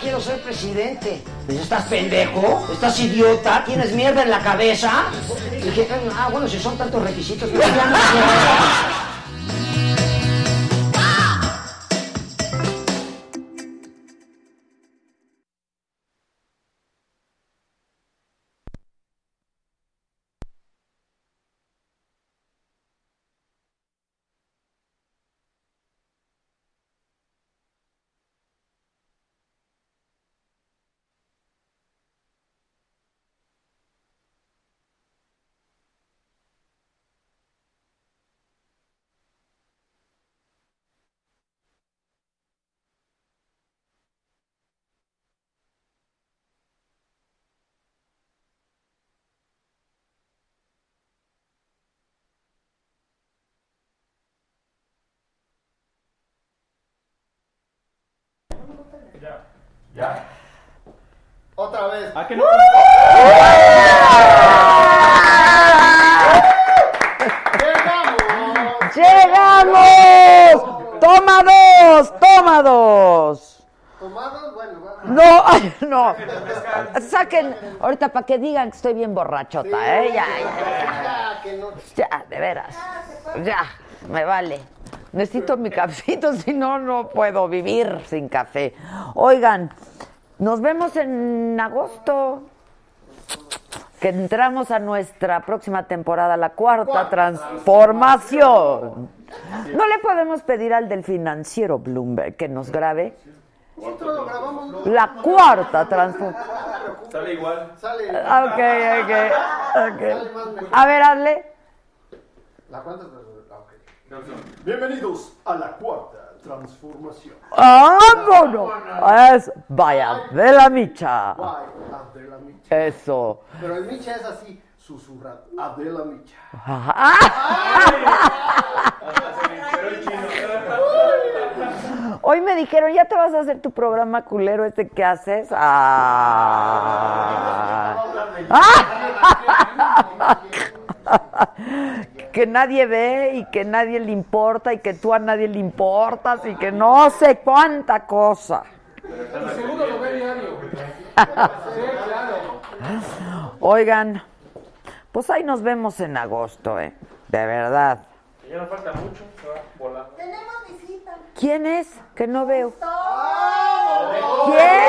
Quiero ser presidente. Pues, ¿Estás pendejo? ¿Estás idiota? ¿Tienes mierda en la cabeza? Y dije, ah, bueno, si son tantos requisitos, pues ya no Otra vez. ¿A qué no? ¡Llegamos! ¡Toma dos! ¡Toma dos! ¿Tomados? Bueno, va. No, ay, no. Saquen, ahorita para que digan que estoy bien borrachota, ¿eh? Ya, ya, Ya, que no. ya, ya, de veras. Ya, me vale. Necesito mi cafecito, si no, no puedo vivir sin café. Oigan, nos vemos en agosto. Que entramos a nuestra próxima temporada, la cuarta transformación. ¿No le podemos pedir al del financiero Bloomberg que nos grabe? Nosotros lo grabamos. La cuarta transformación. Sale igual. Sale. Ok, ok, ok. A ver, hazle. La cuenta es. Bienvenidos a la cuarta transformación. ¡Vámonos! Es, vaya, de la micha. Eso. Pero el Micha es así, susurrado. Adela Micha. Hoy me dijeron, ¿ya te vas a hacer tu programa culero este que haces? Ah. Que nadie ve y que nadie le importa y que tú a nadie le importas y que no sé cuánta cosa. Seguro lo ve diario. Sí, claro. Oigan, pues ahí nos vemos en agosto, ¿eh? De verdad. Ya no falta mucho, se va volando. Tenemos visita. ¿Quién es? Que no veo. ¿Quién?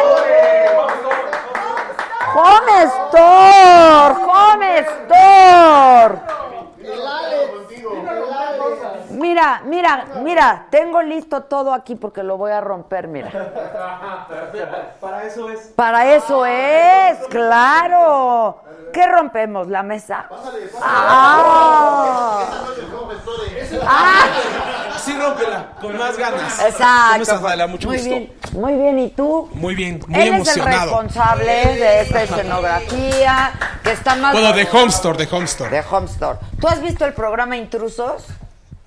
Home Store, Home Store. Mira, mira, mira, tengo listo todo aquí porque lo voy a romper, mira. Para eso es. Para eso es, claro. ¿Qué rompemos? ¿La mesa? Ah. Ah. Sí, rómpela, con más ganas. ¿Cómo Exacto. Mucho muy gusto. bien, muy bien. ¿Y tú? Muy bien, muy Él es el emocionado. responsable de esta escenografía, que está más... Bueno, de Home Store, de Home Store. De Home Store. ¿Tú has visto el programa Intrusos?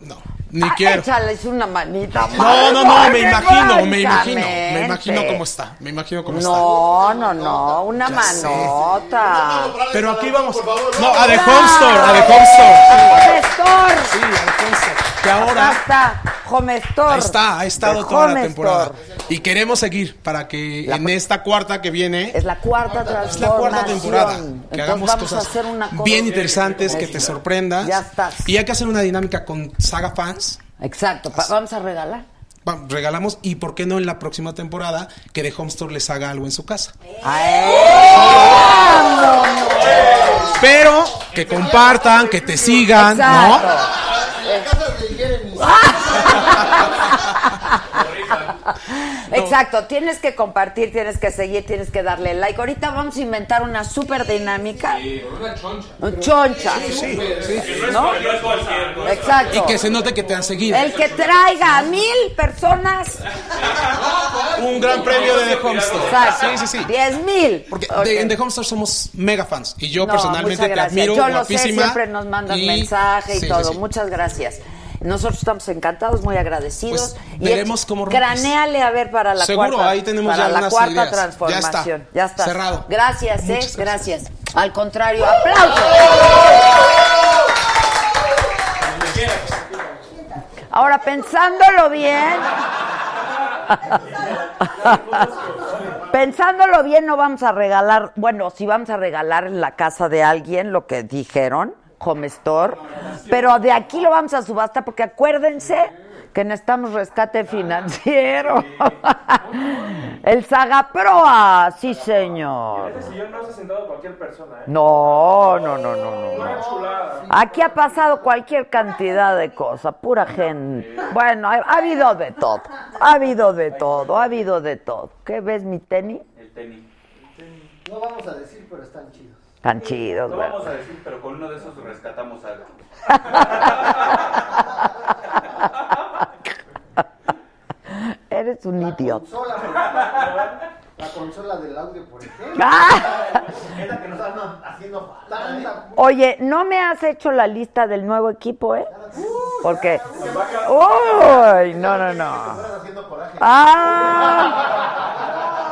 No. Ni Ah, quiero. Échales una manita. No, no, no, me imagino, me imagino. Me imagino cómo está. Me imagino cómo está. No, no, no, una Ya sé. manota. Pero aquí vamos. No, a The Home Store, a The Home Store. Home Store. Sí, a The Home Store. Que Acá ahora está, Home Store. ahí está, ha estado The toda la temporada. Store. Y queremos seguir para que en esta cuarta que viene Es la cuarta transformación. es la cuarta temporada. Que Entonces hagamos vamos cosas a hacer una cosa. bien interesantes, que te sorprendas. Ya estás. Y hay que hacer una dinámica con Saga Fans. Exacto, pa- vamos a regalar. Regalamos y por qué no en la próxima temporada que The Home Store les haga algo en su casa. Pero que compartan, que te sigan, ¿no? Exacto, tienes que compartir, tienes que seguir, tienes que darle like. Ahorita vamos a inventar una super dinámica. Una choncha. Choncha. ¿No? Exacto. Y que se note que te han seguido. El que traiga a mil personas. Un gran premio de The Home Store. Exacto. Sí, sí, sí. Diez mil. Porque en The Home Store somos mega fans. Y yo No, personalmente te admiro. Yo lo sé, siempre nos mandas Y- mensaje y todo. sí. Muchas gracias. Nosotros estamos encantados, muy agradecidos. Pues, Y veremos cómo rompes. Craneale a ver para la Seguro, cuarta. ahí tenemos para ya la algunas cuarta ideas. transformación. Ya está. Cerrado. Gracias, eh, Muchas gracias. Al contrario, aplausos. Ahora pensándolo bien. Pensándolo bien, no vamos a regalar, bueno, sí vamos a regalar en la casa de alguien lo que dijeron, Home Store, pero de aquí lo vamos a subasta porque acuérdense que necesitamos rescate financiero. El Sagaproa, sí señor. No se ha sentado cualquier persona, ¿eh? No, no, no, no. Aquí ha pasado cualquier cantidad de cosas, pura gente. Bueno, ha, ha habido de todo, ha habido de todo, ha habido de todo. ¿Qué ves, mi tenis? El tenis. No vamos a decir, pero están chidos. Tan chidos, No ¿verdad? vamos a decir, pero con uno de esos rescatamos algo. Eres un idiota. Consola, por ejemplo, la consola del audio, por ejemplo. Ah. Es la que nos están haciendo tanta. Oye, no me has hecho la lista del nuevo equipo, ¿eh? Porque. ¡Uy! No, no, no. haciendo coraje. ¡Ah!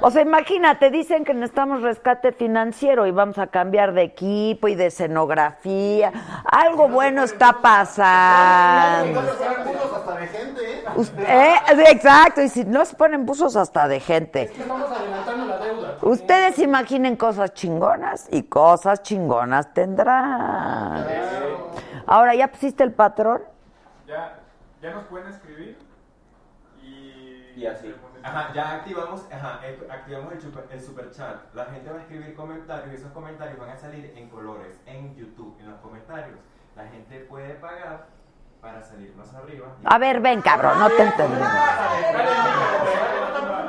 O sea, imagínate, dicen que necesitamos rescate financiero y vamos a cambiar de equipo y de escenografía. Algo bueno está pasando. hasta de gente, ¿eh? Us- eh, exacto, y si no se ponen buzos hasta de gente. Estamos adelantando la deuda. Ustedes imaginen cosas chingonas y cosas chingonas tendrán. Ahora, ¿ya pusiste el patrón? Ya, ya nos pueden escribir y... Y así. Ajá, ya activamos, ajá, eh, activamos el super, el super chat. La gente va a escribir comentarios y esos comentarios van a salir en colores en YouTube, en los comentarios. La gente puede pagar para salir más arriba. A ver, ven, cabrón, no te entendí.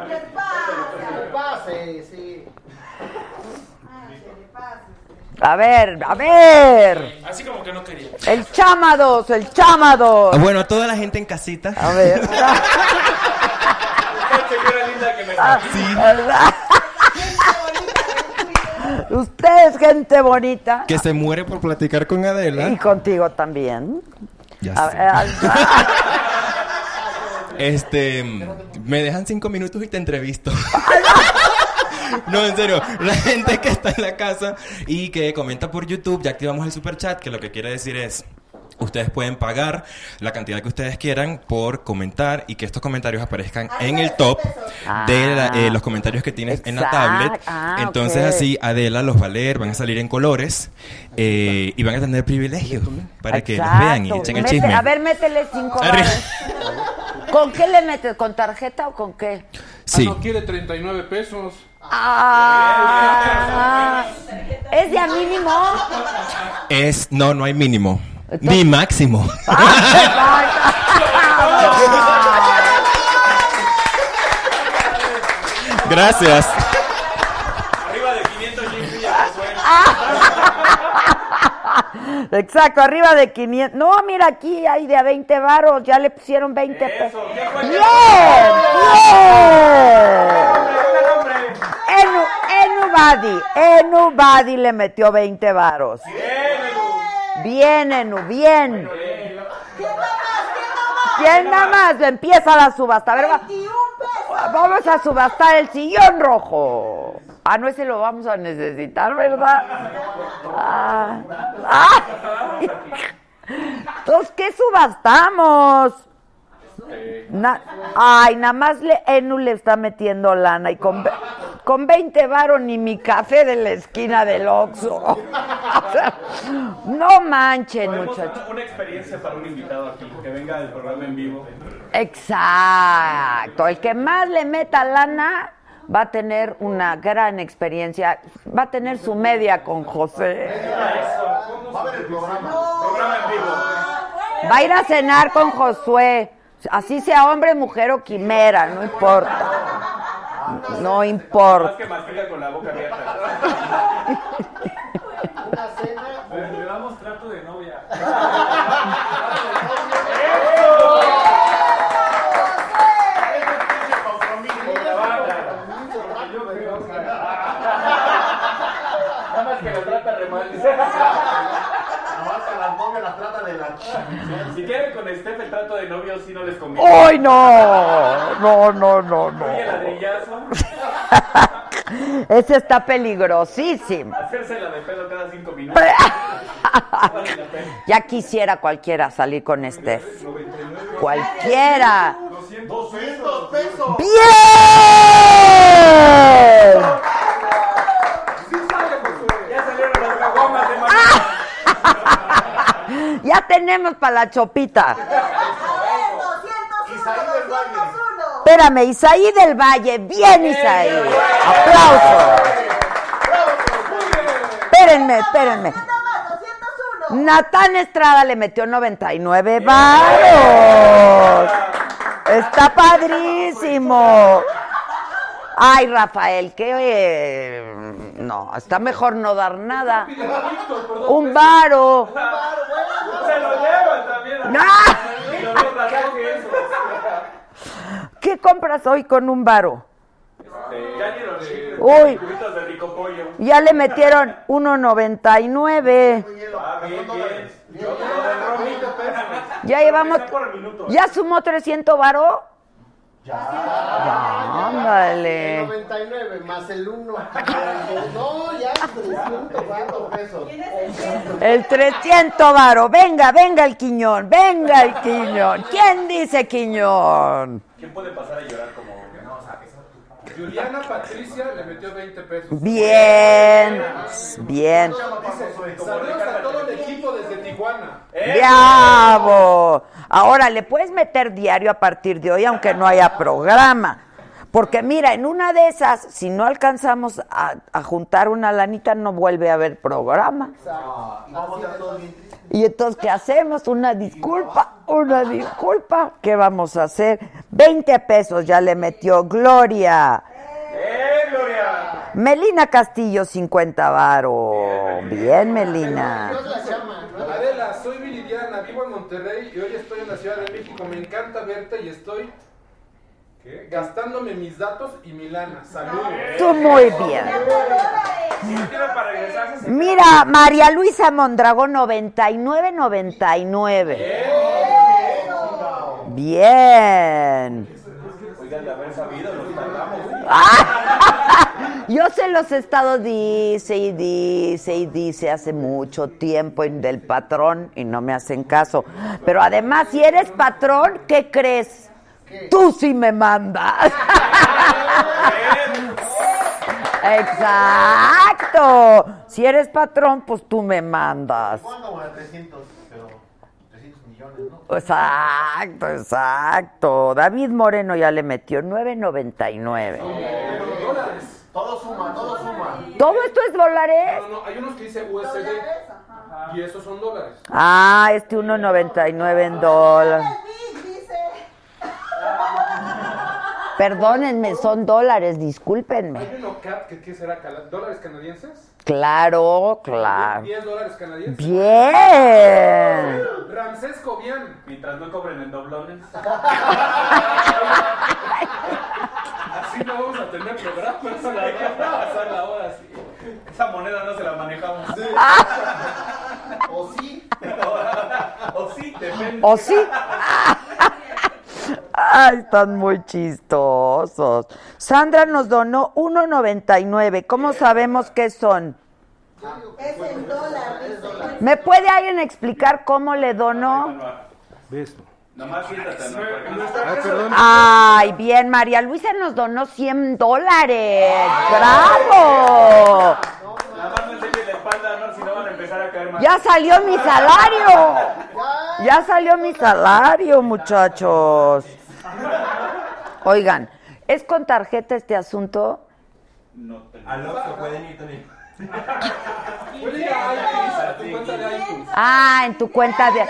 Que pase, sí. A ver, a ver. Así como que no quería. El chamados, el chamados. Ah, Bueno, a toda la gente en casita. A ver. Ustedes, gente bonita. Que se muere por platicar con Y Adela. contigo también. Ya A sé. Este, me dejan cinco minutos y te entrevisto. No, en serio, la gente que está en la casa y que comenta por YouTube, ya activamos el super chat, que lo que quiere decir es, ustedes pueden pagar la cantidad que ustedes quieran por comentar y que estos comentarios aparezcan en el top de la- eh, los comentarios que tienes en la tablet. Ah, Entonces así Adela los va a leer, van a salir en colores eh, y van a tener privilegios para que los vean y echen el Mete- chisme. A ver, métele cinco. ¿Con qué le metes? ¿Con tarjeta o con qué? Sí. No quiere 39 pesos. Ah, ¿Es de a mínimo? Es, no, no hay mínimo. Ni máximo. Gracias. Arriba de 500 jeans ya que suena. Exacto, arriba de 500. No, mira, aquí hay de a 20 varos, ya le pusieron 20 pesos. ¡Bien! ¡Bien! Enubadi, Enubadi le metió 20 varos. Bien, Enu, bien. ¿Quién nada más empieza la subasta? A ver, va- vamos a subastar el sillón rojo. Ah, no, ese lo vamos a necesitar, ¿verdad? Ah, ah. Entonces, ¿qué subastamos? Na- Ay, nada más le, Enu le está metiendo lana y con, con 20 varos ni mi café de la esquina del Oxxo. O sea, no manchen, muchachos. una, una experiencia para un invitado aquí, que venga del programa en vivo. Exacto. El que más le meta lana va a tener una gran experiencia. Va a tener su media con José. Va a ver el programa. Programa en vivo. Va a ir a cenar con Josué. Así sea hombre, mujer o quimera, no importa. No Más importa. que mastica con la boca abierta. Una cena. Le damos trato de novia. Nada más que lo trata re mal. Nomás que a las novias las trata de la Si quieren con Steph el novio, sí no les conviene. ¡Ay, no! No, no, no, no. Oye, ladrillazo. Ese está peligrosísimo. Hacerse la de pedo cada cinco minutos. Ya quisiera cualquiera salir con Steph. Cualquiera. 200 pesos. ¡Bien! Ya salieron las caguamas de Ya tenemos para la chopita. Espérame, Isaí del Valle. Bien, Isaí. Aplausos. Espérenme, espérenme. Natán Estrada le metió 99 varos. Está padrísimo. Ay, Rafael, que eh, no, está mejor no dar nada. Un varo. Se lo llevan también. ¡Ah! Y lo veo razón que eso. ¿Qué compras hoy con un varo? Este, Ya Uy. cubitos de rico pollo. Ya le metieron 1.99. Ah, bien, bien. Ya llevamos. ¿Ya sumó 300 varo? Ya. Ándale. 99 más el 1. No, ya 300 pesos. El 300 varo. Venga, venga el Quiñón. Venga el Quiñón. ¿Quién dice Quiñón? ¿Quién puede pasar a llorar como no, o sea, que Juliana Patricia le metió 20 pesos. Bien. Bien. Dice, saludos a todo el equipo desde Tijuana. ¡Bravo! Ahora le puedes meter diario a partir de hoy, aunque no haya programa. Porque mira, en una de esas, si no alcanzamos a, a juntar una lanita, no vuelve a haber programa. Y entonces, ¿qué hacemos? Una disculpa, una disculpa. ¿Qué vamos a hacer? 20 pesos ya le metió Gloria. ¡Eh, Gloria! Melina Castillo, 50 varo. Bien, Melina. Dios la llama, ¿no? Adela, soy Viridiana, vivo en Monterrey y hoy estoy en la Ciudad de México. Me encanta verte y estoy ¿qué? gastándome mis datos y mi lana. Saludos. Tú muy bien. Se Mira, María Luisa Mondragón, 99.99. Bien. Oigan, de haber sabido, nos tardamos. Yo se los he estado dice y dice y dice hace mucho tiempo en del patrón y no me hacen caso. Pero además, si eres patrón, ¿qué crees? Tú sí me mandas. Exacto. Si eres patrón, pues tú me mandas. ¿Cuándo? Bueno, 300, pero 300 millones, ¿no? Exacto, exacto. David Moreno ya le metió 9.99. Todo suma, todo suma. ¿Todo esto es dólares? No, no, hay unos que dice USD y esos son dólares. Ah, este 1.99 en dólares. Perdónenme, son dólares, discúlpenme. Hay uno CAT que ¿qué será? ¿Dólares canadienses? Claro, claro. 10 dólares canadienses. Bien. Ramsés Cobian. Mientras no cobren en doblones. Así no vamos a tener programa. Pasar la hora así. Esa moneda no se la manejamos. O sí. O sí, depende. ¿O sí? Ay, están muy chistosos. Sandra nos donó 1.99. ¿Cómo sabemos qué son? Es en dólar, dice. ¿Me puede alguien explicar cómo le donó? ¿Ves? Nomás siéntate, no Ah, perdón. Ay, bien, María Luisa nos donó 100 dólares. ¡Bravo! Nada más no enseñes la espalda, no, si no van a empezar a caer más. Ya salió mi salario. Ya salió mi salario, muchachos. Oigan, ¿es con tarjeta este asunto? Al Oxxo pueden ir también. Puede ir a iTunes, a tu cuenta de iTunes. Ah, en tu cuenta de...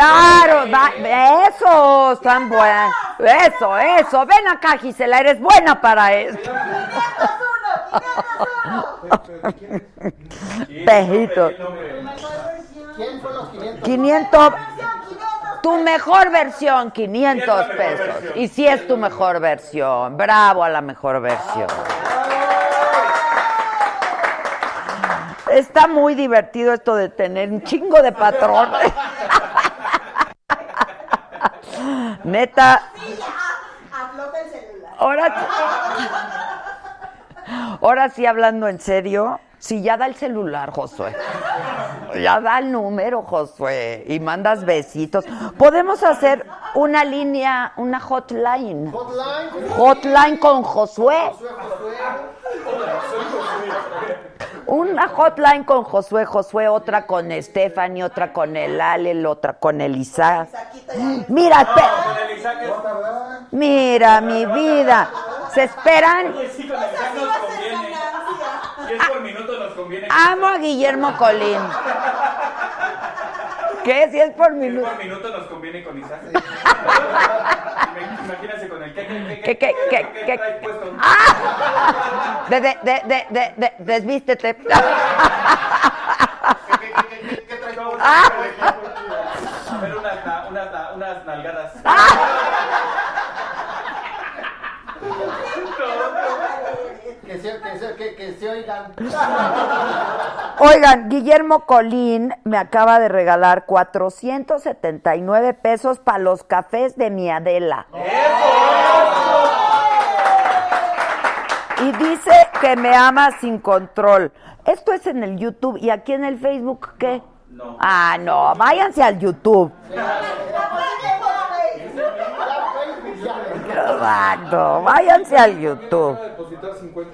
Claro, va- eso, están buenas. Eso, eso. Ven acá, Gisela, eres buena para esto. Pejito. ¿Quién fue los 500? 500. Tu mejor versión, 500 pesos. Y si es tu mejor versión. Bravo a la mejor versión. Está muy divertido esto de tener un chingo de patrones. Neta, Afloja el celular. ahora, ahora sí hablando en serio, si ya da el celular, Josué. Ya da el número, Josué, y mandas besitos. Podemos hacer una línea, una hotline. Hotline. Hotline con Josué. Josué, Josué. Una hotline con Josué, Josué, otra con Stephanie, otra con el Ale, otra con el Isaac. Mira, es- mira mi vida. Se esperan. Oye, sí, con el Isaac nos conviene. Si es por minuto nos conviene. Amo a Guillermo Colín. ¿Qué? Si es por Si es minuto. por minuto nos conviene con Isaac. Imagínense con el que que ¿Qué, qué, qué, qué? trae puesto. ¡Ah! De, de, de, de, de, de- desvístete. ¿Qué traes? A ver unas, na- unas, na- unas nalgadas. Que se, que se, que, que se oigan. Oigan, Guillermo Colín me acaba de regalar 479 pesos para los cafés de mi Adela. Y dice que me ama sin control. Esto es en el YouTube. ¿Y aquí en el Facebook qué? No. Ah, no, váyanse al YouTube. Exacto, váyanse al YouTube. Voy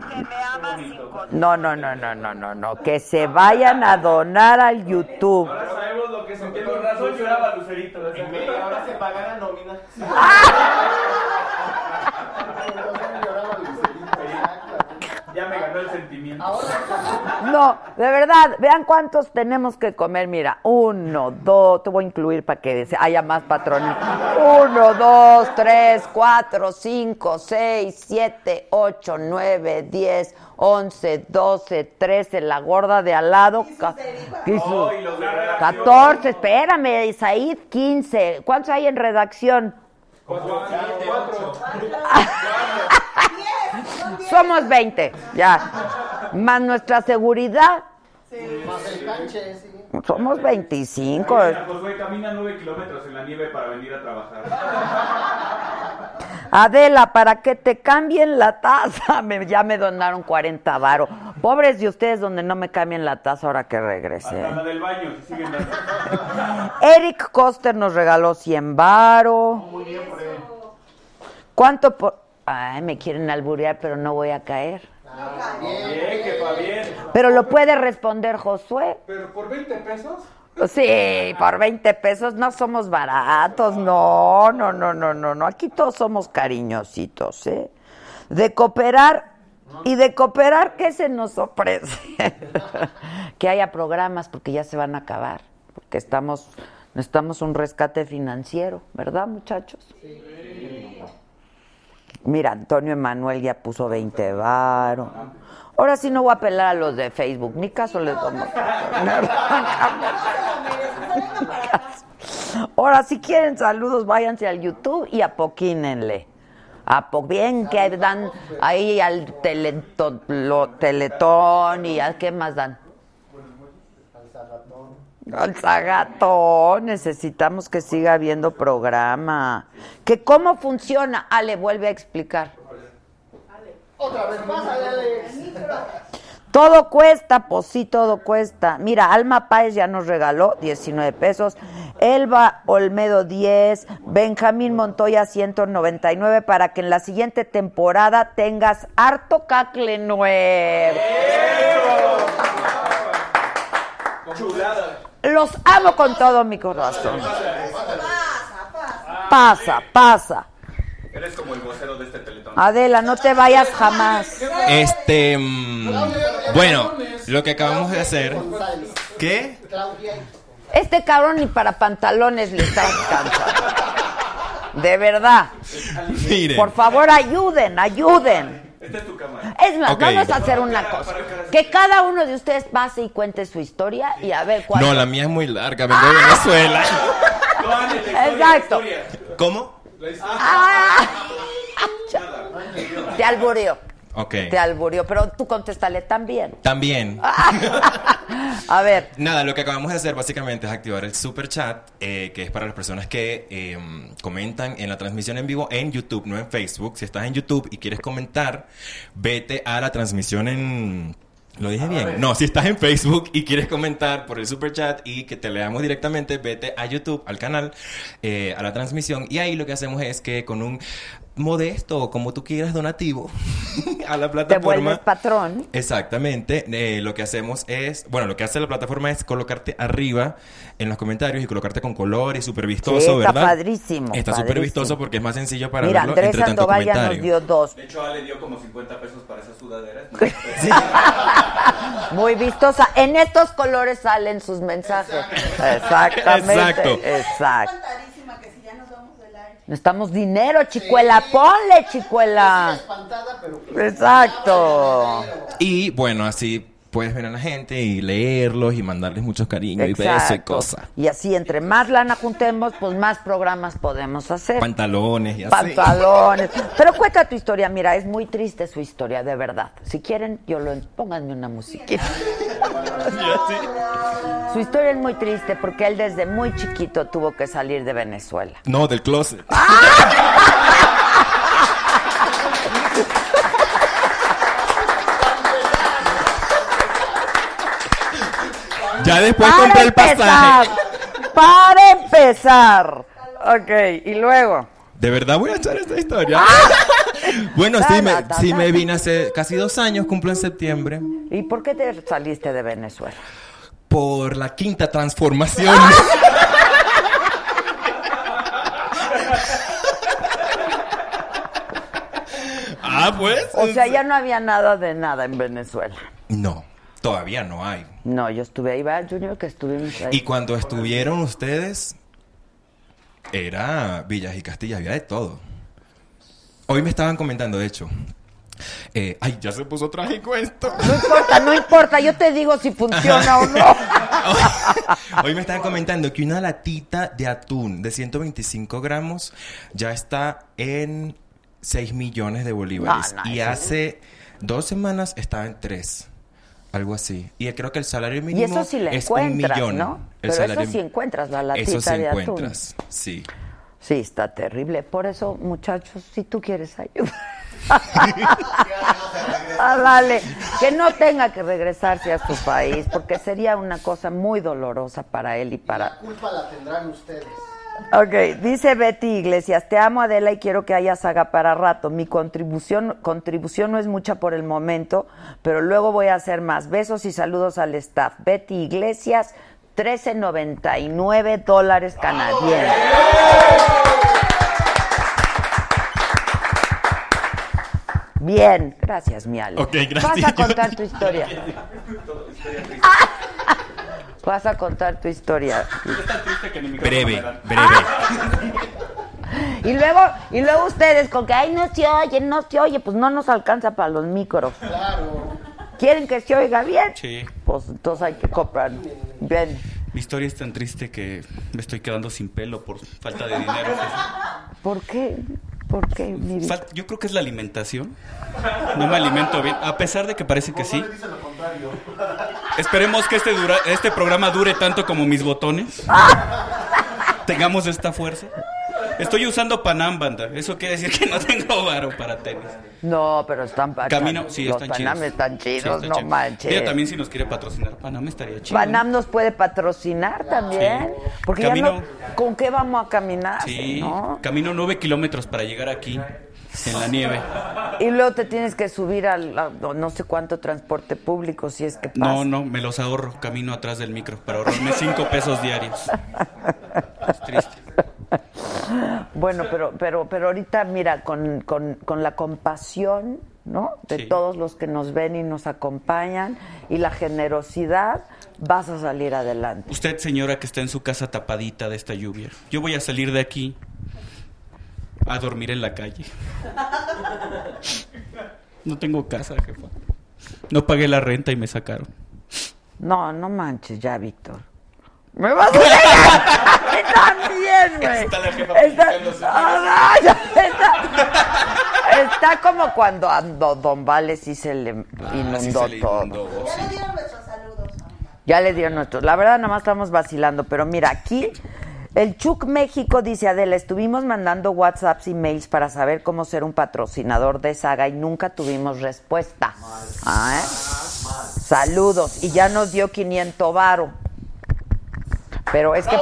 a depositar 50 pesos. No, no, no, no, no, no, no. Que se vayan a donar al YouTube. Ahora sabemos lo que sentí. Con razón lloraba Lucerito. En media hora se paga la nómina. Ya me ganó el sentimiento. No, de verdad, vean cuántos tenemos que comer. Mira, uno, dos, te voy a incluir para que haya más patrones. Uno, dos, tres, cuatro, cinco, seis, siete, ocho, nueve, diez, once, doce, trece, la gorda de al lado. ca- ¿Qué hizo? Oh, y los de redacción. 14, espérame, Said, 15. ¿Cuántos hay en redacción? Cuatro, cuatro. Somos 20, ya. Más nuestra seguridad, Más el canche, sí. somos 25. Josué camina nueve kilómetros en la nieve para venir a trabajar. Adela, para que te cambien la taza. Me- ya me donaron 40 varos. Pobres de ustedes donde no me cambien la taza ahora que regrese. Hasta la del baño, si siguen dando. Eric Coster nos regaló 100 varos. ¿Cuánto por...? Ay, me quieren alburear, pero no voy a caer. Bien, que va bien. Pero lo puede responder Josué. Pero por 20 pesos. Sí, por 20 pesos no somos baratos, no, no, no, no, no, no. Aquí todos somos cariñositos, ¿eh? De cooperar y de cooperar, ¿qué se nos ofrece? que haya programas porque ya se van a acabar, porque estamos, necesitamos un rescate financiero, ¿verdad, muchachos? Mira, Antonio Emanuel ya puso 20 varos. Ahora sí no voy a apelar a los de Facebook, ni caso les tomo. Ahora, si quieren saludos, váyanse al YouTube y apoquínenle. A po- bien que dan ahí al teleto- lo- teletón y a qué más dan. Al Alzagato, necesitamos que siga habiendo programa. ¿Que cómo funciona? Ale, vuelve a explicar. Otra vez, pásale, Alex. Todo cuesta, pues sí, todo cuesta. Mira, Alma Páez ya nos regaló 19 pesos, Elba Olmedo 10, Benjamín Montoya 199 para que en la siguiente temporada tengas harto cacle nuevo. Chulada. Los amo con todo mi corazón. Pasa, pasa. Eres como el vocero de este teletón. Adela, no te vayas jamás. Este. mm, bueno, lo que acabamos de hacer. ¿Qué? Este cabrón ni para pantalones le está alcanzando. De verdad. Mire. Por favor, ayuden, ayuden. Esta es tu cámara. Es más, vamos a hacer una cosa. Que cada uno de ustedes pase y cuente su historia y a ver cuál. No, la mía es muy larga, vengo de Venezuela. Exacto. ¿Cómo? Ah. Te alburió, Ok. te alburió, pero tú contéstale también. También. A ver, Nada, lo que acabamos de hacer básicamente es activar el super chat, eh, que es para las personas que eh, comentan en la transmisión en vivo en YouTube, no en Facebook. Si estás en YouTube y quieres comentar, vete a la transmisión en... ¿Lo dije bien? No, si estás en Facebook y quieres comentar por el super chat y que te leamos directamente, vete a YouTube, al canal, eh, a la transmisión. Y ahí lo que hacemos es que con un modesto, o como tú quieras, donativo a la te plataforma... vuelves patrón. Exactamente. Eh, lo que hacemos es, bueno, lo que hace la plataforma es colocarte arriba en los comentarios y colocarte con color y súper vistoso, Sí, está ¿verdad? padrísimo, Está súper vistoso porque es más sencillo para Mira, verlo Andrés entre tanto Sandoval ya nos dio dos. De hecho, Ale dio como 50 pesos para esas sudaderas. Muy vistosa. En estos colores salen sus mensajes. Exactamente. Exacto. Exacto. Contadísima que si ya nos vamos del aire. Necesitamos dinero, chicuela. Ponle, chicuela. Espantada, pero Exacto. Y bueno, así puedes ver a la gente y leerlos y mandarles muchos cariños y besos y Exacto. cosas. Y así, entre más lana juntemos, pues más programas podemos hacer. Pantalones y así. Pantalones. Pero cuenta tu historia, mira, es muy triste su historia, de verdad. Si quieren, yo lo pónganme una musiquita. Su historia es muy triste porque él desde muy chiquito tuvo que salir de Venezuela. No, del closet. Ya después Para compré el pasaje. para empezar. Ok, y luego. ¿De verdad voy a echar esta historia? bueno, sí me, sí me vine hace casi dos años, cumplo en septiembre, ¿Y por qué te saliste de Venezuela? por la quinta transformación. ah, pues. O sea, ya no había nada de nada en Venezuela. No, todavía no hay. No, yo estuve ahí, va Junior, que estuvimos ahí. Y cuando estuvieron ustedes, era Villas y Castillas, había de todo. Hoy me estaban comentando, de hecho. eh, ay, ya se puso trágico esto. No importa, no importa, yo te digo si funciona o no. Hoy me estaban comentando que una latita de atún de 125 gramos ya está en 6 millones de bolívares. No, y hace dos semanas estaba en 3. Algo así. Y creo que el salario Y mínimo eso sí le es un millón. ¿no? El Pero salario- eso sí encuentras, la latita Eso sí de atún. encuentras, sí. Sí, está terrible. Por eso, muchachos, si tú quieres ayuda. Ah, dale, que no tenga que regresarse a su país, porque sería una cosa muy dolorosa para él y para... La culpa la tendrán ustedes. Ok, dice Betty Iglesias, te amo Adela y quiero que haya saga para rato. Mi contribución, contribución no es mucha por el momento, pero luego voy a hacer más. Besos y saludos al staff. Betty Iglesias, 13.99 dólares canadienses. Bien, gracias, mi Ale. Ok, gracias. Vas a contar tu historia. Vas a contar tu historia. Es tan triste que ni micrófono Breve, breve. Y luego, y luego ustedes con que ay no se oye, no se oye, pues no nos alcanza para los micros. Claro. ¿Quieren que se oiga bien? Sí. Pues entonces hay que comprar. Bien. Mi historia es tan triste que me estoy quedando sin pelo por falta de dinero. ¿Por qué? ¿Por qué? mi vida? Fal- Yo creo que es la alimentación. No me alimento bien. A pesar de que parece que sí. Lo contrario. Esperemos que este, dura- este programa dure tanto como mis botones. Tengamos esta fuerza. Estoy usando Panam, banda. Eso quiere decir que no tengo varo para tenis. No, pero están Camino, sí, los están Panam chidos. están Sí, chidos, están no chidos. manches. Mira, también si nos quiere patrocinar Panam estaría chido. Panam nos puede patrocinar también. Porque ya Camino- no, ¿con qué vamos a caminar? Sí, ¿no? camino nueve kilómetros para llegar aquí, en la nieve. Y luego te tienes que subir al a- no sé cuánto transporte público si es que pasa. No, no, me los ahorro, camino atrás del micro para ahorrarme cinco pesos diarios. Es triste. Bueno, pero, pero, pero ahorita, mira, con, con, con la compasión, ¿no? De Sí. todos los que nos ven y nos acompañan y la generosidad, vas a salir adelante. Usted, señora, que está en su casa tapadita de esta lluvia, yo voy a salir de aquí a dormir en la calle. No tengo casa, jefa. No pagué la renta y me sacaron. No, no manches ya, Víctor. ¡Me vas! ¡A mí también, güey! Está la jefa Está, Ah, ya, está, está como cuando a Do- Don Vale sí se le inundó Ah, sí se le todo. inundó, Ya le dieron nuestros saludos. Ya le dieron nuestros. La verdad, nada más estamos vacilando. Pero mira, aquí el Chuc México dice: Adela, estuvimos mandando WhatsApps y mails para saber cómo ser un patrocinador de Saga y nunca tuvimos respuesta. Ah, ¿eh? Saludos. Y ya nos dio 500 varo. Pero es que.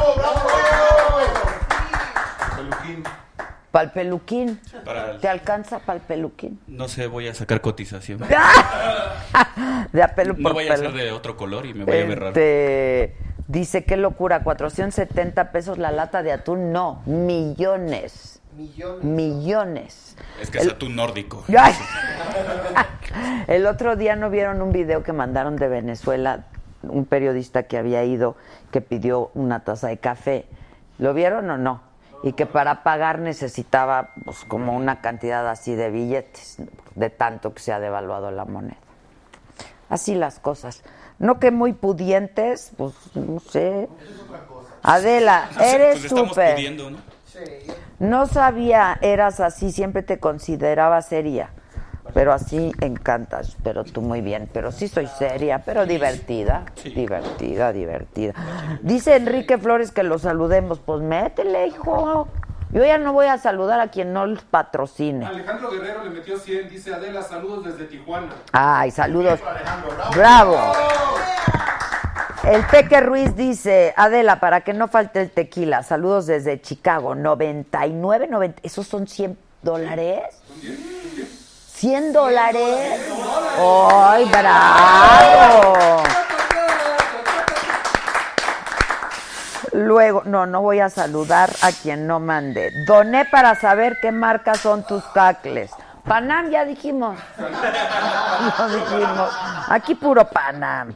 Para el peluquín. Para el- ¿Te alcanza para el peluquín? No sé, voy a sacar cotización. De a pelo No por vaya a pelo. ser de otro color y me vaya a ver raro. Este, dice, qué locura, 470 pesos la lata de atún. No, millones. Millones. Millones. Es que es atún nórdico. Ay. El otro día no vieron un video que mandaron de Venezuela, un periodista que había ido, que pidió una taza de café. ¿Lo vieron o no? Y que para pagar necesitaba pues, como una cantidad así de billetes, de tanto que se ha devaluado la moneda. Así las cosas. No que muy pudientes, pues no sé. Adela, Pues eres estamos súper. ¿no? No sabía, eras así, siempre te consideraba seria. Pero así encantas, pero tú muy bien. Pero sí soy seria, pero divertida. Divertida, divertida. Dice Enrique Flores que lo saludemos. Pues métele, hijo. Yo ya no voy a saludar a quien no los patrocine. Alejandro Guerrero le metió 100, dice Adela, saludos desde Tijuana. Ay, saludos. Bravo. El Peque Ruiz dice, Adela, para que no falte el tequila, saludos desde Chicago, 99, 90, ¿esos son 100 dólares? ¿100 dólares? ¡Ay, bravo! Luego, no, no voy a saludar a quien no mande. Doné para saber qué marcas son tus cacles. Panam, ya dijimos. Lo dijimos. Aquí puro Panam.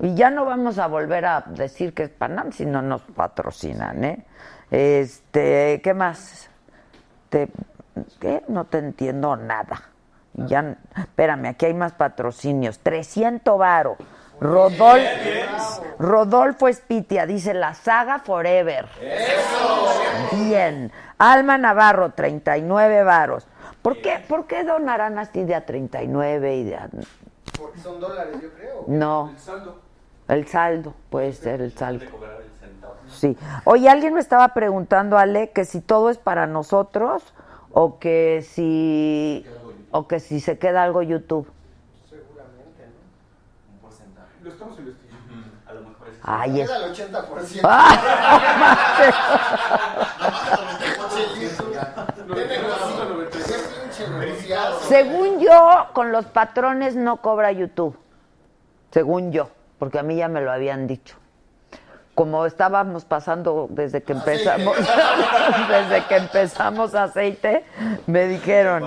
Y ya no vamos a volver a decir que es Panam si no nos patrocinan, ¿eh? Este, ¿qué más? Te, ¿Qué? No te entiendo nada. Ya, espérame, aquí hay más patrocinios. 300 varo. Rodol, Rodolfo Espitia dice la saga Forever. Bien. Alma Navarro, 39 varos. ¿Por qué, ¿Por qué donarán así de a 39 y de a... Porque son dólares, yo creo. No. El saldo. El saldo, puede ser el saldo. Sí. Oye, alguien me estaba preguntando, Ale, que si todo es para nosotros o que si o que si se queda algo YouTube. Seguramente, ¿no? Un porcentaje. Lo estamos investigando. A lo mejor es. Ay, es... El 80%. Tiene razón. Qué pinche negociado. Según yo, con los patrones no cobra YouTube. Según yo, porque a mí ya me lo habían dicho. Como estábamos pasando desde que empezamos, desde que empezamos aceite, me dijeron,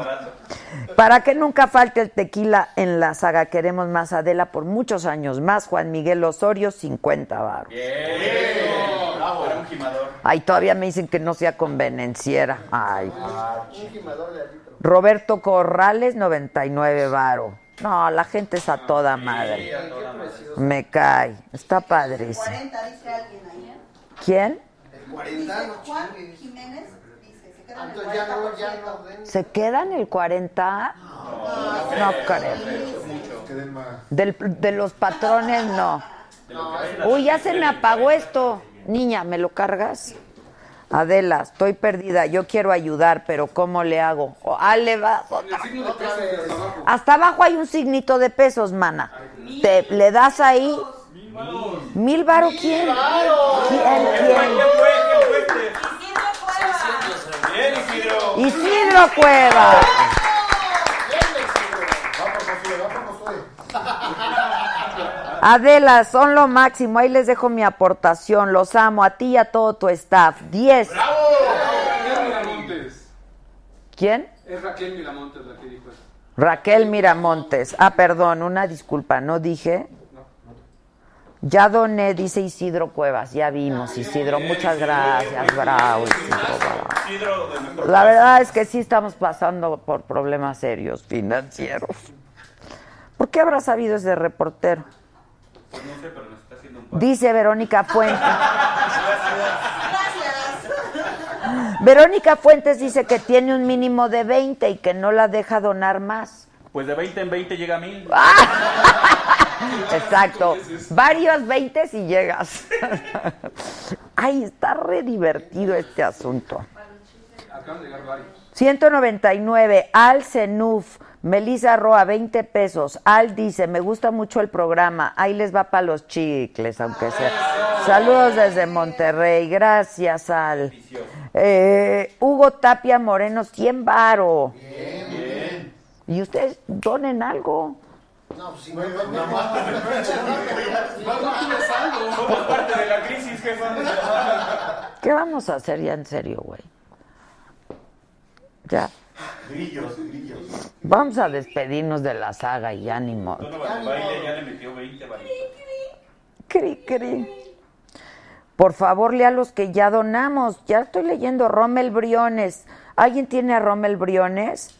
para que nunca falte el tequila en la saga, queremos más Adela por muchos años más. Juan Miguel Osorio, 50 baros. Ay, todavía me dicen que no sea convenenciera. Ay. Un gimador de litro. Roberto Corrales, 99 varo. No, la gente es a toda madre. Me cae. Está padrísimo. 40 dice alguien ahí. ¿eh? ¿Quién? El 40 Dice no Juan. Jiménez dice, se quedan el Entonces ya no, 40%. ya no den. ¿Se quedan el 40? No creo. Del- de los patrones, no. Uy, ya se me apagó esto. Niña, ¿me lo cargas? Adela, estoy perdida. Yo quiero ayudar, pero ¿cómo le hago? Oh, ah, le va- hasta abajo. Hasta abajo hay un signito de pesos, mana. Te le das ahí. ¿Mil varo quién? ¿Quién? Cueva. Adela, son lo máximo. Ahí les dejo mi aportación. Los amo a ti y a todo tu staff. 10. Raquel Miramontes. ¿Quién? Es Raquel Miramontes la que dijo eso. Raquel Miramontes. Ah, perdón, una disculpa, no dije. Ya doné, dice Isidro Cuevas. Ya vimos, Isidro. Muchas gracias, bravo, Isidro. bravo. La verdad es que sí estamos pasando por problemas serios financieros. ¿Por qué habrá sabido ese reportero? No sé, pero nos está haciendo un paro. Dice Verónica Fuentes. Verónica Fuentes dice que tiene un mínimo de 20 y que no la deja donar más. Pues de 20 en 20 llega a mil. Exacto. Varios 20 si llegas. Ay, está re divertido este asunto. Acaban de llegar varios. 199, Al Zenuf, Melissa Roa, 20 pesos. Al dice, me gusta mucho el programa, ahí les va para los chicles, aunque sea. Saludos desde Monterrey, gracias Al. Eh, Hugo Tapia Moreno, 100 varo. Y ustedes donen algo. No, pues si no, no, no, más. Somos parte de la crisis, jefa. ¿Qué vamos a hacer ya en serio, güey? Ya. Grillos, grillos. Vamos a despedirnos de la saga y ánimo. Donovan de baile ya le metió 20 varitos. Cri, cri. Por favor, lea los que ya donamos. Ya estoy leyendo Rommel Briones. ¿Alguien tiene a Rommel Briones?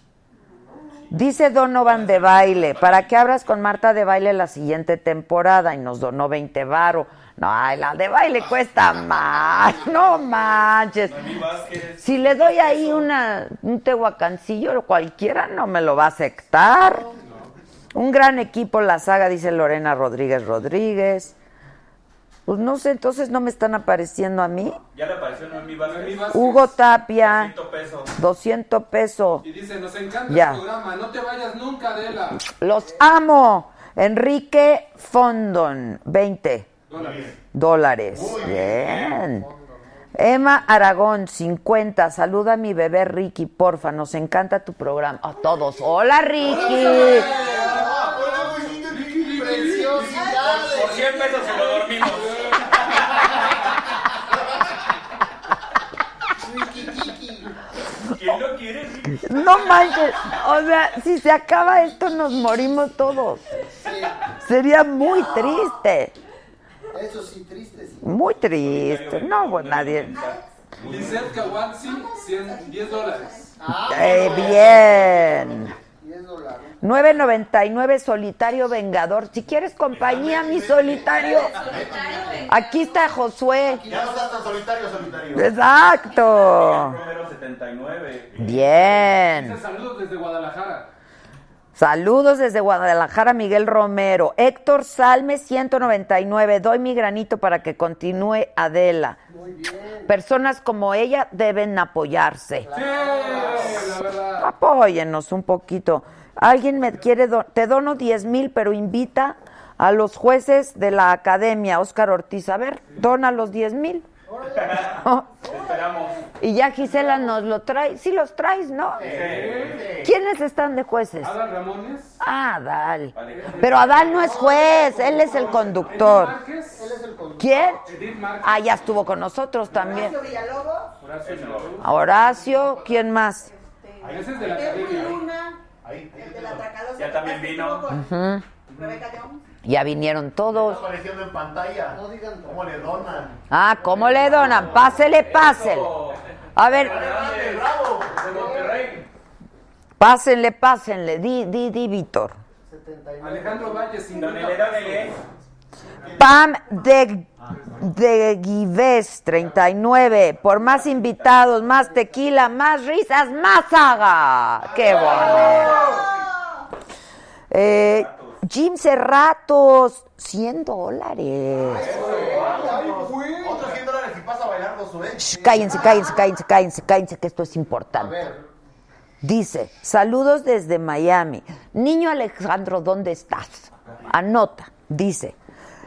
Dice Donovan de baile, para que abras con Marta de baile la siguiente temporada y nos donó 20 varo. No, ay, la de baile cuesta más, no manches. Si le doy ahí una, un tehuacancillo, cualquiera no me lo va a aceptar. Un gran equipo, la saga, dice Lorena Rodríguez Rodríguez. Pues no sé, entonces no me están apareciendo a mí. Ya le apareció Noemí Vázquez. Hugo Tapia, 100 pesos. 200 pesos. Y dice, nos encanta Ya. el programa, no te vayas nunca, Adela. Los amo. Enrique Fondon, 20 Dólares. dólares. Bien. Emma Aragón, 50. Saluda a mi bebé Ricky, porfa. Nos encanta tu programa. A todos. Hola, Ricky. Por 100 pesos se lo dormimos. ¿Quién lo quiere, Ricky? No manches. O sea, si se acaba esto, nos morimos todos. Sería muy triste. Eso sí, triste, sí. Muy triste. No, pues nadie. Lizeth Kawatsi, 100, 10 dólares. Eh, bien. 10 dólares. 9.99 solitario vengador. Si quieres compañía, mi solitario. Aquí está Josué. Ya no estás tan solitario, solitario. Exacto. Número 79. Bien. Dice saludos desde Guadalajara. Saludos desde Guadalajara, Miguel Romero. Héctor Salme, 199. Doy mi granito para que continúe Adela. Personas como ella deben apoyarse. Sí, la verdad. Apóyennos un poquito. Alguien me quiere, do- te dono 10 mil, pero invita a los jueces de la academia, Óscar Ortiz. A ver, dona los 10 mil. Esperamos. Y ya Gisela nos lo trae. Sí los traes, ¿no? ¿Quiénes están de jueces? Adal Ramones. Ah, Adal. Pero Adal no es juez, él es el conductor. Márquez. Él es el conductor. ¿Quién? Ah, ya estuvo con nosotros también. Horacio Villalobos, Horacio ¿quién más? Ese es de la. Luna, Ahí. el de la. Ya también vino. Rebeca Jones. Ya vinieron todos. Está apareciendo en pantalla. No digan cómo le donan. Ah, ¿cómo le donan? Pásele, pásele. A ver, ¡Bravo! De Monterrey. pásenle, pásenle. Di, di, di, Víctor. 79. Alejandro Valle, 50 Donele, donele. Pam de, de Guives, 39. Por más invitados, más tequila, más risas, más saga. ¡Qué bonito! Eh, Jim Cerratos, 100 dólares. Otros 100 dólares si pasa a bailar. Shh, cállense, cállense, cállense, cállense, cállense, que esto es A importante. ver, Dice, saludos desde Miami. Niño Alejandro, ¿dónde estás? Anota, dice,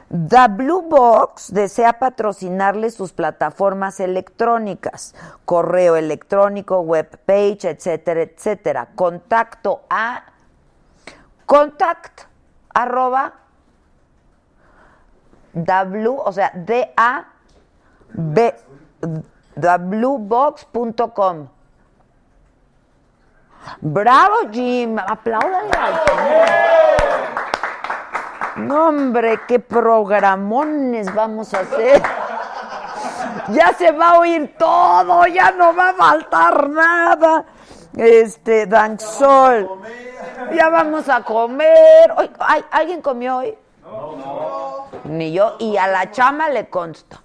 The Blue Box desea patrocinarle sus plataformas electrónicas, correo electrónico, webpage, etcétera, etcétera. Contacto a contact arroba w, o sea, d a b thebluebox.com. Bravo, Jim. Apláudale al Jim. No, hombre, qué programones vamos a hacer. Ya se va a oír todo, ya no va a faltar nada. Este, Danzol. Ya vamos a comer. Oy, ¿ay, ¿Alguien comió hoy? Ni yo. Y a la chama le consta.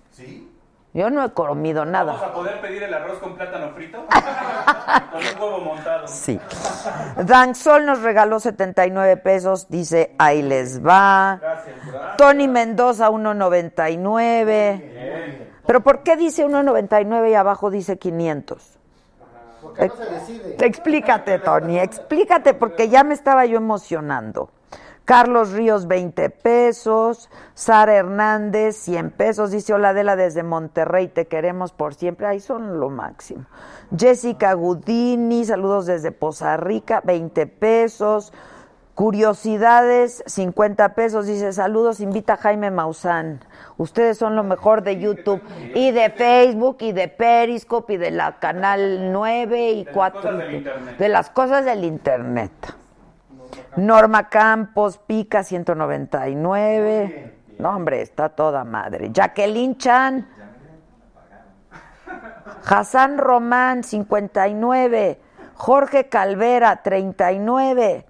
Yo no he comido nada. Vamos a poder pedir el arroz con plátano frito. con un huevo montado. Sí. Danzol nos regaló 79 pesos, dice, ahí les va. Tony Mendoza, 1.99. Pero ¿por qué dice 1.99 y abajo dice 500? Explícate, Tony, explícate, porque ya me estaba yo emocionando. Carlos Ríos, 20 pesos. Sara Hernández, 100 pesos. Dice Hola Adela desde Monterrey, te queremos por siempre. Ahí son lo máximo. Jessica Gudini, saludos desde Poza Rica, 20 pesos. Curiosidades, 50 pesos. Dice saludos, invita a Jaime Maussan. Ustedes son lo mejor de YouTube y de Facebook y de Periscope y de la Canal 9 y 4. cosas del internet. De las cosas del Internet. Norma Campos, Pica 199. No, hombre, está toda madre. Jacqueline Chan. Hassan Román 59. Jorge Calvera 39.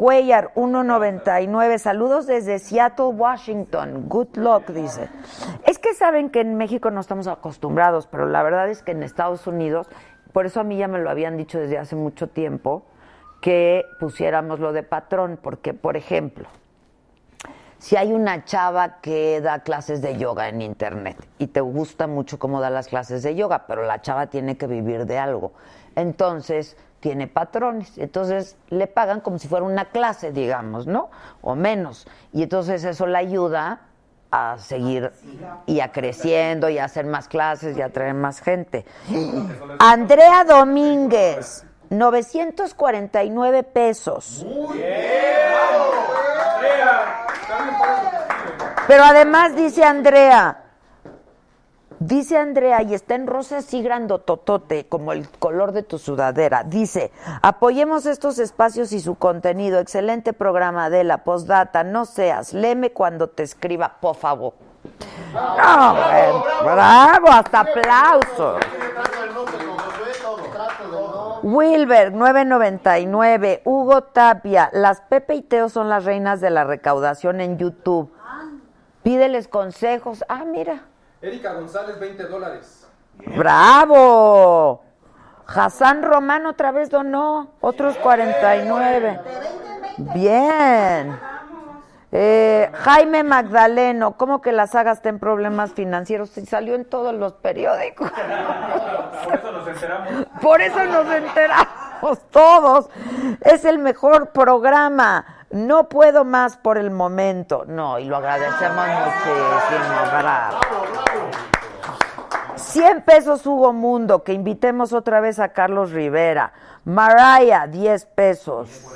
Cuellar 1.99. Saludos desde Seattle, Washington. Good luck, dice. Es que saben que en México no estamos acostumbrados, pero la verdad es que en Estados Unidos, por eso a mí ya me lo habían dicho desde hace mucho tiempo, que pusiéramos lo de patrón, porque, por ejemplo, si hay una chava que da clases de yoga en internet y te gusta mucho cómo da las clases de yoga, pero la chava tiene que vivir de algo, entonces tiene patrones, entonces le pagan como si fuera una clase, digamos, ¿no? O menos. Y entonces eso le ayuda a seguir y a creciendo y a hacer más clases y a traer más gente. Andrea Domínguez, 949 pesos. Pero además dice Andrea, dice Andrea, y está en rosa así grandototote, como el color de tu sudadera. Dice, apoyemos estos espacios y su contenido. Excelente programa de la postdata. No seas, léeme cuando te escriba, por favor. No, bueno, bravo, hasta aplausos. Wilber, 9.99. Hugo Tapia, las Pepe y Teo son las reinas de la recaudación en YouTube. Pídeles consejos. Ah, mira. Erika González, 20 dólares. ¡Bravo! Hassan Román otra vez donó, otros 49. Bien. Eh, Jaime Magdaleno, ¿cómo que la saga está en problemas financieros? Sí, salió en todos los periódicos. Por eso nos enteramos. Por eso nos enteramos todos. Es el mejor programa. No puedo más por el momento. No, y lo agradecemos muchísimo. Bravo. 100 pesos Hugo Mundo, que invitemos otra vez a Carlos Rivera. Maraya, 10 pesos.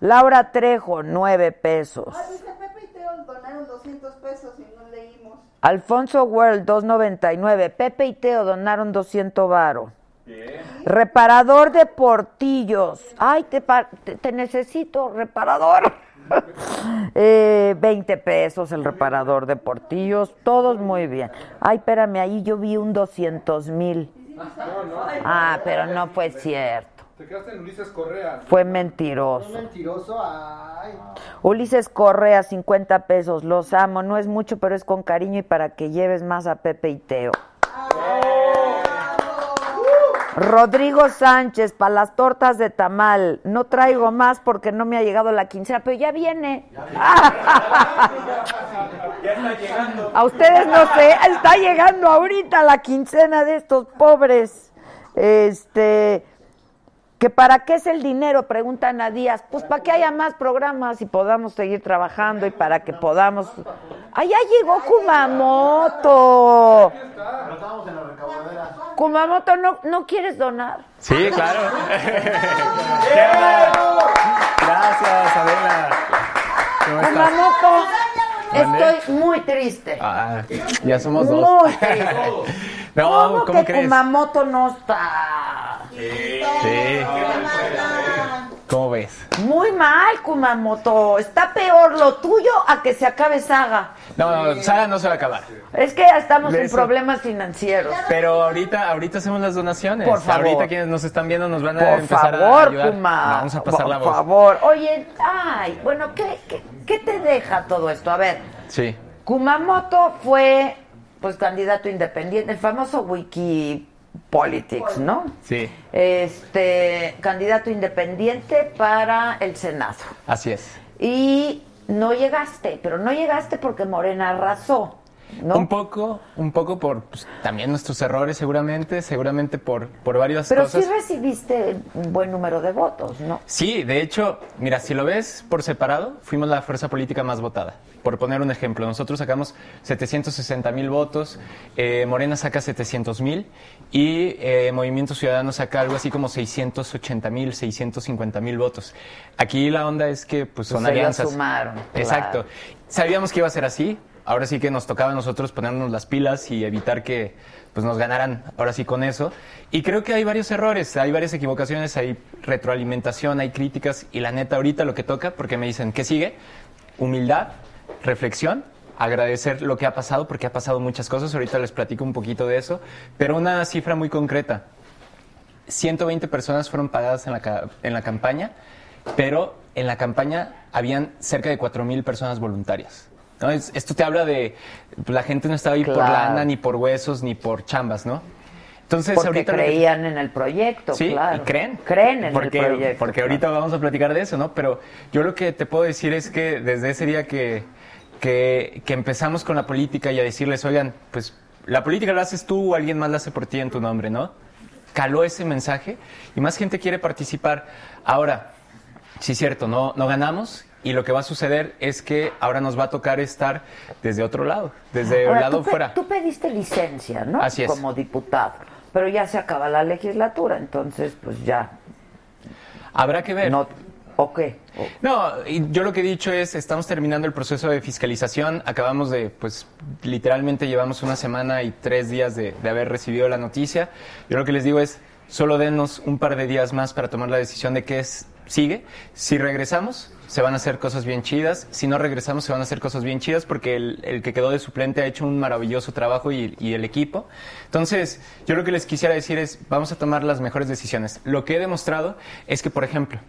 Laura Trejo, 9 pesos. Ay, dice Pepe y Teo donaron 200 pesos y no leímos. Alfonso World, 2.99. Pepe y Teo donaron 200 Reparador de portillos. Ay, te, pa- te- te necesito, reparador. Eh, 20 pesos el reparador de portillos. Todos muy bien. Ay, espérame, ahí yo vi un 200 mil. No, no. Ah, pero no fue cierto. Te quedaste en Ulises Correa. Fue mentiroso. mentiroso, ay. Ulises Correa, 50 pesos. Los amo. No es mucho, pero es con cariño y para que lleves más a Pepe y Teo. Rodrigo Sánchez, para las tortas de tamal. No traigo más porque no me ha llegado la quincena, pero ya viene. Ya está llegando. A ustedes no sé, está llegando ahorita la quincena de estos pobres. Este, que para qué es el dinero, preguntan a Díaz. Pues para que haya más programas y podamos seguir trabajando y para que podamos. ¡Allá llegó Kumamoto! Kumamoto, ¿no, ¿no quieres donar? Sí, claro. Gracias, Adela. Kumamoto, estoy muy triste. Ah, ya somos dos. Muy triste. No, ¿Cómo, ¿cómo que crees? Kumamoto no está? Sí. ¿Cómo ves? Muy mal, Kumamoto. Está peor lo tuyo a que se acabe Saga. No, no, Sara no se va a acabar. Es que ya estamos en problemas financieros. Pero ahorita, ahorita hacemos las donaciones. Por favor. Ahorita quienes nos están viendo nos van a Por empezar a favor, ayudar. Kuma. Vamos a pasar Por la voz. favor. Oye, ay, bueno, ¿qué, qué, qué te deja todo esto? A ver, Sí. Kumamoto fue, pues, candidato independiente, el famoso Wiki Politics, ¿no? Sí, Este, candidato independiente para el Senado. así es. Y no llegaste, pero no llegaste porque Morena arrasó, ¿no? Un poco, un poco por pues, también nuestros errores seguramente, seguramente por, por varias Pero cosas. sí recibiste un buen número de votos, ¿no? Sí, de hecho, mira, si lo ves por separado, fuimos la fuerza política más votada. Por poner un ejemplo, nosotros sacamos 760 mil votos, eh, Morena saca 700 mil y eh, Movimiento Ciudadano saca algo así como 680 mil, 650 mil votos. Aquí la onda es que pues son Pues ellos alianzas. sumaron, Exacto. claro. Sabíamos que iba a ser así. Ahora sí que nos tocaba a nosotros ponernos las pilas y evitar que pues nos ganaran ahora sí con eso. Y creo que hay varios errores, hay varias equivocaciones, hay retroalimentación, hay críticas y la neta ahorita lo que toca, porque me dicen, ¿qué sigue? Humildad, reflexión, agradecer lo que ha pasado, porque ha pasado muchas cosas, ahorita les platico un poquito de eso, pero una cifra muy concreta. 120 personas fueron pagadas en la, en la campaña, pero en la campaña habían cerca de 4.000 personas voluntarias. ¿No? Es- esto te habla de, la gente no estaba ahí por lana, ni por huesos, ni por chambas, ¿no? Entonces, Porque ahorita creían en el proyecto, Sí, claro. y creen. Creen en porque, el proyecto. Porque ahorita vamos a platicar de eso, ¿no? Pero yo lo que te puedo decir es que desde ese día que, que, que empezamos con la política y a decirles, oigan, pues la política la haces tú o alguien más la hace por ti en tu nombre, ¿no? Caló ese mensaje y más gente quiere participar. Ahora, sí es cierto, no, no ganamos y lo que va a suceder es que ahora nos va a tocar estar desde otro lado, desde el lado tú, fuera. tú pediste licencia, ¿no? Así es. Como diputado. Pero ya se acaba la legislatura, entonces, pues ya. Habrá que ver. No, ¿O qué? No, yo lo que he dicho es, estamos terminando el proceso de fiscalización, acabamos de, pues, literalmente llevamos una semana y tres días de, de haber recibido la noticia. Yo lo que les digo es, solo denos un par de días más para tomar la decisión de qué es, sigue. Si regresamos, se van a hacer cosas bien chidas. Si no regresamos, se van a hacer cosas bien chidas porque el, que quedó de suplente ha hecho un maravilloso trabajo y, y el equipo. Entonces, yo lo que les quisiera decir es, vamos a tomar las mejores decisiones. Lo que he demostrado es que, por ejemplo,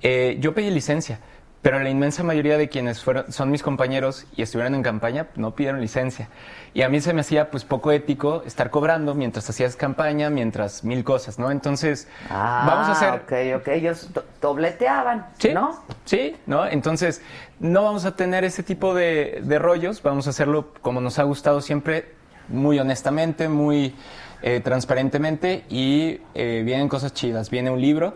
eh, yo pedí licencia, pero la inmensa mayoría de quienes fueron, son mis compañeros y estuvieron en campaña no pidieron licencia. Y a mí se me hacía pues poco ético estar cobrando mientras hacías campaña, mientras mil cosas, ¿no? Entonces, Ah, vamos a hacer... ok, ok. Ellos do- dobleteaban, Sí, ¿no? Sí, ¿no? Entonces, no vamos a tener ese tipo de, de rollos, vamos a hacerlo como nos ha gustado siempre, muy honestamente, muy eh, transparentemente y eh, vienen cosas chidas. Viene un libro,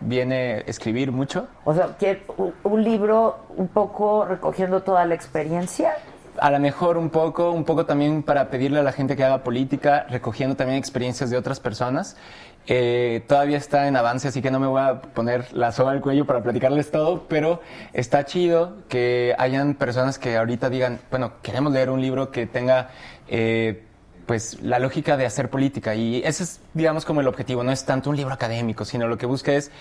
viene escribir mucho. O sea, ¿quiere un, un libro un poco recogiendo toda la experiencia. A lo mejor un poco, un poco también para pedirle a la gente que haga política, recogiendo también experiencias de otras personas. Eh, todavía está en avance, así que no me voy a poner la soga al cuello para platicarles todo, pero está chido que hayan personas que ahorita digan, bueno, queremos leer un libro que tenga eh, pues la lógica de hacer política. Y ese es digamos como el objetivo, no es tanto un libro académico, sino lo que busca es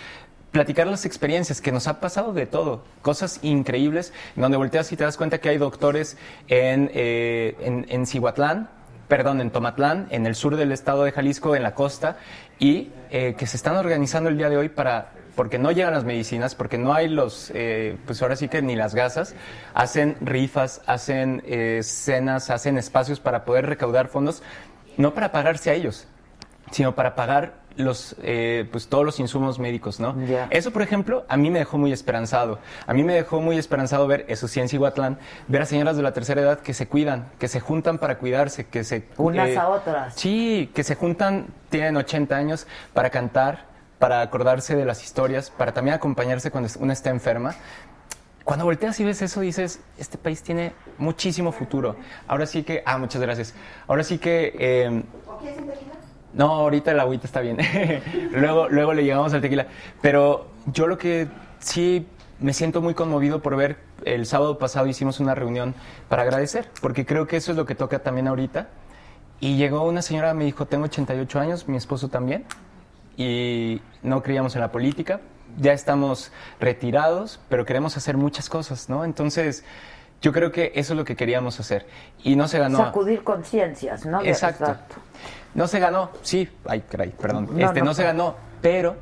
platicar las experiencias que nos ha pasado de todo, cosas increíbles, donde volteas y te das cuenta que hay doctores en, eh, en, en Cihuatlán, perdón, en Tomatlán, en el sur del estado de Jalisco, en la costa, y eh, que se están organizando el día de hoy para, porque no llegan las medicinas, porque no hay los, eh, pues ahora sí que ni las gasas, hacen rifas, hacen eh, cenas, hacen espacios para poder recaudar fondos, no para pagarse a ellos, sino para pagar los, eh, pues todos los insumos médicos, ¿no? Eso, por ejemplo, a mí me dejó muy esperanzado. A mí me dejó muy esperanzado ver, eso sí, en Cihuatlán, ver a señoras de la tercera edad que se cuidan, que se juntan para cuidarse, que se... Unas eh, a otras. Sí, que se juntan, tienen 80 años, para cantar, para acordarse de las historias, para también acompañarse cuando una está enferma. Cuando volteas y ves eso, dices, este país tiene muchísimo futuro. Ahora sí que... Ah, muchas gracias. Ahora sí que... eh, no, ahorita el agüita está bien. luego, luego le llegamos al tequila. Pero yo lo que sí me siento muy conmovido por ver, el sábado pasado hicimos una reunión para agradecer, porque creo que eso es lo que toca también ahorita. Y llegó una señora, me dijo, tengo 88 años, mi esposo también, y no creíamos en la política, ya estamos retirados, pero queremos hacer muchas cosas, ¿no? Entonces, yo creo que eso es lo que queríamos hacer. Y no se ganó. Sacudir conciencias, ¿no? Exacto. No se ganó, sí, ay, caray, perdón. No, este, no, no, se ganó, pero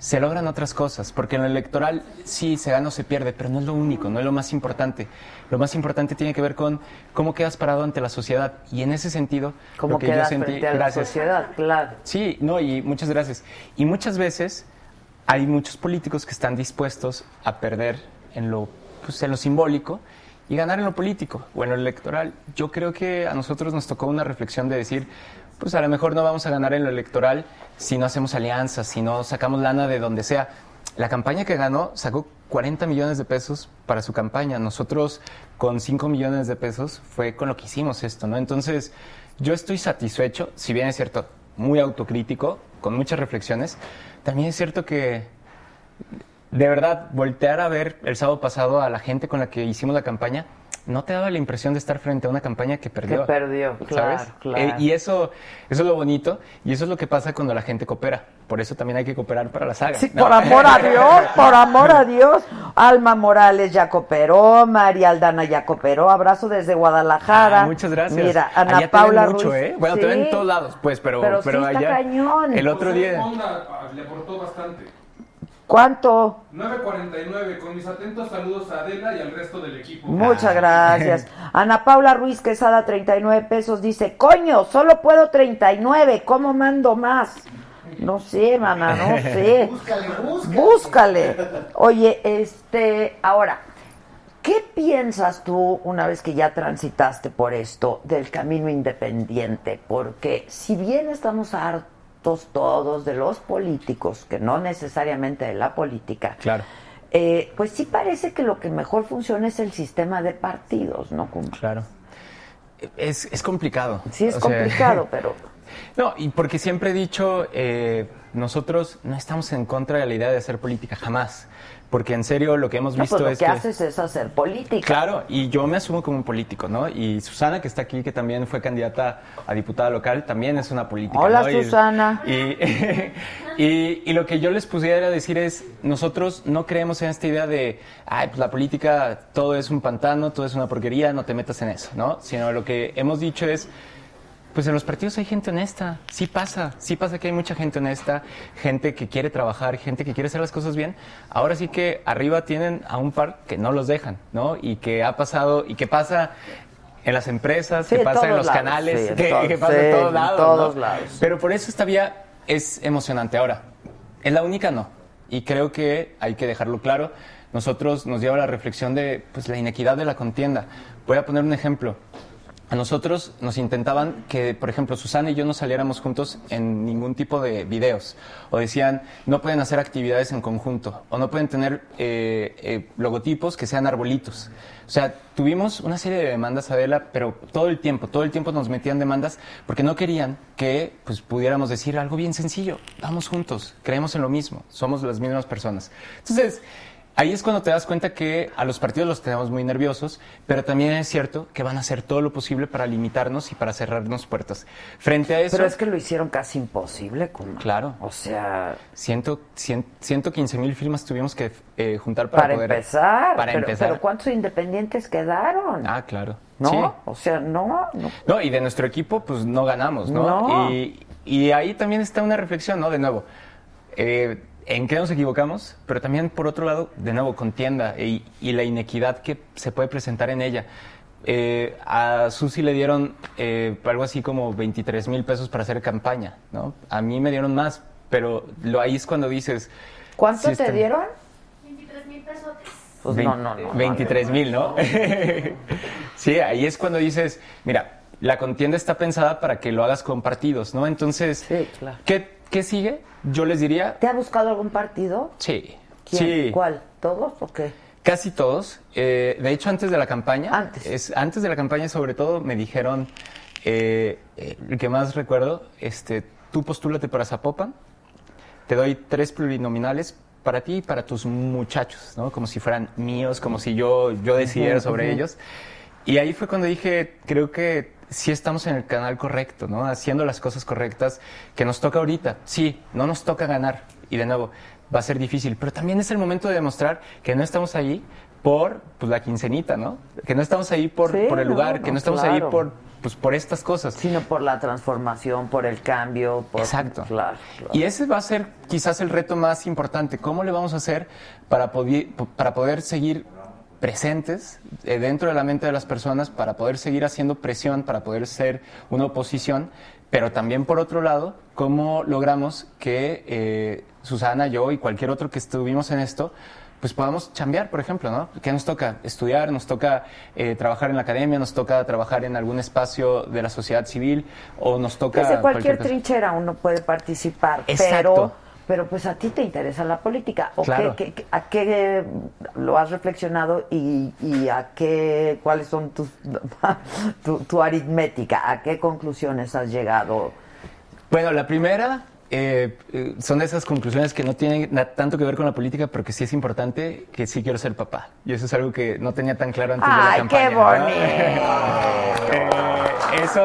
se logran otras cosas, porque en lo electoral sí se gana o se pierde, pero no es lo único, no es lo más importante. Lo más importante tiene que ver con cómo quedas parado ante la sociedad. Y en ese sentido, ¿Cómo lo que yo quedas sentí, frente a la sociedad? Claro. Sí, no, y muchas gracias. Y muchas veces hay muchos políticos que están dispuestos a perder en lo, pues, en lo simbólico y ganar en lo político o en lo electoral. Yo creo que a nosotros nos tocó una reflexión de decir, pues a lo mejor no vamos a ganar en lo electoral si no hacemos alianzas, si no sacamos lana de donde sea. La campaña que ganó sacó 40 millones de pesos para su campaña. Nosotros con 5 millones de pesos fue con lo que hicimos esto, ¿no? Entonces, yo estoy satisfecho, si bien es cierto, muy autocrítico, con muchas reflexiones. También es cierto que, de verdad, voltear a ver el sábado pasado a la gente con la que hicimos la campaña, no te daba la impresión de estar frente a una campaña que perdió. Que perdió, claro, ¿sabes? claro. Eh, y eso, eso es lo bonito y eso es lo que pasa cuando la gente coopera. Por eso también hay que cooperar para la saga. Sí, ¿no? por amor a Dios, por amor a Dios. Alma Morales ya cooperó, María Aldana ya cooperó. Abrazo desde Guadalajara. Ah, muchas gracias. Mira, Ana Allá te Paula ven mucho, Ruiz. ¿eh? Bueno, te ven en todos lados, pues, pero, Pero pero, sí está allá. cañón. El otro José día. Honda, ah, le aportó bastante. ¿Cuánto? 9.49, con mis atentos saludos a Adela y al resto del equipo. Muchas gracias. Ana Paula Ruiz Quesada, 39 pesos, dice, coño, solo puedo 39, ¿cómo mando más? No sé, mana, no sé. Búscale, búscale. Búscale. Oye, este, ahora, ¿qué piensas tú una vez que ya transitaste por esto del camino independiente? Porque si bien estamos hartos todos de los políticos, que no necesariamente de la política, Claro. eh, pues sí parece que lo que mejor funciona es el sistema de partidos, ¿no? Cum? Claro. Es, es complicado. Sí, es O sea, complicado, pero... No, y porque siempre he dicho, eh, nosotros no estamos en contra de la idea de hacer política, jamás. Porque en serio lo que hemos No, visto pues lo es que que... haces es hacer política. Claro, y yo me asumo como un político, ¿no? Y Susana, que está aquí, que también fue candidata a diputada local, también es una política. Hola, ¿no? Y- Susana. Y, y, y lo que yo les pudiera decir es, nosotros no creemos en esta idea de, ay, pues la política todo es un pantano, todo es una porquería, no te metas en eso, ¿no? Sino lo que hemos dicho es, pues en los partidos hay gente honesta, sí pasa, sí pasa que hay mucha gente honesta, gente que quiere trabajar, gente que quiere hacer las cosas bien. Ahora sí que arriba tienen a un par que no los dejan, ¿no? Y que ha pasado, y que pasa en las empresas, Sí, que en pasa en los lados, canales, sí, en que, pasa sí, en todos en lados. todos ¿no? lados. Pero por eso esta vía es emocionante. Ahora, ¿es la única? No. Y creo que hay que dejarlo claro. Nosotros nos lleva a la reflexión de pues, la inequidad de la contienda. Voy a poner un ejemplo. A nosotros nos intentaban que, por ejemplo, Susana y yo no saliéramos juntos en ningún tipo de videos. O decían, no pueden hacer actividades en conjunto. O no pueden tener eh, eh, logotipos que sean arbolitos. O sea, tuvimos una serie de demandas, Adela, pero todo el tiempo, todo el tiempo nos metían demandas porque no querían que pues, pudiéramos decir algo bien sencillo. Vamos juntos, creemos en lo mismo, somos las mismas personas. Entonces, Ahí es cuando te das cuenta que a los partidos los tenemos muy nerviosos, pero también es cierto que van a hacer todo lo posible para limitarnos y para cerrarnos puertas. Frente a eso... Pero es que lo hicieron casi imposible, Kuma. Claro. O sea... Ciento, cien- 115 mil firmas tuvimos que eh, juntar para, Para, poder... empezar. Para pero, empezar. pero ¿cuántos independientes quedaron? Ah, claro. ¿No? Sí. O sea, no, no. No, y de nuestro equipo, pues no ganamos, ¿no? No. Y, y ahí también está una reflexión, ¿no? De nuevo, eh, ¿en qué nos equivocamos? Pero también, por otro lado, de nuevo, contienda y, y la inequidad que se puede presentar en ella. Eh, a Susi le dieron eh, algo así como 23 mil pesos para hacer campaña, ¿no? A mí me dieron más, pero lo ahí es cuando dices... ¿Cuánto sí te está- dieron? 23 mil pesos. Pues no, no, no. 23 mil, ¿no? sí, ahí es cuando dices, mira, la contienda está pensada para que lo hagas con partidos, ¿no? Entonces, claro. ¿qué, qué sigue? Yo les diría, ¿Te ha buscado algún partido? sí. ¿Quién? Sí. ¿Cuál? ¿Todos o qué? Casi todos. Eh, de hecho, antes de la campaña, antes, antes de la campaña, sobre todo, me dijeron, eh, eh, el que más recuerdo, este, tú postúlate para Zapopan, te doy tres plurinominales para ti y para tus muchachos, ¿no? Como si fueran míos, como si yo, yo decidiera sobre ellos. Y ahí fue cuando dije, creo que sí estamos en el canal correcto, ¿no? Haciendo las cosas correctas que nos toca ahorita. Sí, no nos toca ganar. Y de nuevo, va a ser difícil. Pero también es el momento de demostrar que no estamos ahí por pues, la quincenita, ¿no? Que no estamos ahí por, Sí, por el lugar, no, que no estamos ahí claro. por, pues, por estas cosas. Sino por la transformación, por el cambio. Por... Exacto. Claro, claro. Y ese va a ser quizás el reto más importante. ¿Cómo le vamos a hacer para, para poder seguir presentes eh, dentro de la mente de las personas, para poder seguir haciendo presión, para poder ser una oposición? Pero también, por otro lado, ¿cómo logramos que eh, Susana, yo y cualquier otro que estuvimos en esto, pues podamos chambear, por ejemplo, ¿no? ¿Qué nos toca? Estudiar, nos toca eh, trabajar en la academia, nos toca trabajar en algún espacio de la sociedad civil o nos toca... Desde cualquier cosa. trinchera uno puede participar, Exacto. pero pero pues a ti te interesa la política. ¿O Claro. qué, qué- a qué lo has reflexionado y, y a qué cuáles son tus tu, tu aritmética? ¿A qué conclusiones has llegado? Bueno, la primera eh, eh, son de esas conclusiones que no tienen tanto que ver con la política, pero que sí es importante, que sí quiero ser papá. Y eso es algo que no tenía tan claro antes de la ¡Ay, campaña. qué ¿no? bonito! Eh, eso,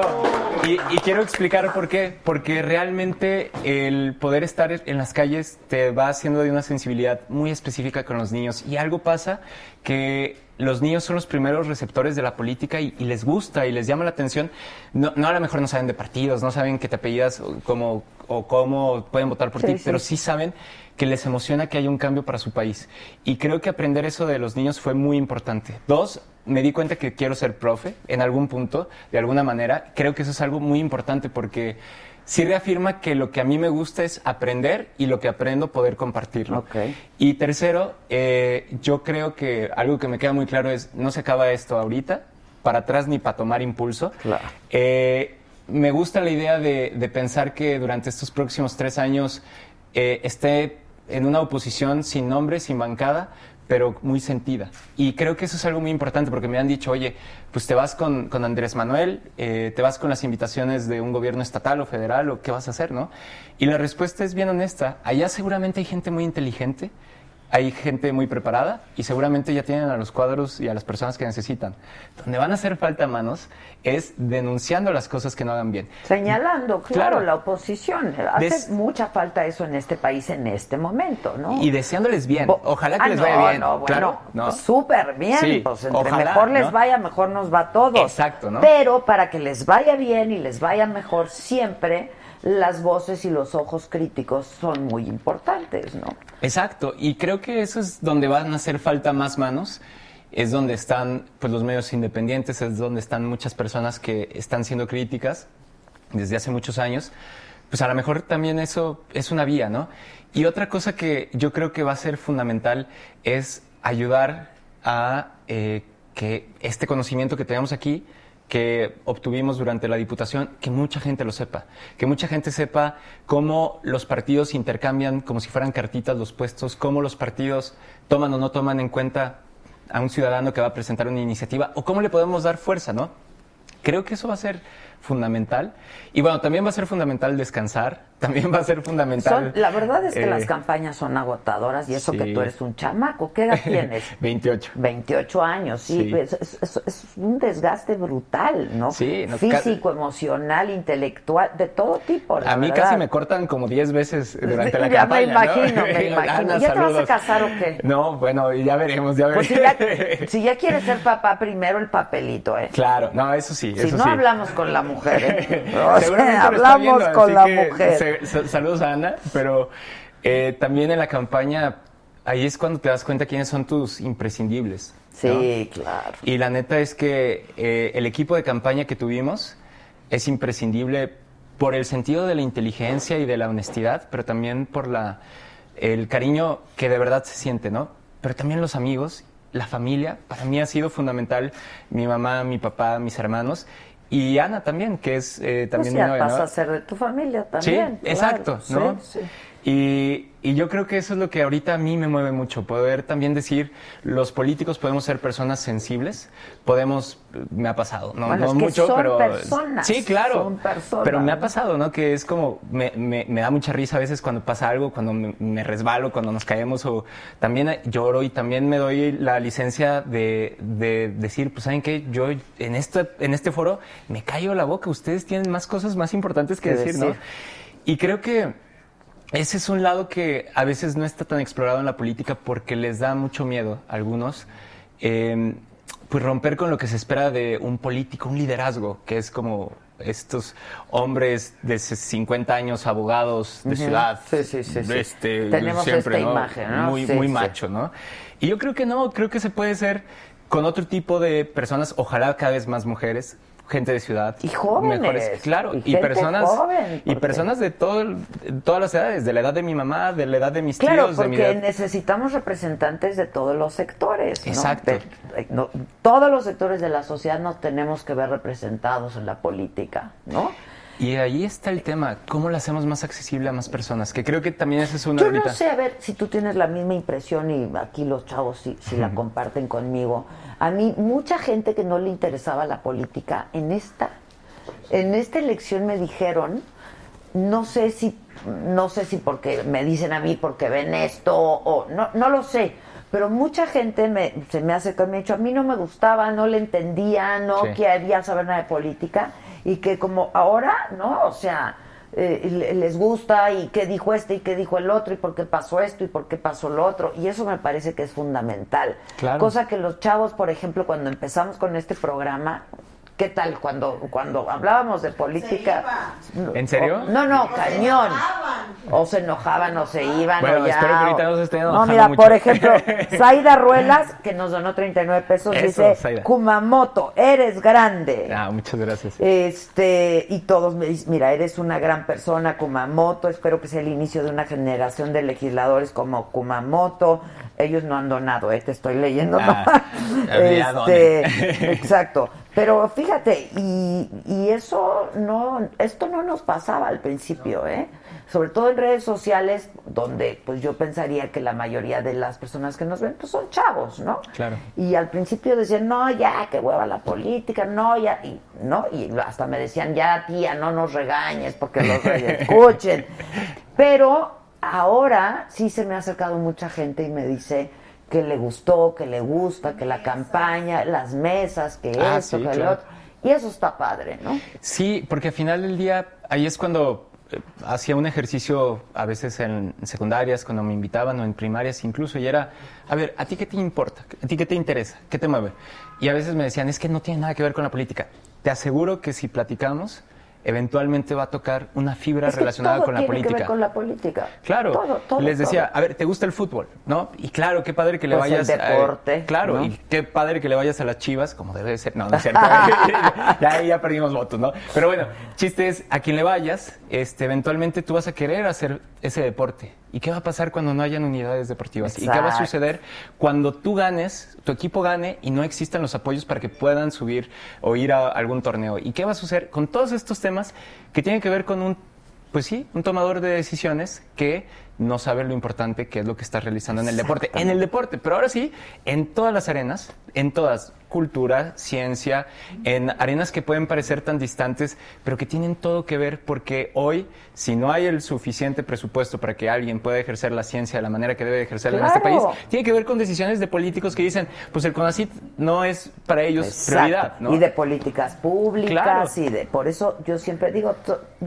y, y quiero explicar por qué. Porque realmente el poder estar en las calles te va haciendo de una sensibilidad muy específica con los niños. Y algo pasa que los niños son los primeros receptores de la política y, y les gusta y les llama la atención. No, no a lo mejor no saben de partidos, no saben que te apellidas o cómo, o cómo pueden votar por Sí, ti, sí. pero sí saben que les emociona que haya un cambio para su país. Y creo que aprender eso de los niños fue muy importante. Dos, me di cuenta que quiero ser profe en algún punto, de alguna manera. Creo que eso es algo muy importante porque sí reafirma que lo que a mí me gusta es aprender y lo que aprendo poder compartirlo. Y tercero, eh, yo creo que algo que me queda muy claro es, no se acaba esto ahorita, para atrás ni para tomar impulso. Eh, me gusta la idea de, de pensar que durante estos próximos tres años eh, esté en una oposición sin nombre, sin bancada, pero muy sentida. Y creo que eso es algo muy importante porque me han dicho, oye, pues te vas con, con Andrés Manuel, eh, te vas con las invitaciones de un gobierno estatal o federal, o qué vas a hacer, ¿no? Y la respuesta es bien honesta. Allá seguramente hay gente muy inteligente, hay gente muy preparada y seguramente ya tienen a los cuadros y a las personas que necesitan. Donde van a hacer falta manos es denunciando las cosas que no hagan bien. Señalando, claro, Claro. la oposición. Hace Des- mucha falta eso en este país en este momento, ¿no? Y deseándoles bien. Bo- Ojalá que Ah, les no, vaya bien. no, bueno, claro, no. súper bien. Sí, pues entre ojalá, mejor les vaya, mejor nos va a todos. Exacto, ¿no? Pero para que les vaya bien y les vaya mejor, siempre las voces y los ojos críticos son muy importantes, ¿no? Exacto, y creo que eso es donde van a hacer falta más manos, es donde están pues, los medios independientes, es donde están muchas personas que están siendo críticas desde hace muchos años. Pues a lo mejor también eso es una vía, ¿no? Y otra cosa que yo creo que va a ser fundamental es ayudar a eh, que este conocimiento que tenemos aquí que obtuvimos durante la diputación, que mucha gente lo sepa, que mucha gente sepa cómo los partidos intercambian como si fueran cartitas los puestos, cómo los partidos toman o no toman en cuenta a un ciudadano que va a presentar una iniciativa o cómo le podemos dar fuerza, ¿no? Creo que eso va a ser fundamental. Y bueno, también va a ser fundamental descansar, también va a ser fundamental... Son- la verdad es que eh, las campañas son agotadoras y eso sí. que tú eres un chamaco. ¿Qué edad tienes? 28. 28 años, sí. Sí. Es, es- es- es un desgaste brutal, ¿no? Sí, no, Físico, emocional, intelectual, de todo tipo. la A mí verdad. casi me cortan como 10 veces durante la Ya campaña. me ¿no? imagino, me imagino. Ana, ¿Ya te vas a saludos. casar o qué? No, bueno, ya veremos, ya Pues veremos. si ya, si ya quieres ser papá, primero el papelito, ¿eh? Claro, no, eso sí, Si eso no sí. hablamos con la mujer, ¿eh? O sea, Seguramente lo está hablamos viendo, con la mujer. se- saludos a Ana, pero eh, también en la campaña, ahí es cuando te das cuenta quiénes son tus imprescindibles. ¿no? Sí, claro. Y la neta es que eh, el equipo de campaña que tuvimos es imprescindible por el sentido de la inteligencia y de la honestidad, pero también por la, el cariño que de verdad se siente, ¿no? Pero también los amigos, la familia, para mí ha sido fundamental, mi mamá, mi papá, mis hermanos, y Ana también, que es eh, también pues mi ya novia, ¿no? pasa a ser de tu familia también. Sí, exacto. ¿no? Sí, sí. Y, y yo creo que eso es lo que ahorita a mí me mueve mucho, poder también decir, los políticos podemos ser personas sensibles, podemos, me ha pasado, no, Bueno, no es que mucho, son pero... personas, sí, claro, son personas, pero me ha pasado, ¿no? Que es como, me, me, me da mucha risa a veces cuando pasa algo, cuando me, me resbalo, cuando nos caemos, o también lloro y también me doy la licencia de, de decir, pues, ¿saben qué? Yo en este, en este foro me callo la boca, ustedes tienen más cosas más importantes que Que decir, ¿no? decir. Y creo que ese es un lado que a veces no está tan explorado en la política porque les da mucho miedo a algunos. eh, pues romper con lo que se espera de un político, un liderazgo, que es como estos hombres de 50 años, abogados de ciudad. Sí, sí, sí, este, Tenemos siempre, esta ¿no? imagen, ¿no? Muy, muy macho, ¿no? Y yo creo que no, creo que se puede ser con otro tipo de personas, ojalá cada vez más mujeres, gente de ciudad. Y jóvenes. claro, Y personas joven, y personas de todo, todas las edades, de la edad de mi mamá, de la edad de mis Claro, tíos, de mi porque edad. necesitamos representantes de todos los sectores. ¿no? Exacto. De- no, todos los sectores de la sociedad nos tenemos que ver representados en la política, ¿no? Y ahí está el tema, ¿cómo lo hacemos más accesible a más personas? Que creo que también esa es una Yo ahorita. no sé, a ver si tú tienes la misma impresión y aquí los chavos si, si la comparten conmigo. A mí, mucha gente que no le interesaba la política, en esta, en esta elección me dijeron, no sé si, no sé si porque me dicen a mí porque ven esto o no, no lo sé. Pero mucha gente me, se me hace que me ha dicho, a mí no me gustaba, no le entendía, no Sí. quería saber nada de política y que como ahora, ¿no? O sea, eh, le- les gusta y qué dijo este y qué dijo el otro y por qué pasó esto y por qué pasó lo otro y eso me parece que es fundamental. Claro. Cosa que los chavos, por ejemplo, cuando empezamos con este programa, ¿qué tal cuando cuando hablábamos de política? ¿En serio? O- no, no, cañón. O se enojaban o se iban Bueno, o ya. espero que ahorita no se estén No, enojando mira, mucho. por ejemplo, Zaida Ruelas, que nos donó 39 pesos, Eso, dice. Kumamoto, eres grande. Ah, muchas gracias. Este, y todos me dicen, mira, eres una gran persona, Kumamoto, espero que sea el inicio de una generación de legisladores como Kumamoto. Ellos no han donado, eh, te estoy leyendo. Ah, ¿no? este, exacto. Pero fíjate, y, y eso no, esto no nos pasaba al principio, ¿eh? Sobre todo en redes sociales, donde pues yo pensaría que la mayoría de las personas que nos ven pues son chavos, ¿no? Claro. Y al principio decían, no, ya, que hueva la política, no, ya, y, ¿no? Y hasta me decían, ya, tía, no nos regañes porque los escuchen. Pero ahora sí se me ha acercado mucha gente y me dice que le gustó, que le gusta, que la campaña, las mesas, que Ah, esto, sí, que claro. lo otro. Y eso está padre, ¿no? Sí, porque al final del día, ahí es cuando eh, hacía un ejercicio a veces en secundarias, cuando me invitaban o en primarias incluso, y era, a ver, ¿a ti qué te importa? ¿A ti qué te interesa? ¿Qué te mueve? Y a veces me decían, es que no tiene nada que ver con la política. Te aseguro que si platicamos, eventualmente va a tocar una fibra Es que relacionada todo con la política. que ver con la política. Claro, Todo, todo, les decía, todo. a ver, ¿te gusta el fútbol? ¿No? Y claro, qué padre que le Pues el vayas a- deporte, claro, ¿no? y qué padre que le vayas a las chivas, como debe de ser. No, no es cierto. ya, ya perdimos votos, ¿no? Pero bueno, chiste es, a quien le vayas, este, eventualmente tú vas a querer hacer ese deporte. ¿Y qué va a pasar cuando no hayan unidades deportivas? ¿Y qué va a suceder cuando tú ganes, tu equipo gane y no existan los apoyos para que puedan subir o ir a algún torneo? ¿Y qué va a suceder con todos estos temas que tienen que ver con un pues sí, un tomador de decisiones que no sabe lo importante que es lo que está realizando en el deporte. En el deporte, pero ahora sí, en todas las arenas, en todas, cultura, ciencia, en arenas que pueden parecer tan distantes, pero que tienen todo que ver porque hoy, si no hay el suficiente presupuesto para que alguien pueda ejercer la ciencia de la manera que debe ejercerla en este país, tiene que ver con decisiones de políticos que dicen, pues el CONACIT no es para ellos Exacto. prioridad, ¿no? Y de políticas públicas Claro. y de por eso yo siempre digo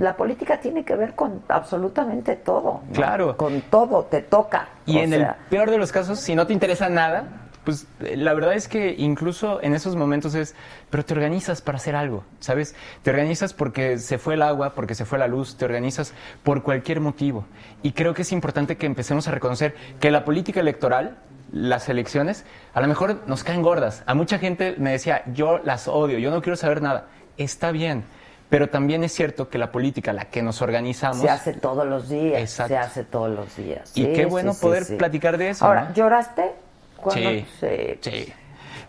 la política tiene que ver con absolutamente todo. ¿no? Claro. Con todo te toca. Y O en sea, el peor de los casos, si no te interesa nada, pues eh, la verdad es que incluso en esos momentos es, pero te organizas para hacer algo, ¿sabes? Te organizas porque se fue el agua, porque se fue la luz, te organizas por cualquier motivo. Y creo que es importante que empecemos a reconocer que la política electoral, las elecciones, a lo mejor nos caen gordas. A mucha gente me decía, yo las odio, yo no quiero saber nada. Está bien. Pero también es cierto que la política, la que nos organizamos... Se hace todos los días. Exacto. Se hace todos los días. Y Sí, qué bueno sí, poder sí. platicar de eso. Ahora, ¿no? ¿lloraste? Cuando- Sí, sí. sí.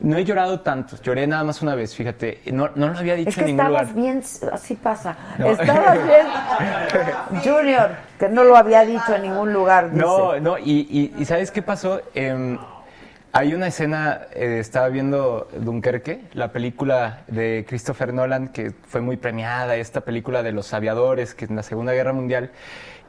No he llorado tanto, lloré nada más una vez, fíjate. No, no lo había dicho Es que en ningún estabas lugar. bien, así pasa. No. Estabas bien, Junior, que no lo había dicho en ningún lugar. Dice. No, no, y, y- y ¿sabes qué pasó? Em, hay una escena, eh, estaba viendo Dunkerque, la película de Christopher Nolan, que fue muy premiada, esta película de los aviadores, que en la Segunda Guerra Mundial.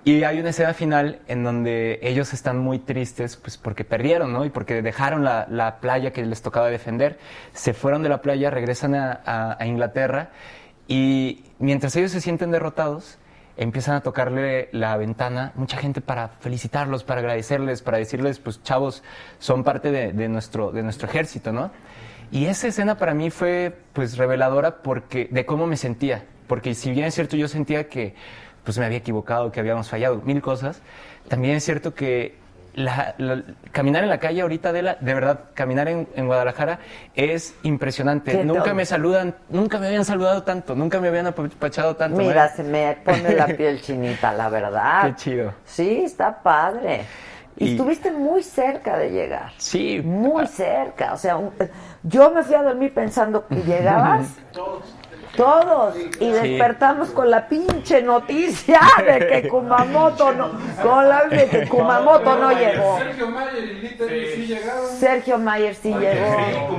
Y hay una escena final en donde ellos están muy tristes, pues porque perdieron, ¿no? Y porque dejaron la, la playa que les tocaba defender. Se fueron de la playa, regresan a, a- a Inglaterra y mientras ellos se sienten derrotados, empiezan a tocarle la ventana mucha gente para felicitarlos, para agradecerles, para decirles, pues chavos, son parte de, de nuestro, de nuestro ejército, ¿no? Y esa escena para mí fue pues reveladora porque, de cómo me sentía. Porque si bien es cierto, yo sentía que pues me había equivocado, que habíamos fallado, mil cosas, también es cierto que la- la- caminar en la calle ahorita, de, de verdad, caminar en, en Guadalajara es impresionante. ¿Qué Nunca tal? me saludan, nunca me habían saludado tanto, nunca me habían apapachado tanto. Mira, ¿eh? se me pone la piel chinita, la verdad. Qué chido. Sí, está padre. Y, Y- estuviste muy cerca de llegar. Sí. Muy cerca. O sea, un- yo me fui a dormir pensando que llegabas. Todos. Y despertamos con la pinche noticia de que Kumamoto no, con la de que Kumamoto no llegó. Sergio Mayer y Little sí llegaron. Sergio Mayer sí llegó.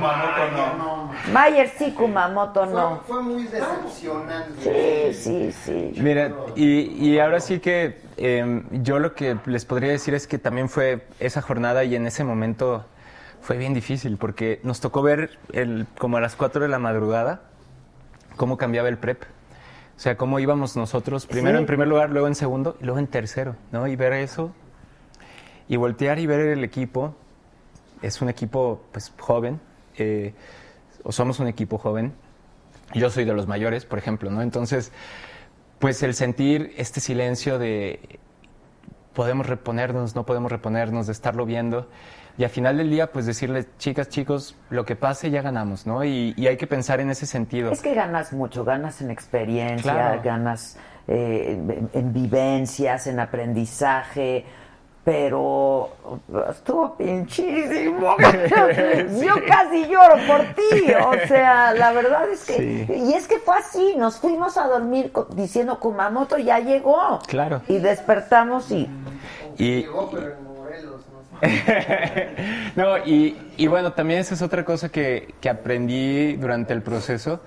Mayer sí, Kumamoto no. Fue muy decepcionante. Sí, sí, sí. Mira, y, y ahora sí que eh, yo lo que les podría decir es que también fue esa jornada y en ese momento fue bien difícil porque nos tocó ver el, como a las 4 de la madrugada cómo cambiaba el prep. O sea, cómo íbamos nosotros, primero Sí. en primer lugar, luego en segundo y luego en tercero, ¿no? Y ver eso y voltear y ver el equipo. Es un equipo, pues, joven, eh, o somos un equipo joven. Yo soy de los mayores, por ejemplo, ¿no? Entonces, pues el sentir este silencio de podemos reponernos, no podemos reponernos, de estarlo viendo. Y al final del día, pues decirles, chicas, chicos, lo que pase ya ganamos, ¿no? Y, y hay que pensar en ese sentido. Es que ganas mucho, ganas en experiencia, Claro. ganas eh, en, en vivencias, en aprendizaje, pero estuvo pinchísimo. Yo casi lloro por ti, o sea, la verdad es que... Sí. Y es que fue así, nos fuimos a dormir diciendo Kumamoto ya llegó. Claro. Y despertamos y... Y, Llegó, pero no y, y bueno, también esa es otra cosa que, que aprendí durante el proceso.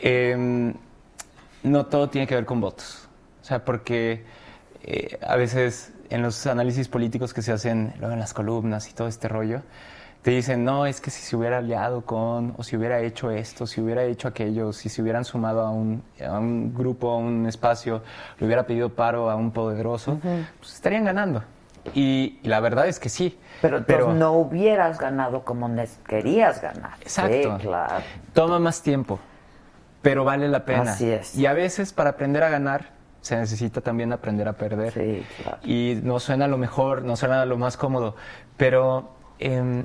Em, no todo tiene que ver con votos. O sea, porque eh, a veces en los análisis políticos que se hacen luego en las columnas y todo este rollo, te dicen, no, es que si se hubiera aliado con, o si hubiera hecho esto, si hubiera hecho aquello, si se hubieran sumado a un, a un grupo, a un espacio, le hubiera pedido paro a un poderoso, pues estarían ganando. Y, y la verdad es que sí. Pero, entonces no hubieras ganado como querías ganar. Exacto. Sí, claro. Toma más tiempo, pero vale la pena. Así es. Y a veces para aprender a ganar se necesita también aprender a perder. Sí, claro. Y no suena lo mejor, no suena lo más cómodo, pero em,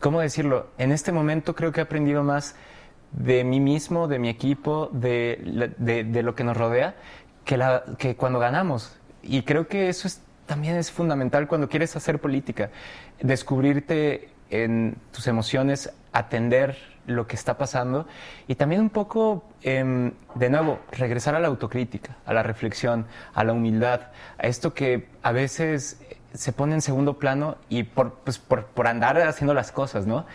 ¿cómo decirlo? En este momento creo que he aprendido más de mí mismo, de mi equipo, de, de- de lo que nos rodea, que, la, que cuando ganamos. Y creo que eso es, también es fundamental cuando quieres hacer política. Descubrirte en tus emociones, atender lo que está pasando y también un poco, em, de nuevo, regresar a la autocrítica, a la reflexión, a la humildad, a esto que a veces se pone en segundo plano y por, pues, por, por andar haciendo las cosas, ¿no?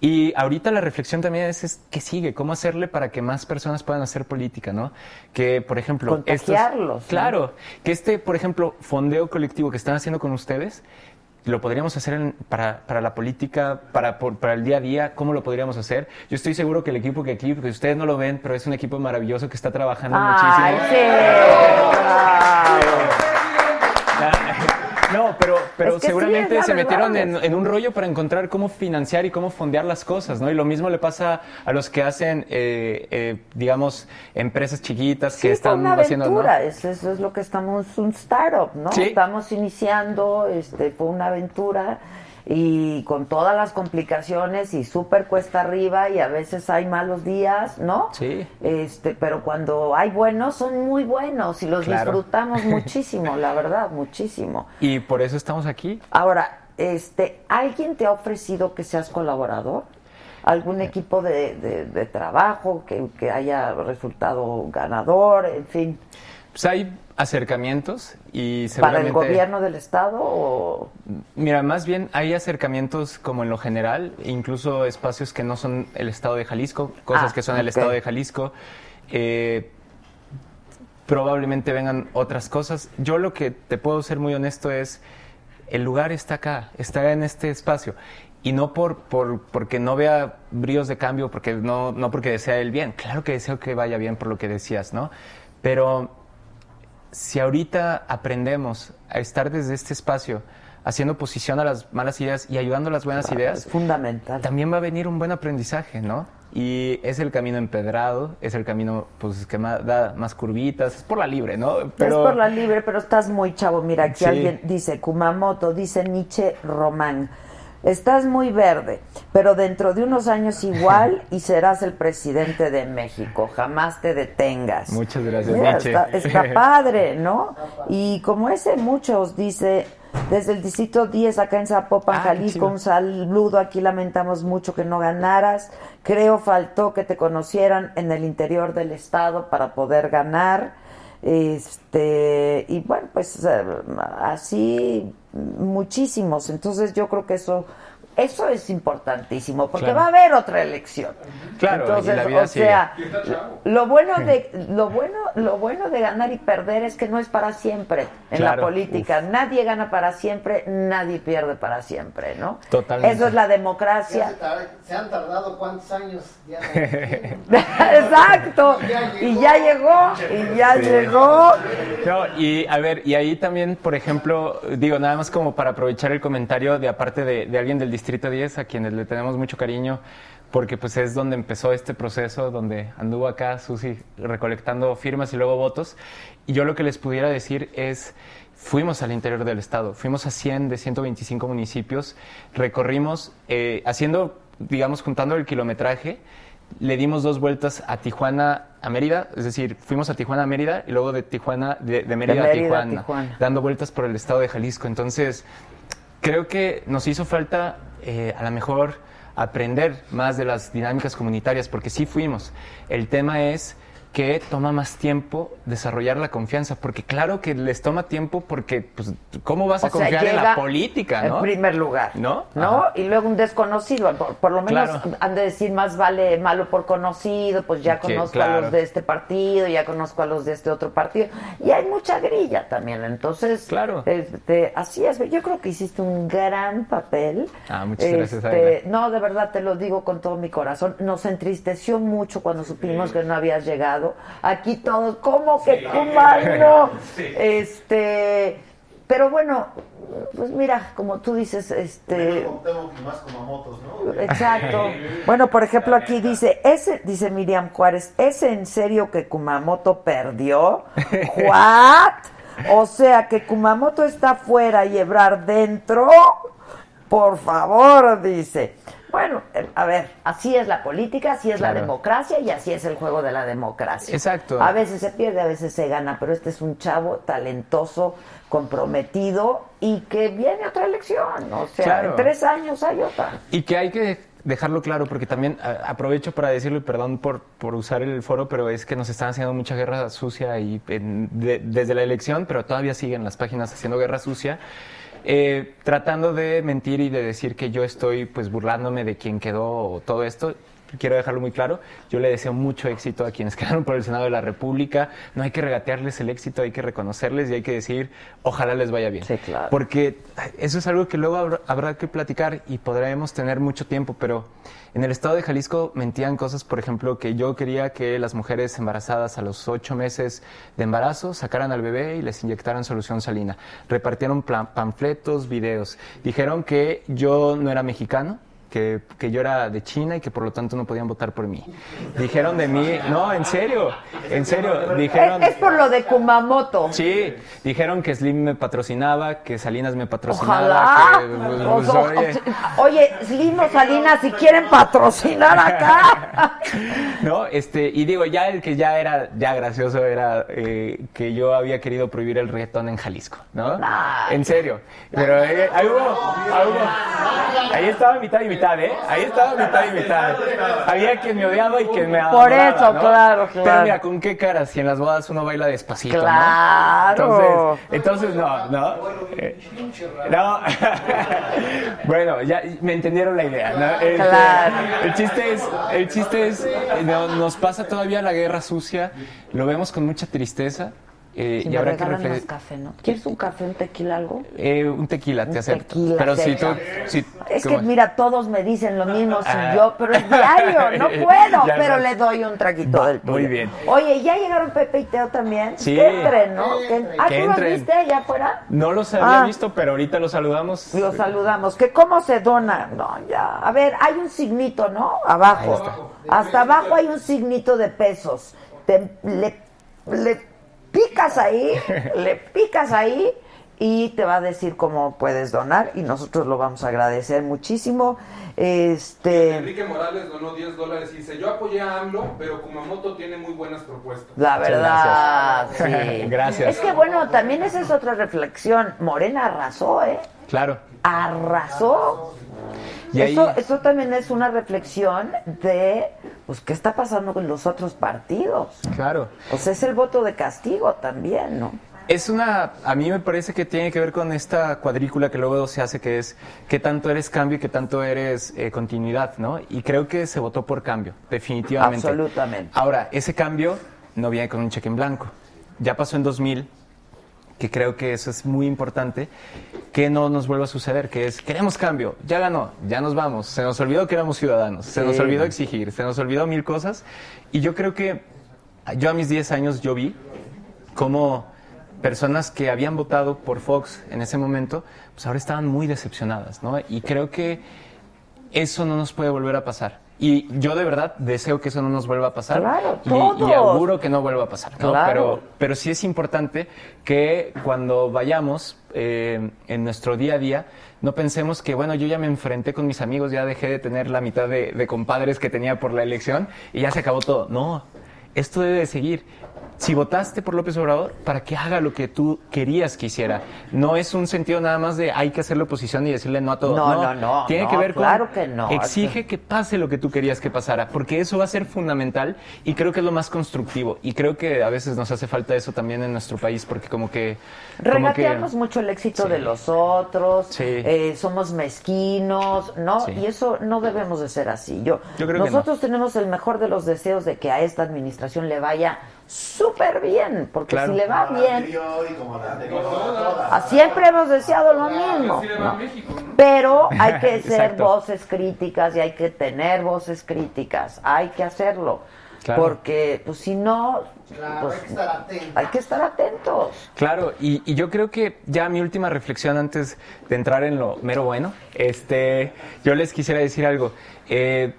Y ahorita la reflexión también es, es qué sigue, cómo hacerle para que más personas puedan hacer política, ¿no? Que, por ejemplo, estos- Contagiarlos, ¿no? claro, que este, por ejemplo, fondeo colectivo que están haciendo con ustedes, lo podríamos hacer en- para, para la política, para, por- para el día a día, ¿cómo lo podríamos hacer? Yo estoy seguro que el equipo que aquí, que ustedes no lo ven, pero es un equipo maravilloso que está trabajando Ay, muchísimo. sí. No, pero, pero Es que sí, seguramente se metieron en, un rollo para encontrar cómo financiar y cómo fondear las cosas, ¿no? Y lo mismo le pasa a los que hacen, eh, eh, digamos, empresas chiquitas que Sí, están una haciendo, ¿no? aventura, eso, eso es lo que estamos, un startup, ¿no? Sí. Estamos iniciando, este, fue una aventura. Y con todas las complicaciones y súper cuesta arriba y a veces hay malos días, ¿no? Sí. Este, pero cuando hay buenos son muy buenos y los Claro. disfrutamos muchísimo, la verdad, muchísimo. Y por eso estamos aquí. Ahora, este, ¿alguien te ha ofrecido que seas colaborador? ¿Algún equipo de, de- de trabajo que, que haya resultado ganador? En fin, Pues hay acercamientos y ¿para el seguramente... gobierno del Estado o...? Mira, más bien hay acercamientos como en lo general, incluso espacios que no son el estado de Jalisco, cosas Ah, que son el estado de Jalisco. Eh, probablemente vengan otras cosas. Yo lo que te puedo ser muy honesto es, el lugar está acá, está en este espacio. Y no por, por porque no vea bríos de cambio, porque no, no porque desea el bien. Claro que deseo que vaya bien por lo que decías, ¿no? Pero si ahorita aprendemos a estar desde este espacio, haciendo oposición a las malas ideas y ayudando a las buenas ideas, es fundamental. También va a venir un buen aprendizaje, ¿no? Y es el camino empedrado, es el camino pues que ma- da más curvitas, es por la libre, ¿no? Es por la libre, pero estás muy chavo. Mira, aquí Sí. alguien dice, Kumamoto, dice Nietzsche Román. Estás muy verde, pero dentro de unos años igual y serás el presidente de México. Jamás te detengas. Muchas gracias, Mira, Nietzsche. está, está padre, ¿no? Y como ese muchos, dice, desde el distrito 10 acá en Zapopan, Ah, Jalisco, un saludo, aquí lamentamos mucho que no ganaras. Creo faltó que te conocieran en el interior del estado para poder ganar. Este, y bueno, pues eh, así muchísimos. Entonces yo creo que eso eso es importantísimo porque Claro. va a haber otra elección. Claro, y Entonces, la vida o sigue. sea, lo bueno de lo bueno lo bueno de ganar y perder es que no es para siempre en la política. Nadie gana para siempre, nadie pierde para siempre, ¿no? Totalmente. Eso es la democracia. se, han tardado cuántos años ya. Exacto. Y ya llegó, y ya Sí. llegó. No, y a ver, y ahí también, por ejemplo, digo, nada más como para aprovechar el comentario de aparte de, de alguien del Distrito 10, a quienes le tenemos mucho cariño, porque pues es donde empezó este proceso, donde anduvo acá Susi recolectando firmas y luego votos. Y yo lo que les pudiera decir es, fuimos al interior del estado, fuimos a 100 de 125 municipios, recorrimos, eh, haciendo, digamos, juntando el kilometraje, le dimos dos vueltas a Tijuana a Mérida, es decir, fuimos a Tijuana a Mérida y luego de Tijuana, de, de Mérida, Mérida a a Tijuana, Tijuana. dando vueltas por el estado de Jalisco. Entonces, creo que nos hizo falta eh, a lo mejor aprender más de las dinámicas comunitarias, porque sí fuimos. El tema es que toma más tiempo desarrollar la confianza, porque claro que les toma tiempo porque, pues, ¿cómo vas a sea, confiar en la política, no? En primer lugar. ¿No? ¿No? Ajá. Y luego un desconocido. Por, por lo menos Claro. han de decir más vale malo por conocido, pues ya Sí, conozco a los de este partido, ya conozco a los de este otro partido. Y hay mucha grilla también. Entonces, Claro. este, así es. Yo creo que hiciste un gran papel. Ah, muchas gracias, Este, no, de verdad te lo digo con todo mi corazón. Nos entristeció mucho cuando supimos que no habías llegado. Aquí todos, ¿cómo que cumano? Este, pero bueno, pues mira, como tú dices, este, Tengo más como motos, ¿no? Exacto. Bueno, por ejemplo, aquí dice, ese, dice Miriam Juárez, ¿es en serio que Kumamoto perdió? ¿What? O sea, que Kumamoto está fuera y Ebrar dentro. Por favor, dice. Bueno, eh, a ver, así es la política, así es la democracia y así es el juego de la democracia. Exacto. A veces se pierde, a veces se gana, pero este es un chavo talentoso, comprometido y que viene otra elección. O sea, Claro. en tres años hay otra. Y que hay que dejarlo claro, porque también aprovecho para decirlo, y perdón por, por usar el foro, pero es que nos están haciendo mucha guerra sucia y en- de- desde la elección, pero todavía siguen las páginas haciendo guerra sucia, eh, tratando de mentir y de decir que yo estoy pues burlándome de quien quedó todo esto. Quiero dejarlo muy claro, yo le deseo mucho éxito a quienes quedaron por el Senado de la República. No hay que regatearles el éxito, hay que reconocerles y hay que decir, ojalá les vaya bien. claro. Porque eso es algo que luego habrá, que platicar y podremos tener mucho tiempo, pero en el estado de Jalisco mentían cosas, por ejemplo, que yo quería que las mujeres embarazadas a los ocho meses de embarazo sacaran al bebé y les inyectaran solución salina. Repartieron panfletos, videos. Dijeron que yo no era mexicano, que, que yo era de China y que por lo tanto no podían votar por mí. Dijeron de mí, no, en serio, en serio, dijeron... Es, es por lo de Kumamoto. Sí, dijeron que Slim me patrocinaba, que Salinas me patrocinaba, Ojalá. que, pues, O- oye, Oye, Slim o Salinas, si quieren patrocinar acá. ¿no? Este, y digo, ya el que ya era ya gracioso era eh, que yo había querido prohibir el reggaetón en Jalisco, ¿no? En serio. Pero eh, ahí hubo, ahí hubo- ahí estaba mitad y mitad, ¿eh? Ahí estaba mitad y mitad. Había quien me odiaba y quien me Por adoraba, eso, ¿no? claro, Pero claro. mira, ¿con qué cara? Si en las bodas uno baila despacito, ¿no? Claro. Entonces, entonces no, no. Eh, no. bueno, ya me entendieron la idea, ¿no? Este, Claro. El chiste es, el chiste es, eh, no- nos pasa todavía la guerra sucia, lo vemos con mucha tristeza. Eh, Si y me habrá que regalan más refle- café, ¿no? ¿Quieres un café, un tequila, algo? eh, un tequila, te Un acepto. tequila, Pero si tú, si, Es ¿cómo que mira, todos me dicen lo mismo, si Ah. yo, pero es diario, no puedo, Ya pero le doy un traguito del tuyo. Muy bien. Oye, ¿ya llegaron Pepe y Teo también? Sí. Que entren, ¿no? Que, ah, Que ¿tú los viste allá afuera? No los había Ah. visto, pero ahorita los saludamos. Los saludamos. ¿Que cómo se dona? No, ya. A ver, hay un signito, ¿no? Abajo. Hasta abajo hay un signito de pesos. Te- le, le picas ahí, le picas ahí y te va a decir cómo puedes donar y nosotros lo vamos a agradecer muchísimo. Este, Enrique Morales donó 10 dólares y dice, yo apoyé a AMLO, pero Kumamoto tiene muy buenas propuestas. la verdad, sí. Gracias. Es que bueno, también esa es otra reflexión. Morena arrasó, ¿eh? Claro. Arrasó. Y ahí- Eso, eso también es una reflexión de pues qué está pasando con los otros partidos. Claro. O sea, es el voto de castigo también, ¿no? Es una, a mí me parece que tiene que ver con esta cuadrícula que luego se hace, que es qué tanto eres cambio y qué tanto eres eh, continuidad, ¿no? Y creo que se votó por cambio, definitivamente. Absolutamente. Ahora, ese cambio no viene con un cheque en blanco. Ya pasó en 2000, que creo que eso es muy importante, que no nos vuelva a suceder, que es, queremos cambio, ya ganó, ya nos vamos, se nos olvidó que éramos ciudadanos, se nos olvidó exigir, se nos olvidó mil cosas, y yo creo que yo a mis 10 años yo vi cómo personas que habían votado por Fox en ese momento, pues ahora estaban muy decepcionadas, ¿no? Y creo que eso no nos puede volver a pasar. Y yo de verdad deseo que eso no nos vuelva a pasar. Claro, y, y auguro que no vuelva a pasar. ¿no? Claro. Pero, pero sí es importante que cuando vayamos eh, en nuestro día a día, no pensemos que, bueno, yo ya me enfrenté con mis amigos, ya dejé de tener la mitad de, de compadres que tenía por la elección y ya se acabó todo. No, esto debe de seguir. Si votaste por López Obrador, para que haga lo que tú querías que hiciera. No es un sentido nada más de hay que hacer la oposición y decirle no a todo. No, no, no, Tiene no, que ver claro con que no. exige que pase lo que tú querías que pasara, porque eso va a ser fundamental y creo que es lo más constructivo. Y creo que a veces nos hace falta eso también en nuestro país, porque como que... como que- Regateamos mucho el éxito Sí. de los otros, Sí. eh, somos mezquinos, ¿no? Sí. Y eso no debemos de ser así. Yo, Yo creo que nosotros tenemos el mejor de los deseos de que a esta administración le vaya súper bien, porque Claro. si le va bien, Siempre hemos deseado lo mismo. Pero hay que ser voces críticas y hay que tener voces críticas. Hay que hacerlo. Claro. Porque, pues si no, Claro, pues, hay que estar atentos. hay que estar atentos. Claro, y, y yo creo que ya mi última reflexión antes de entrar en lo mero bueno, este, yo les quisiera decir algo. Eh,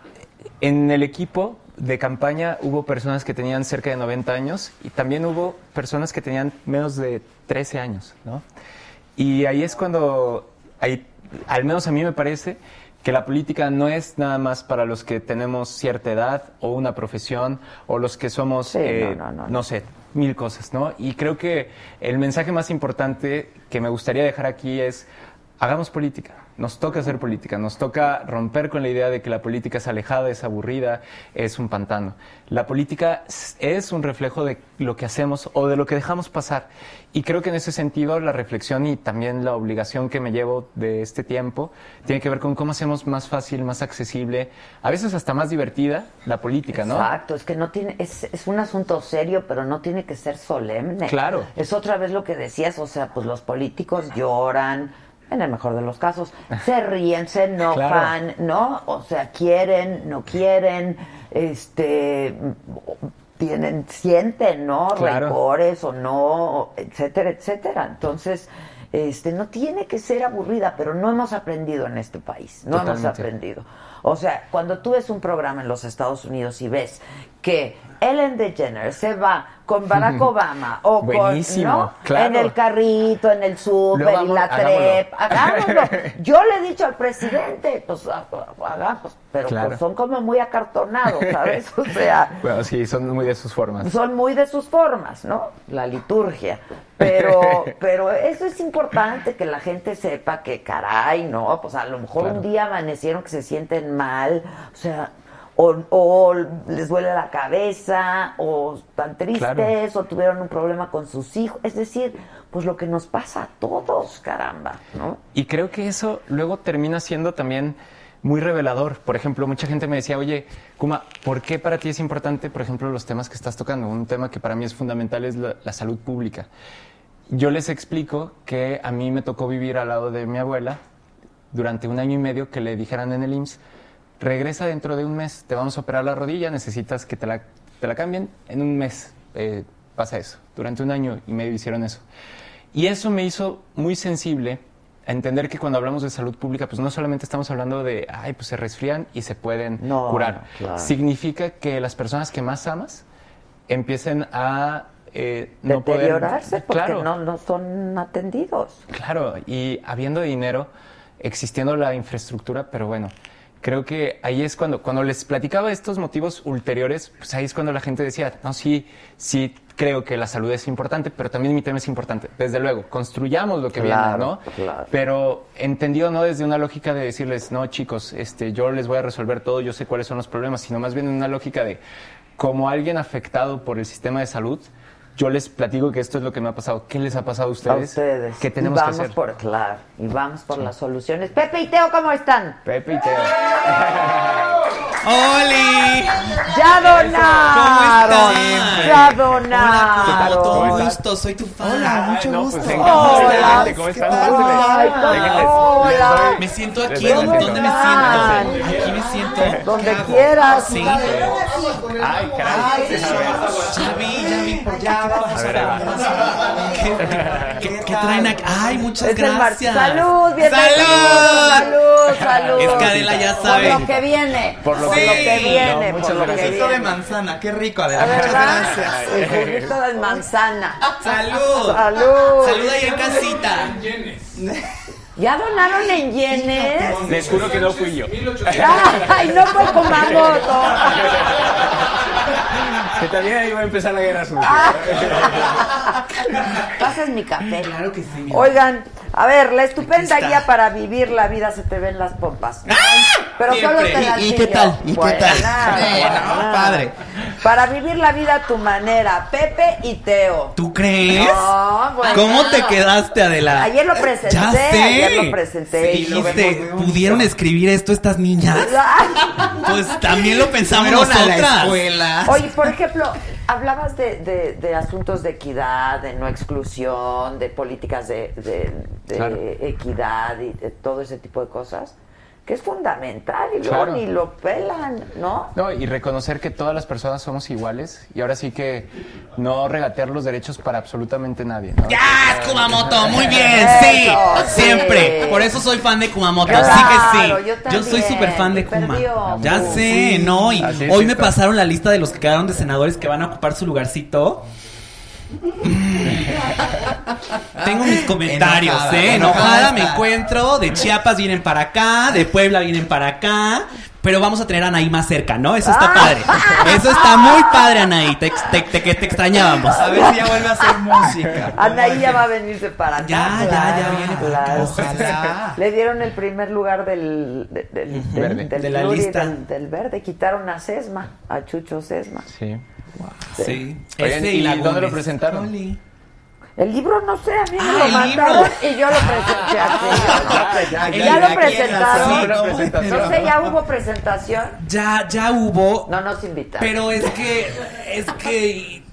en el equipo de campaña hubo personas que tenían cerca de 90 años y también hubo personas que tenían menos de 13 años, ¿no? Y ahí es cuando, ahí, al menos a mí me parece, que la política no es nada más para los que tenemos cierta edad o una profesión o los que somos, Sí, eh, no, no, no, no no. sé, mil cosas, ¿no? Y creo que el mensaje más importante que me gustaría dejar aquí es, hagamos política. Nos toca hacer política, nos toca romper con la idea de que la política es alejada, es aburrida, es un pantano. La política es un reflejo de lo que hacemos o de lo que dejamos pasar. Y creo que en ese sentido la reflexión y también la obligación que me llevo de este tiempo tiene que ver con cómo hacemos más fácil, más accesible, a veces hasta más divertida la política, ¿no? Exacto, es que no tiene, es, es un asunto serio, pero no tiene que ser solemne. Claro. Es otra vez lo que decías, o sea, pues los políticos lloran, en el mejor de los casos, se ríen, se enojan, ¿no? O sea, quieren, no quieren, este, tienen, sienten, ¿no? Claro. Rencores o no, etcétera, etcétera. Entonces, Este, no tiene que ser aburrida, pero no hemos aprendido en este país. No hemos aprendido. O sea, cuando tú ves un programa en los Estados Unidos y ves que Ellen DeGeneres se va con Barack Obama o Buenísimo, con, ¿no? claro. En el carrito, en el súper y la trep. Hagámoslo. Yo le he dicho al presidente, pues ha- hagamos, pero Claro. pues, son como muy acartonados, ¿sabes? O sea, Bueno, sí, son muy de sus formas. son muy de sus formas, ¿no? La liturgia. Pero, pero eso es importante que la gente sepa que, caray, no, pues a lo mejor Claro. un día amanecieron que se sienten mal, o sea, o, o les duele la cabeza, o están tristes, Claro. o tuvieron un problema con sus hijos. Es decir, pues lo que nos pasa a todos, caramba, ¿no? Y creo que eso luego termina siendo también muy revelador. Por ejemplo, mucha gente me decía, oye, Kuma, ¿por qué para ti es importante, por ejemplo, los temas que estás tocando? Un tema que para mí es fundamental es la, la salud pública. Yo les explico que a mí me tocó vivir al lado de mi abuela durante un año y medio que le dijeran en el IMSS, regresa dentro de un mes, te vamos a operar la rodilla, necesitas que te la, te la cambien, en un mes eh, pasa eso. Durante un año y medio hicieron eso. Y eso me hizo muy sensible a entender que cuando hablamos de salud pública, pues no solamente estamos hablando de, ay, pues se resfrían y se pueden No, curar. claro. Significa que las personas que más amas empiecen a eh, no poder... Deteriorarse porque Claro. no, no son atendidos. Claro, y habiendo dinero, existiendo la infraestructura, pero bueno, creo que ahí es cuando, cuando les platicaba estos motivos ulteriores, pues ahí es cuando la gente decía, no, sí, sí creo que la salud es importante, pero también mi tema es importante. Desde luego, construyamos lo que Claro, viene, ¿no? claro. Pero entendido no desde una lógica de decirles, no, chicos, este, yo les voy a resolver todo, yo sé cuáles son los problemas, sino más bien en una lógica de, como alguien afectado por el sistema de salud, yo les platico que esto es lo que me ha pasado. ¿Qué les ha pasado a ustedes? A ustedes. ¿Qué Y tenemos que vamos hacer? por, claro, y vamos por las soluciones. Pepe y Teo, ¿cómo están? Pepe y Teo. ¡Oli! ¡Ya donaron! están? ¡Ya donaron! Todo gusto, soy tu fan. Hola, mucho no, gusto. pues. Hola. ¿Cómo están? Ay, hola. Me siento aquí, ¿dónde, me siento? Aquí me siento. Donde quieras. Sí. Ay, caray. Ya vamos A ver, va. ¿Qué, qué traen aquí? Ay, muchas Es gracias. ¡Salud! ¡Bienvenido! ¡Salud! ¡Salud! ¡Salud! Es que Adela ya Por sabe. lo que viene. Por lo que que- viene. No, por muchas lo que gracias. De viene. manzana, qué rico, ¿La Adela. Muchas verdad? gracias. El juguito de manzana. Salud. Salud. Salud ahí en casita. ¿Ya donaron en yenes? Les juro que no fui yo. ¡Ay, no fue Kumamoto! Que también ahí va a empezar la guerra sucia. Pasas mi café. Claro que sí. mira. Oigan, a ver, la estupenda guía para vivir la vida se te ven las pompas. Pero Siempre. solo te ¿Y- y qué tal? ¿Y qué tal? buena. Padre. Para vivir la vida a tu manera, Pepe y Teo. ¿Tú crees? No, bueno. ¿Cómo te quedaste, Adela? Ayer lo presenté, Ya sé. ayer lo presenté. y lo Dijiste, vemos. ¿pudieron escribir esto estas niñas? Pues también lo pensamos nosotras. Oye, por ejemplo, hablabas de, de- de asuntos de equidad, de no exclusión, de políticas de, de- de Claro. equidad y de todo ese tipo de cosas, que es fundamental y luego Claro. ni lo pelan, ¿no? No, y reconocer que todas las personas somos iguales y ahora sí que no regatear los derechos para absolutamente nadie. ¿no? ¡Ya, Kumamoto! Muy bien, sí. Eso, sí. Siempre. Por eso soy fan de Kumamoto. Claro, sí que sí. yo también. soy súper fan de Kuma. perdió. Ya sé, sí. ¿no? Y Así hoy me pasaron la lista de los que quedaron de senadores que van a ocupar su lugarcito. Tengo mis comentarios, Enojada, ¿eh? enojada Enojada me encuentro. De Chiapas vienen para acá, de Puebla vienen para acá. Pero vamos a tener a Anaí más cerca, ¿no? Eso está padre. Eso está muy padre, Anaí. Te, te, te- que te extrañábamos. A ver si ya vuelve a hacer música. Anaí ya va a venirse para acá. Ya, ya, ya viene para acá. Ojalá. Le dieron el primer lugar del, de- del, del- Verde. del De la lista. Del, del verde. Quitaron a Sesma, a Chucho Sesma. Sí. Sí. Oigan, Ese ¿y la dónde lo presentaron? Oli. El libro no sé, a mí me Ah, lo el mandaron libro. y yo lo presenté así. ya, Y ya, ya ya, lo aquí presentaron. presentación. No sé, ya hubo presentación. Ya, ya hubo. No nos invitaron. Pero es que, es que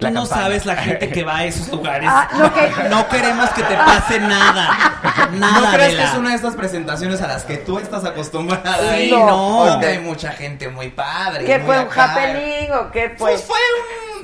tú La no campana. sabes la gente que va a esos lugares. Ah, no, que- No queremos que te pase nada. Nada ¿No crees que es una de estas presentaciones a las que tú estás acostumbrada? Sí, No. no. Donde hay mucha gente muy padre. ¿Qué muy fue un happening o qué fue? Pues fue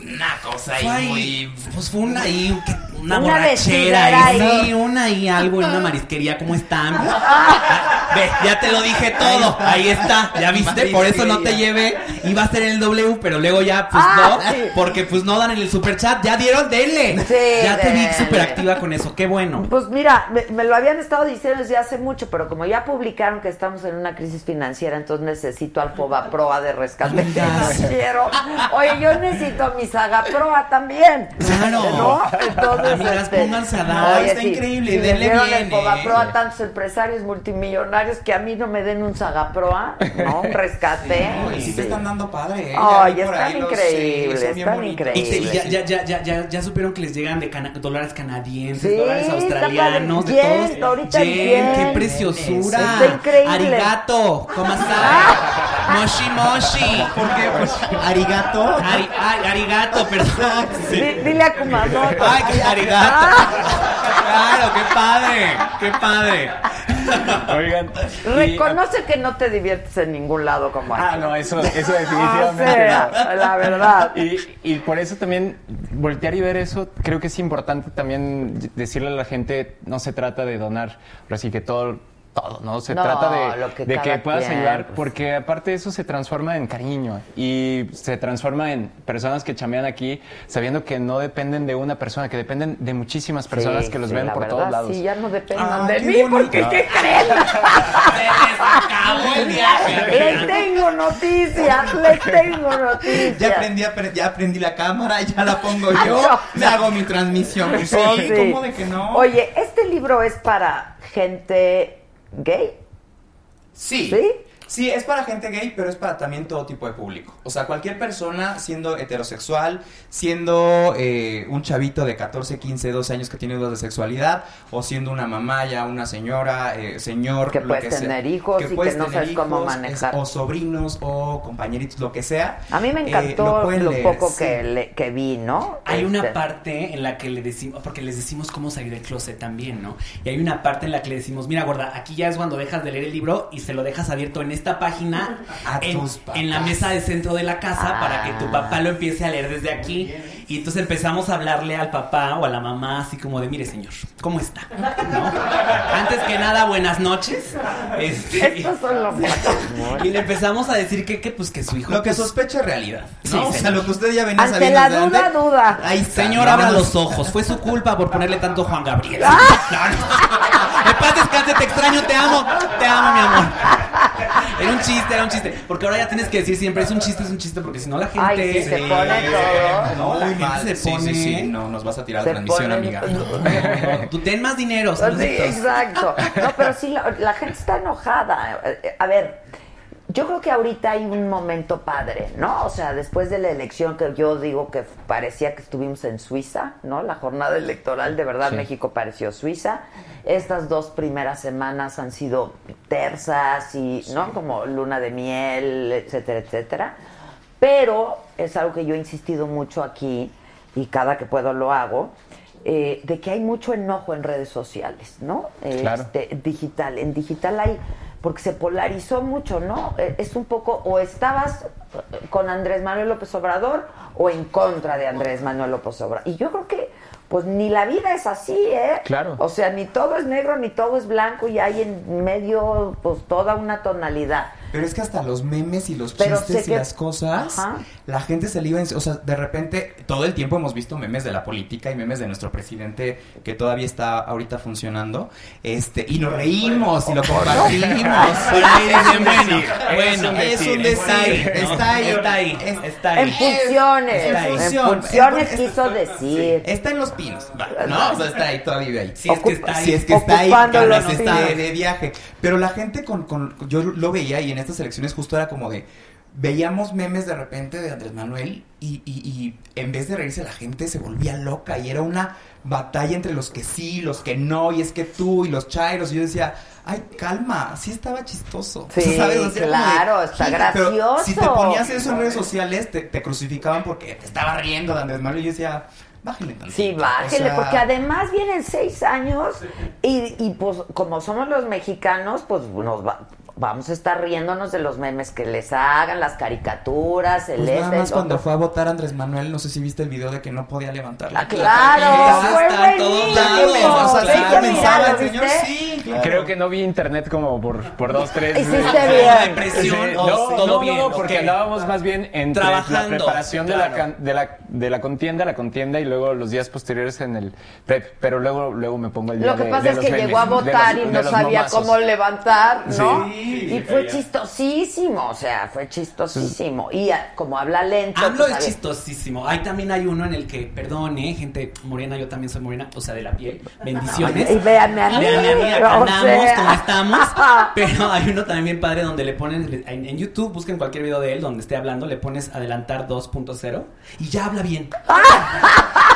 un- una cosa ahí Fue ahí, muy... pues fue una ahí, que- una, Una borrachera y ahí. sí, una y algo en una marisquería, ¿cómo están? Ve, ya te lo dije todo, ahí está, ya viste, por eso no te llevé, iba a ser el W, pero luego ya, pues Ah, no, sí. porque pues no dan en el super chat, ya dieron, denle, Sí, ya te vi súper activa con eso, qué bueno. Pues mira, me, me lo habían estado diciendo desde hace mucho, pero como ya publicaron que estamos en una crisis financiera, entonces necesito al Proa de rescate financiero. Oye, yo necesito mi Saga Proa también. Claro. ¿No? Entonces, Amigas, pónganse a dar, oye, está sí, increíble, si le denle bien, el eh. a tantos empresarios multimillonarios que a mí no me den un Saga Proa, ¿no? Un rescate. Y sí te están dando padre, ¿eh? Ay, están increíbles, están bonitos. Y, ya, increíbles. ya, ya, ya, ya, ya supieron que les llegan de cana- dólares canadienses, Sí, dólares está australianos, de Yen, todos. ahorita el Yen, yen. qué preciosura. Está increíble. Arigato, ¿cómo estás? Moshi moshi. ¿Por qué? Pues, arigato. Ari- ay, arigato, perdón. Dile a Kumamoto. Ay, qué arigato. Claro, qué padre, qué padre. Oigan. y- Reconoce que no te diviertes en ningún lado como aquí. Ah, no, eso, eso definitivamente. O sea, la verdad. Y, y por eso también voltear y ver eso, creo que es importante también decirle a la gente, no se trata de donar, pero sí que todo, todo, ¿no? Se No, trata de, lo que de cada que puedas quien, ayudar, pues. porque aparte de eso se transforma en cariño y se transforma en personas que chamean aquí sabiendo que no dependen de una persona, que dependen de muchísimas personas Sí, que los sí, ven la por verdad, todos lados. Sí, ya no dependan Ah, de mí, bonito. porque No. ¿qué creen? Acabó el viaje. Les tengo noticias, les tengo noticias. Ya aprendí, a pre- ya aprendí la cámara, ya la pongo yo, No. me hago mi transmisión. Sí, sí. ¿cómo de que no? Oye, este libro es para gente gay. Sí. ¿Sí? Sí, es para gente gay, pero es para también todo tipo de público. O sea, cualquier persona siendo heterosexual, siendo eh, un chavito de 14, 15, 12 años que tiene dudas de sexualidad, o siendo una mamá ya, una señora, eh, señor, Que lo puedes sea. tener hijos y que no tener sabes cómo hijos, manejar. es- o sobrinos, o compañeritos, lo que sea. A mí me Eh, encantó pueden lo poco sí. que, le- que vi, ¿no? Hay una Este, parte en la que le decimos, porque les decimos cómo salir del closet también, ¿no? Y hay una parte en la que le decimos, mira, gorda, aquí ya es cuando dejas de leer el libro y se lo dejas abierto en esta página, A en, tus papás. en la mesa de centro de la casa, para que tu papá lo empiece a leer desde aquí. Y entonces empezamos a hablarle al papá o a la mamá, así como de, mire, señor, ¿cómo está? ¿No? Antes que nada, buenas noches. Este, Estos son los y le empezamos a decir que, que, pues, que su hijo... Lo que pues, sospecha es realidad. ¿no? Sí, o sea, señor. lo que usted ya venía Ante sabiendo la duda, antes, duda. Ahí está. Señor, abra los ojos. Fue su culpa por ponerle tanto Juan Gabriel. Ah. No, no. Descanse, te extraño, te amo. Te amo, mi amor. Era un chiste, era un chiste. Porque ahora ya tienes que decir siempre, es un chiste, es un chiste, porque si no la gente... Ay, sí, se pone todo. No, la gente mal. se Sí, pone... sí, sí. No, nos vas a tirar Se la transmisión, pone- amiga. Tú ten más dinero. Sí, exacto. No, pero sí, la, la gente está enojada. Eh, A ver, yo creo que ahorita hay un momento padre, ¿no? O sea, después de la elección que yo digo que parecía que estuvimos en Suiza, ¿no? La jornada electoral, de verdad, Sí. México pareció Suiza. Estas dos primeras semanas han sido tersas y, ¿no? Como luna de miel, etcétera, etcétera. Pero es algo que yo he insistido mucho aquí y cada que puedo lo hago, eh, de que hay mucho enojo en redes sociales, ¿no? Claro. este, digital. En digital hay, porque se polarizó mucho, ¿no? Eh, Es un poco, o estabas eh, con Andrés Manuel López Obrador o en contra de Andrés Manuel López Obrador. Y yo creo que, pues ni la vida es así, ¿eh? Claro. O sea, ni todo es negro, ni todo es blanco, y hay en medio, pues toda una tonalidad. Pero es que hasta los memes y los Pero chistes y que- las cosas, Ajá. la gente se le iba, en- o sea, de repente todo el tiempo hemos visto memes de la política y memes de nuestro presidente que todavía está ahorita funcionando, este, y nos reímos y lo compartimos. Por ahí dicen, bueno, bueno, es un decir, está ahí, ¿no? está ahí, está ahí, es- está ahí. En funciones, Está ahí. en funciones es- quiso decir. Está en los pinos, va, ¿no? O sea, está ahí, todavía vive ahí. Si es que está ahí. Si es que está ahí, está de viaje. Pero la gente con, con, yo lo veía y en estas elecciones justo era como de, veíamos memes de repente de Andrés Manuel y, y, y en vez de reírse la gente se volvía loca y era una batalla entre los que sí, los que no, y es que tú y los chairos. Y yo decía, ay, calma, sí estaba chistoso. Sí, O sea, ¿sabes? O sea, como de, claro, está gracioso. si te ponías eso en redes sociales, te, te crucificaban porque te estaba riendo de Andrés Manuel y yo decía, tantito. Sí, bájele, O sea, porque además vienen seis años y, y pues como somos los mexicanos, pues nos va, vamos a estar riéndonos de los memes que les hagan, las caricaturas, el Pues nada este, más el cuando otro. fue a votar Andrés Manuel, no sé si viste el video de que no podía levantar la Ah, claro, Eso fue está en todos buenísimo. lados. O sea, Se sí hizo comenzaba viral, el ¿lo señor, viste? sí, claro. Creo que no vi internet como por, por dos, tres. Hiciste bien. O no, todo no, bien, no, porque ok. andábamos más bien entre Trabajando, la preparación de, la, de, la, de la contienda, la contienda y luego los días posteriores en el prep. Pero luego, luego me pongo el día Lo que de- pasa de es que memes, llegó a votar los- y no sabía momazos. cómo levantar, ¿no? Sí. Y fue chistosísimo, o sea, fue chistosísimo. Y ah, como habla lento. AMLO pues, ver, chistosísimo. Hay también hay uno en el que, perdón, eh, gente morena, yo también soy morena, o sea, de la piel. Bendiciones. Y véanme a mí, Véanme a mí, acá andamos, sea. ¿cómo estamos? Pero hay uno también bien padre donde le ponen, en, en YouTube, busquen cualquier video de él donde esté hablando, le pones adelantar 2.0 y ya habla bien.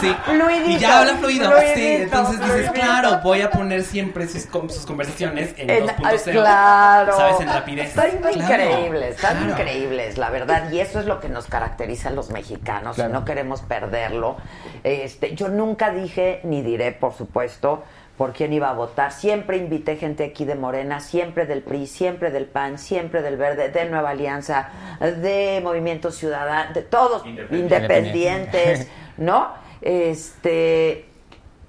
Sí. Fluidito, y ya habla fluido. fluidito, sí, entonces dices, fluidito. claro, voy a poner siempre sus, sus conversaciones en, En- 2.0. claro. ¿Sabes? En rapidez. Están Claro. increíbles, están Claro. increíbles, la verdad. Y eso es lo que nos caracteriza a los mexicanos Claro. y no queremos perderlo. Este, yo nunca dije, ni diré, por supuesto, por quién iba a votar. Siempre invité gente aquí de Morena, siempre del PRI, siempre del PAN, siempre del Verde, de Nueva Alianza, de Movimiento Ciudadano, de todos independientes, ¿no? Este,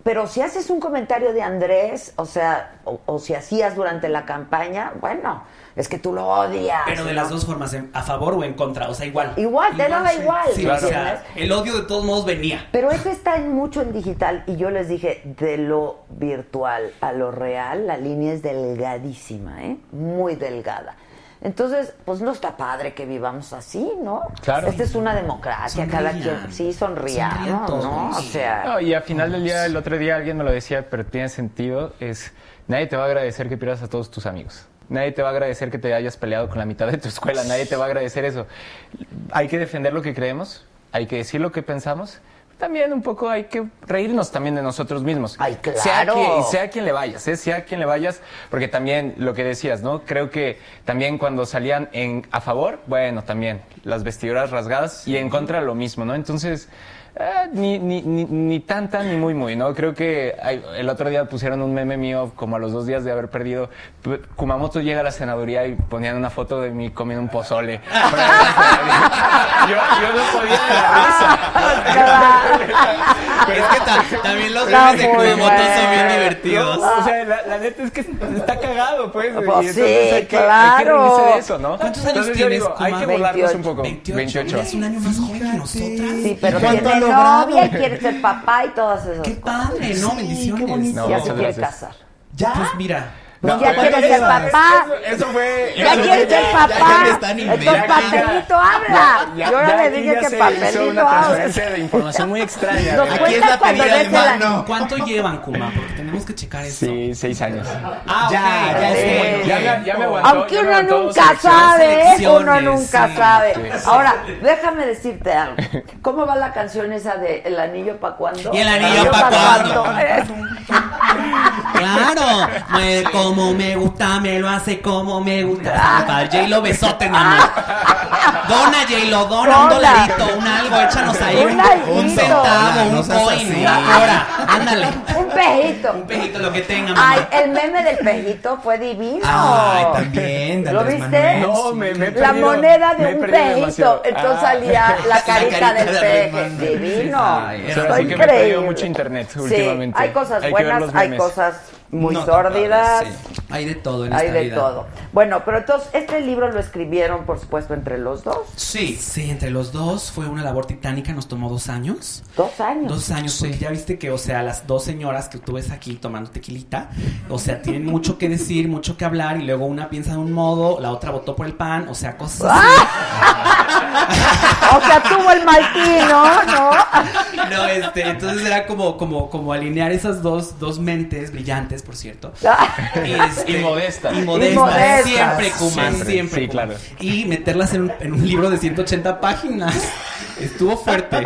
pero si haces un comentario de Andrés, o sea, o, o si hacías durante la campaña, bueno, es que tú lo odias. Pero de ¿no? las dos formas, en- a favor o en contra, o sea, igual. Igual, te daba igual, Sí, ¿me o sea, el odio de todos modos venía. Pero eso está en mucho en digital y yo les dije, de lo virtual a lo real, la línea es delgadísima, ¿eh? Muy delgada. Entonces, pues no está padre que vivamos así, ¿no? Claro. Esta es una democracia, cada Sonrían. quien, sí, sonría, ¿no? todos. ¿no? O sea, No, y al final del día, el otro día alguien me lo decía, pero tiene sentido, es nadie te va a agradecer que pierdas a todos tus amigos. Nadie te va a agradecer que te hayas peleado con la mitad de tu escuela, nadie te va a agradecer eso. Hay que defender lo que creemos, hay que decir lo que pensamos. También un poco hay que reírnos también de nosotros mismos. Sea claro. quien, sea quien le vayas, ¿eh? sea quien le vayas, porque también lo que decías, ¿no? Creo que también cuando salían en a favor, bueno, también las vestiduras rasgadas y en contra lo mismo, ¿no? Entonces, eh, ni, ni, ni, ni tanta ni muy muy, ¿no? Creo que hay- el otro día pusieron un meme mío como a los dos días de haber perdido. P- Kumamoto llega a la senaduría y ponían una foto de mí comiendo un pozole. yo, yo no podía de la risa. Pero es que ta- también los memes de Kumamoto son bien divertidos. No, o sea, la, la neta es que está cagado, pues. Pues y entonces sí, hay que, claro. Hay que de eso, ¿no? ¿Cuántos años Entonces tienes, digo, hay que burlarnos un poco. 28. 28. Eres un año más joven que nosotras. sí, pero ¿Y cuánto tiene ha logrado? novia y quiere ser papá y todas esas Qué padre, ¿no? Bendiciones. No, ya se muchas quiere gracias. casar. Ya. Pues mira. No, ya quiere eso- ser papá. Eso, eso fue. Ya eso quiere ser papá. ya le están Entonces, inventando. papelito habla. Ya- Yo ahora ya le aquí dije ya que papelito habla. de información muy extraña. Nos ¿verdad? cuentas cuando des el anillo. ¿Cuánto llevan, Kuma? Porque tenemos que checar eso. Sí, seis años. Ah, Ya, ya, sí. es Ya me- ya me aguantó, Aunque ya me uno nunca sabe, ¿eh? uno nunca sí. sabe. Sí, sí. Ahora, déjame decirte algo. ¿Cómo va la canción esa de El anillo pa' cuándo? ¿Y el anillo pa' cuándo? Eh, Claro, me- como me gusta, me lo hace como me gusta. Para J-Lo besote, mi amor. Dona J-Lo, dona un dolarito, un algo, échanos ahí Un un, centavo, un coin, una hora. Ándale, Un pejito. un pejito, lo que tenga, Ay, mamá. el meme del pejito fue divino. Ay, también, de ¿Lo viste? Manuel. No, me, me he La moneda de un pejito. Entonces Ah. salía la carita carita del de peje. Divino. Ay, Está así que me he increíble. mucho internet Sí, últimamente. hay cosas Hay buenas, hay cosas muy No sórdidas. sí. Hay de todo en Hay esta de vida. todo. Bueno, pero entonces, este libro lo escribieron, por supuesto, entre los dos. Sí, sí, entre los dos fue una labor titánica, nos tomó dos años. Dos años. Dos años, porque ya viste que, o sea, las dos señoras que tú ves aquí tomando tequilita, o sea, tienen mucho que decir, mucho que hablar, y luego una piensa de un modo, la otra votó por el pan, o sea, cosas así. O sea, tuvo el maltino, ¿no? No, este, entonces era como, como, como alinear esas dos, dos mentes brillantes, por cierto. Y, este, Y modestas. Y modestas. Y modestas. Siempre, Kuma, Siempre, siempre. sí, Kuma. claro. Y meterlas en un, en un libro de 180 páginas. Estuvo fuerte.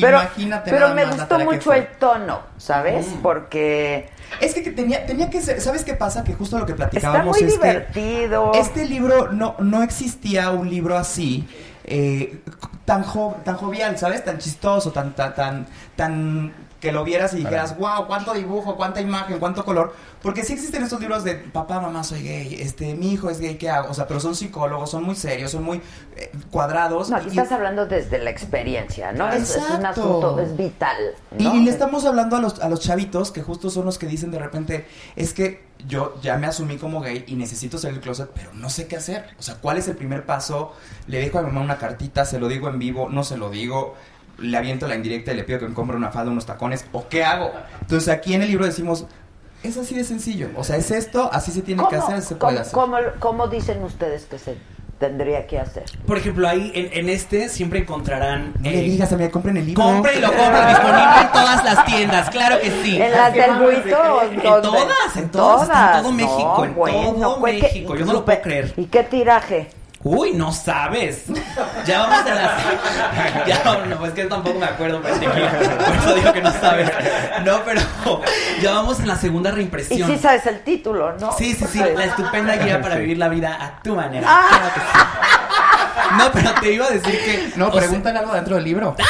Pero, Imagínate pero me gustó mucho el tono, ¿sabes? Mm. Porque Es que tenía, tenía que ser, ¿sabes qué pasa? Que justo lo que está platicábamos muy es que divertido. este libro no, no existía un libro así, eh, tan, jo- tan jovial, ¿sabes? Tan chistoso, tan, tan, tan, tan que lo vieras y dijeras, wow, cuánto dibujo, cuánta imagen, cuánto color. Porque sí existen estos libros de papá, mamá, soy gay, este, mi hijo es gay, ¿qué hago? O sea, pero son psicólogos, son muy serios, son muy eh, cuadrados. No, aquí y- estás hablando desde la experiencia, ¿no? Es, es un asunto, es vital. Y, y le estamos hablando a los, a los chavitos que justo son los que dicen de repente, es que yo ya me asumí como gay y necesito salir del closet, pero no sé qué hacer. O sea, ¿cuál es el primer paso? Le dejo a mi mamá una cartita, se lo digo en vivo, no se lo digo, le aviento la indirecta y le pido que me compre una falda, unos tacones, ¿o qué hago? Entonces aquí en el libro decimos, es así de sencillo. O sea, es esto, así se tiene que ¿Cómo- hacer, se cómo- puede hacer. cómo- cómo dicen ustedes que se tendría que hacer? Por ejemplo, ahí en, en este siempre encontrarán. No le digas a mí, compren el libro. Compren, disponible en todas las tiendas, claro que sí. ¿En las del Buito? En todas, en todas, está en todo México, en todo pues, ¿qué- México, yo no lo puedo creer. ¿Y qué tiraje? Uy, no sabes. Ya vamos a las. Ya, no, pues que tampoco me acuerdo, pero por eso digo que no sabes. No, pero ya vamos en la segunda Y reimpresión. sí sabes el título, ¿no? Sí, sí, sí, la estupenda guía para vivir la vida a tu manera. Ah. Claro que sí. No, pero te iba a decir que. No, o sea- pregúntale algo dentro del libro.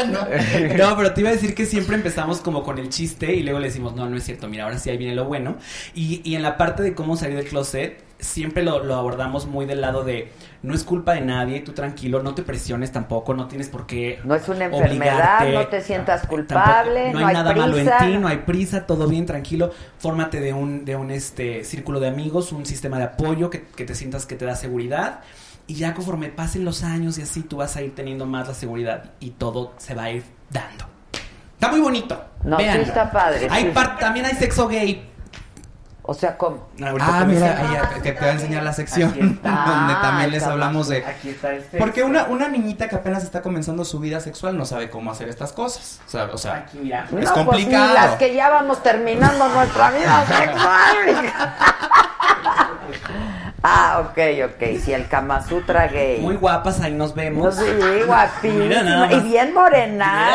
No, pero te iba a decir que siempre empezamos como con el chiste y luego le decimos, no, no es cierto, mira, ahora sí ahí viene lo bueno. Y, y en la parte de cómo salir del closet, siempre lo, lo abordamos muy del lado de, no es culpa de nadie, tú tranquilo, no te presiones tampoco, no tienes por qué No es una enfermedad, no te sientas culpable, Tampoco- no, hay nada prisa. malo en ti, no hay prisa, todo bien, tranquilo. Fórmate de un, de un este círculo de amigos, un sistema de apoyo que, que te sientas que te da seguridad. Y ya conforme pasen los años y así, tú vas a ir teniendo más la seguridad y todo se va a ir dando. Está muy bonito. No, sí está padre, Hay sí. par- también hay sexo gay. O sea, ¿cómo? Ah, mira, ahí, que te va a enseñar la sección está. donde también Ah, les hablamos de... Aquí está el sexo. Porque una, una niñita que apenas está comenzando su vida sexual no sabe cómo hacer estas cosas. O sea, o sea, Aquí, mira. es no, pues complicado. ni las que ya vamos terminando nuestra vida sexual. ah, ok, ok. Si el Kama Sutra gay. Muy guapas, ahí nos vemos. Sí, guapísima. Y bien morena.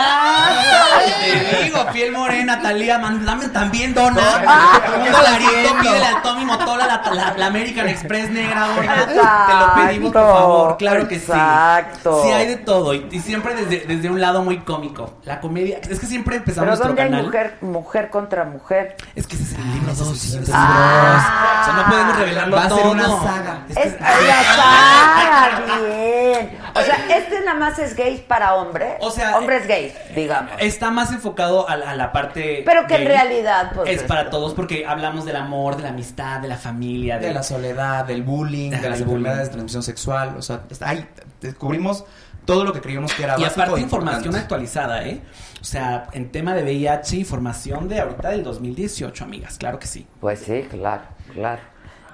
Te digo, piel morena, Talía, man, dame también dona. Ah, un dolarito, pídele al Tommy Motola la, la- la American Express negra, gorda. Te lo pedimos, por favor, claro que sí. Exacto. Sí, hay de todo. Y, y siempre desde, desde un lado muy cómico. La comedia, es que siempre empezamos Pero nuestro ¿dónde hay canal. mujer, mujer contra mujer? Es que ese es el libro dos. Ah. O sea, no podemos revelarlo Va a ser todo. Saga. Es la saga, bien. O sea, este nada más es gay para hombre. O sea, hombres gays, digamos. Está más enfocado a, la- a la parte. Pero que en realidad, pues, es para todos porque hablamos del amor, de la amistad, de la familia, de la soledad, del bullying, de las enfermedades de transmisión sexual. O sea, está ahí descubrimos todo lo que creíamos que era Y básico aparte e información importante. actualizada, ¿eh? O sea, en tema de VIH, información de ahorita del 2018, amigas, claro que sí. Pues sí, claro, claro.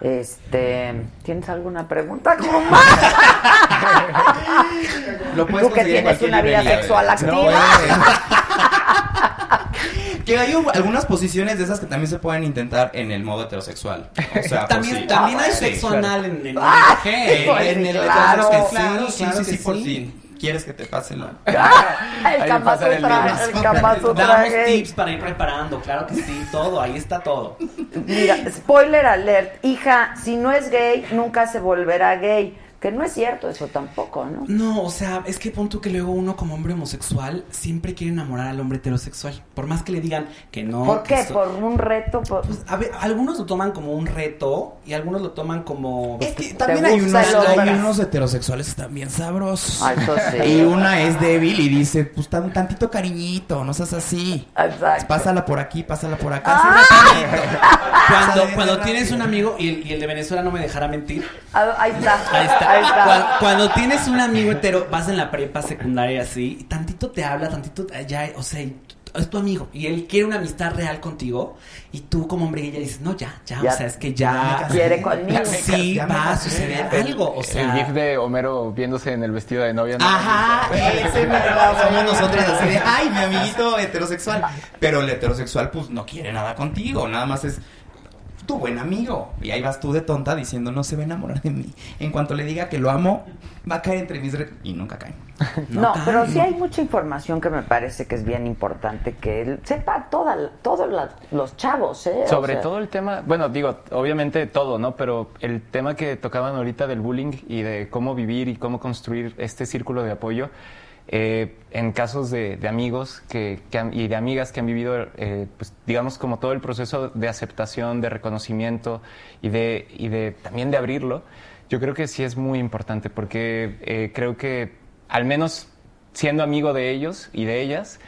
Este, ¿tienes alguna pregunta? Lo puedes Tú que tienes una vida sexual ¿eh? activa. Que hay un- algunas posiciones de esas que también se pueden intentar en el modo heterosexual. O sea, También, también hay Sí, sexo anal en, en Ah, el en el claro. heterosexual, Claro, sí, sí, sí, por sí. Quieres que te pase la... el Kama pasa el el Sutra Damos tips para ir preparando, claro que sí, todo, ahí está todo. Mira, spoiler alert, hija, si no es gay, nunca se volverá gay. Que no es cierto eso tampoco, ¿no? No, o sea, es que pon tú que luego uno como hombre homosexual siempre quiere enamorar al hombre heterosexual. Por más que le digan que no. ¿Por qué? ¿Por un reto? Por... Pues, a ver, algunos lo toman como un reto y algunos lo toman como... Es que ¿Te también hay unos, hay heterosexuales bien sabrosos. Ah, eso sí. Y una es débil y dice, pues tan- un tantito cariñito, no seas así. Exacto. Pásala por aquí, pásala por acá. Ah. Cuando, cuando tienes un amigo, y el, y el de Venezuela no me dejará mentir, Ah, Ahí está. Ahí está. Ahí está. Cuando, cuando tienes un amigo hetero, vas en la prepa, secundaria, así, y tantito te habla, tantito ya, o sea, es tu amigo, y él quiere una amistad real contigo, y tú como hombre ella dices, no, ya, ya, Ya. o sea, es que Ya me ya... Quiere conmigo. Sí, Ya me va a suceder algo, o sea... el gif de Homero viéndose en el vestido de novia. ¿no? Ajá, ese verdad, somos nosotros así de, ay, mi amiguito heterosexual. Pero el heterosexual, pues, no quiere nada contigo, nada más es tu buen amigo. Y ahí vas tú de tonta diciendo, no se va a enamorar de mí. En cuanto le diga que lo amo, va a caer entre mis... re-". Y nunca cae. No, cae, pero sí no. hay mucha información que me parece que es bien importante que él sepa toda, todos los chavos, ¿eh? O Sobre sea, todo el tema, bueno, digo, obviamente todo, ¿no? Pero el tema que tocaban ahorita del bullying y de cómo vivir y cómo construir este círculo de apoyo, eh, en casos de, de amigos que, que y de amigas que han vivido, eh, pues, digamos, como todo el proceso de aceptación, de reconocimiento y de, y de también de abrirlo, yo creo que sí es muy importante porque eh, creo que al menos siendo amigo de ellos y de ellas,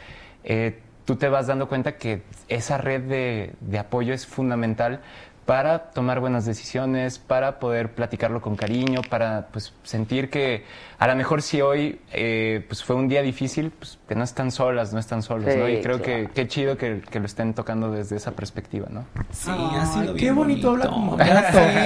eh, tú te vas dando cuenta que esa red de, de apoyo es fundamental para tomar buenas decisiones, para poder platicarlo con cariño, para pues, sentir que a lo mejor si hoy eh, pues, fue un día difícil, pues, que no están solas, no están solos, Sí, ¿no? Y creo claro. que qué chido que, que lo estén tocando desde esa perspectiva, ¿no? Sí, Ay, ha sido qué bien bonito bonito. habla como gato. Que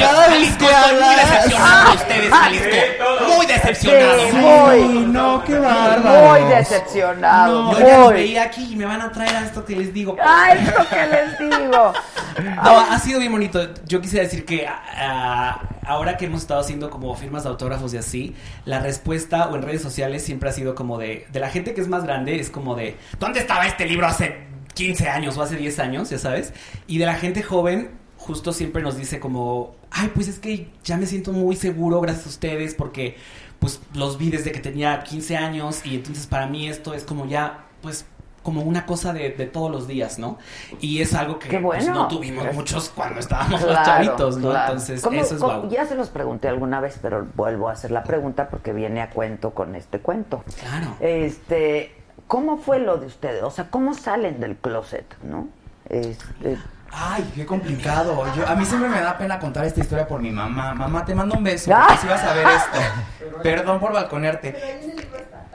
Cada vez que Estoy muy hablas. decepcionado de ustedes, Jalisco. Muy decepcionado. Sí, muy. no, qué bárbaro. Muy decepcionado. No, yo ya los muy. veía aquí y me van a traer a esto que les digo. Ah, esto que les digo. No, ha sido bien bonito. Yo quisiera decir que ah, ahora que hemos estado haciendo como firmas de autógrafos y así, la respuesta o en redes sociales siempre ha sido como de, de la gente que es más grande, es como de, ¿dónde estaba este libro hace 15 años o hace 10 años, ya sabes? Y de la gente joven, justo siempre nos dice como, ay, pues es que ya me siento muy seguro gracias a ustedes porque pues los vi desde que tenía 15 años y entonces para mí esto es como ya, pues como una cosa de, de todos los días, ¿no? Y es algo que pues, no tuvimos muchos cuando estábamos los chavitos, ¿no? claro. Entonces, ¿Cómo- eso es guau. Ya se los pregunté alguna vez, pero vuelvo a hacer la pregunta porque viene a cuento con este cuento. Claro. Este, ¿cómo fue lo de ustedes? O sea, ¿cómo salen del closet, no? Este, Ay, qué complicado. Yo, a mí siempre me da pena contar esta historia por mi mamá. Mamá, te mando un beso. Ah. Porque si vas a ver esto. Perdón por balconearte.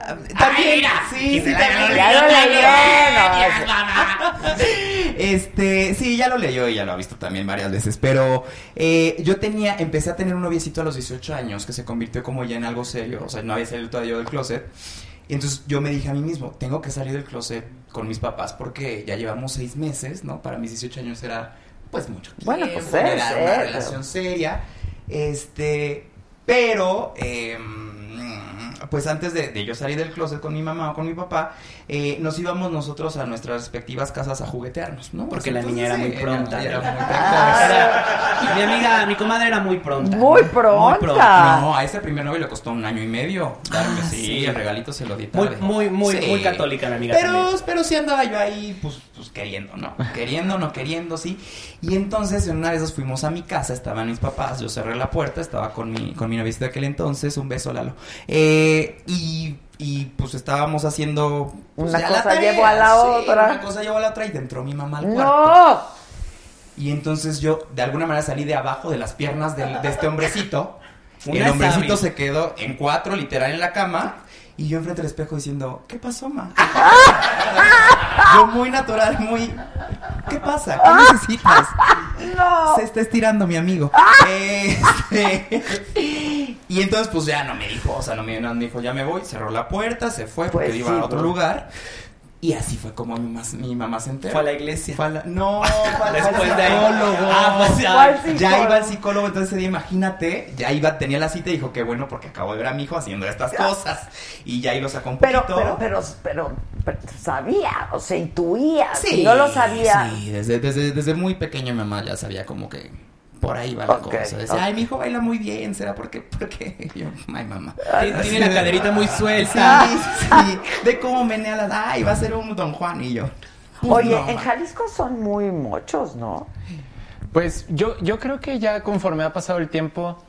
Ah, También, mira, sí, sí, ya lo también. Ya lo leyó. Este, sí, ya lo leyó y ya lo ha visto también varias veces. Pero eh, yo tenía, empecé a tener un noviecito a los 18 años que se convirtió como ya en algo serio. O sea, no había salido todavía yo del closet. Y entonces yo me dije a mí mismo, tengo que salir del closet con mis papás porque ya llevamos seis meses, ¿no? Para mis 18 años era pues mucho tiempo. Bueno, pues era es, una relación seria. Este, pero, eh, pues antes de, de yo salir del closet con mi mamá o con mi papá, eh, nos íbamos nosotros a nuestras respectivas casas a juguetearnos, ¿no? Porque la Entonces, niña era muy eh, pronta. era muy Era- mi amiga, mi comadre era muy pronta. Muy Muy pronta. pronta. No, a ese primer novio le costó un año y medio. Darme, Ah, sí, sí. el regalito se lo di Muy, tarde. muy, muy, Sí. muy católica, mi amiga. Pero, también. pero sí andaba yo ahí, pues, pues queriendo, ¿no? Queriendo, no queriendo, sí. Y entonces en una de esas fuimos a mi casa, estaban mis papás, yo cerré la puerta, estaba con mi, con mi novicita de aquel entonces, un beso, Lalo. Eh, y, y pues estábamos haciendo... pues, Una cosa llevó a la sí, otra. Una cosa llevó a la otra y entró mi mamá al cuarto. ¡No! Y entonces yo, de alguna manera, salí de abajo de las piernas de este hombrecito. Una el hombrecito se quedó en cuatro, literal, en la cama. Y yo enfrente del espejo diciendo, ¿qué pasó, ma? yo muy natural, muy... ¿Qué pasa? ¿Qué necesitas? ¡No! Se está estirando mi amigo. Este, y entonces, pues ya no me dijo, o sea, no me, no me dijo, ya me voy, cerró la puerta, se fue porque Pues iba sí, a otro pues. lugar. Y así fue como mi, mas- mi mamá se enteró. Fue a la iglesia. Fue a la- No, fue al- de psicólogo. Ah, pues ya. Ya iba al psicólogo, entonces imagínate, ya iba, tenía la cita y dijo, qué bueno, porque acabo de ver a mi hijo haciendo estas cosas. Y ya ahí lo sacó un Pero, poquito. pero, pero, pero, pero sabía, o sea, intuía. Sí, si no lo sabía. Sí, desde, desde, desde muy pequeño mi mamá ya sabía como que por ahí va la Ok, cosa. Decía, ok. ay, mi hijo baila muy bien, ¿será porque? Porque yo, ay, mamá. Tiene- tiene la caderita muy suelta. Sí, sí, de cómo menea las, ay, va a ser un Don Juan y yo. pues, Oye, no, en. Jalisco son muy mochos, ¿no? Pues yo, yo creo que ya conforme ha pasado el tiempo,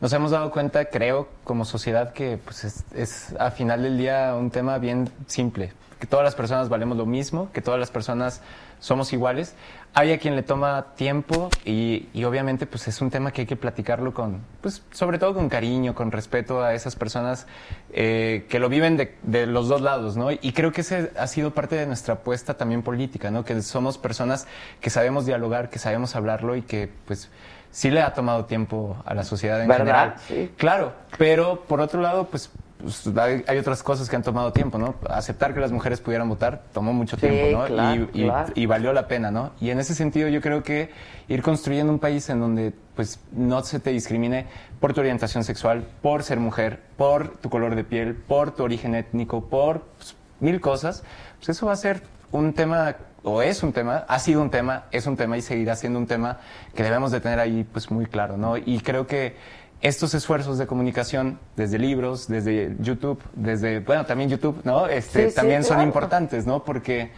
nos hemos dado cuenta, creo, como sociedad, que pues es, es a final del día un tema bien simple. Que todas las personas valemos lo mismo, que todas las personas somos iguales. Hay a quien le toma tiempo y, y obviamente pues es un tema que hay que platicarlo con, pues sobre todo con cariño, con respeto a esas personas eh, que lo viven de, de los dos lados, ¿no? Y creo que ese ha sido parte de nuestra apuesta también política, ¿no? Que somos personas que sabemos dialogar, que sabemos hablarlo y que pues sí le ha tomado tiempo a la sociedad en ¿Verdad? general. Sí. Claro, pero por otro lado, pues, pues, hay, hay otras cosas que han tomado tiempo, ¿no? Aceptar que las mujeres pudieran votar tomó mucho Sí, tiempo, ¿no? claro, y, y- claro. y valió la pena, ¿no? Y en ese sentido yo creo que ir construyendo un país en donde pues no se te discrimine por tu orientación sexual, por ser mujer, por tu color de piel, por tu origen étnico, por pues, mil cosas, pues eso va a ser un tema o es un tema, ha sido un tema, es un tema y seguirá siendo un tema que debemos de tener ahí pues muy claro, ¿no? Y creo que estos esfuerzos de comunicación desde libros, desde YouTube, desde, bueno, también YouTube, ¿no? Este, Sí, sí, también son claro. importantes, ¿no? Porque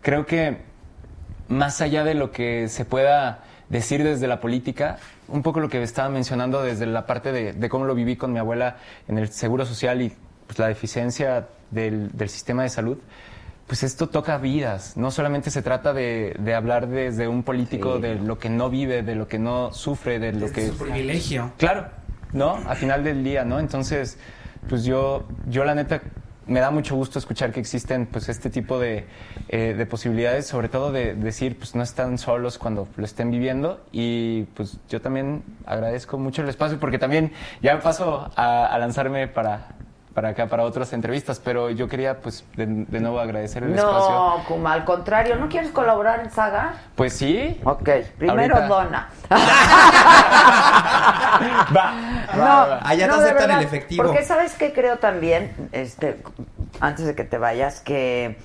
creo que más allá de lo que se pueda decir desde la política, un poco lo que estaba mencionando desde la parte de, de cómo lo viví con mi abuela en el seguro social y pues, la deficiencia del, del sistema de salud, pues esto toca vidas. No solamente se trata de, de hablar desde un político de lo que no vive, de lo que no sufre, de lo que... su privilegio. Claro, ¿no? Al final del día, ¿no? Entonces, pues yo, yo la neta, me da mucho gusto escuchar que existen pues este tipo de, eh, de posibilidades, sobre todo de decir, pues no están solos cuando lo estén viviendo y pues yo también agradezco mucho el espacio porque también ya me paso a, a lanzarme para, para acá, para otras entrevistas, pero yo quería pues de, de nuevo agradecer el espacio. No, Kuma, al contrario, ¿no quieres colaborar en Saga? Pues sí. Ok, primero Ahorita- dona. Va, No, va. Allá no no, de aceptan verdad, el efectivo. Porque sabes que creo también, este, antes de que te vayas, que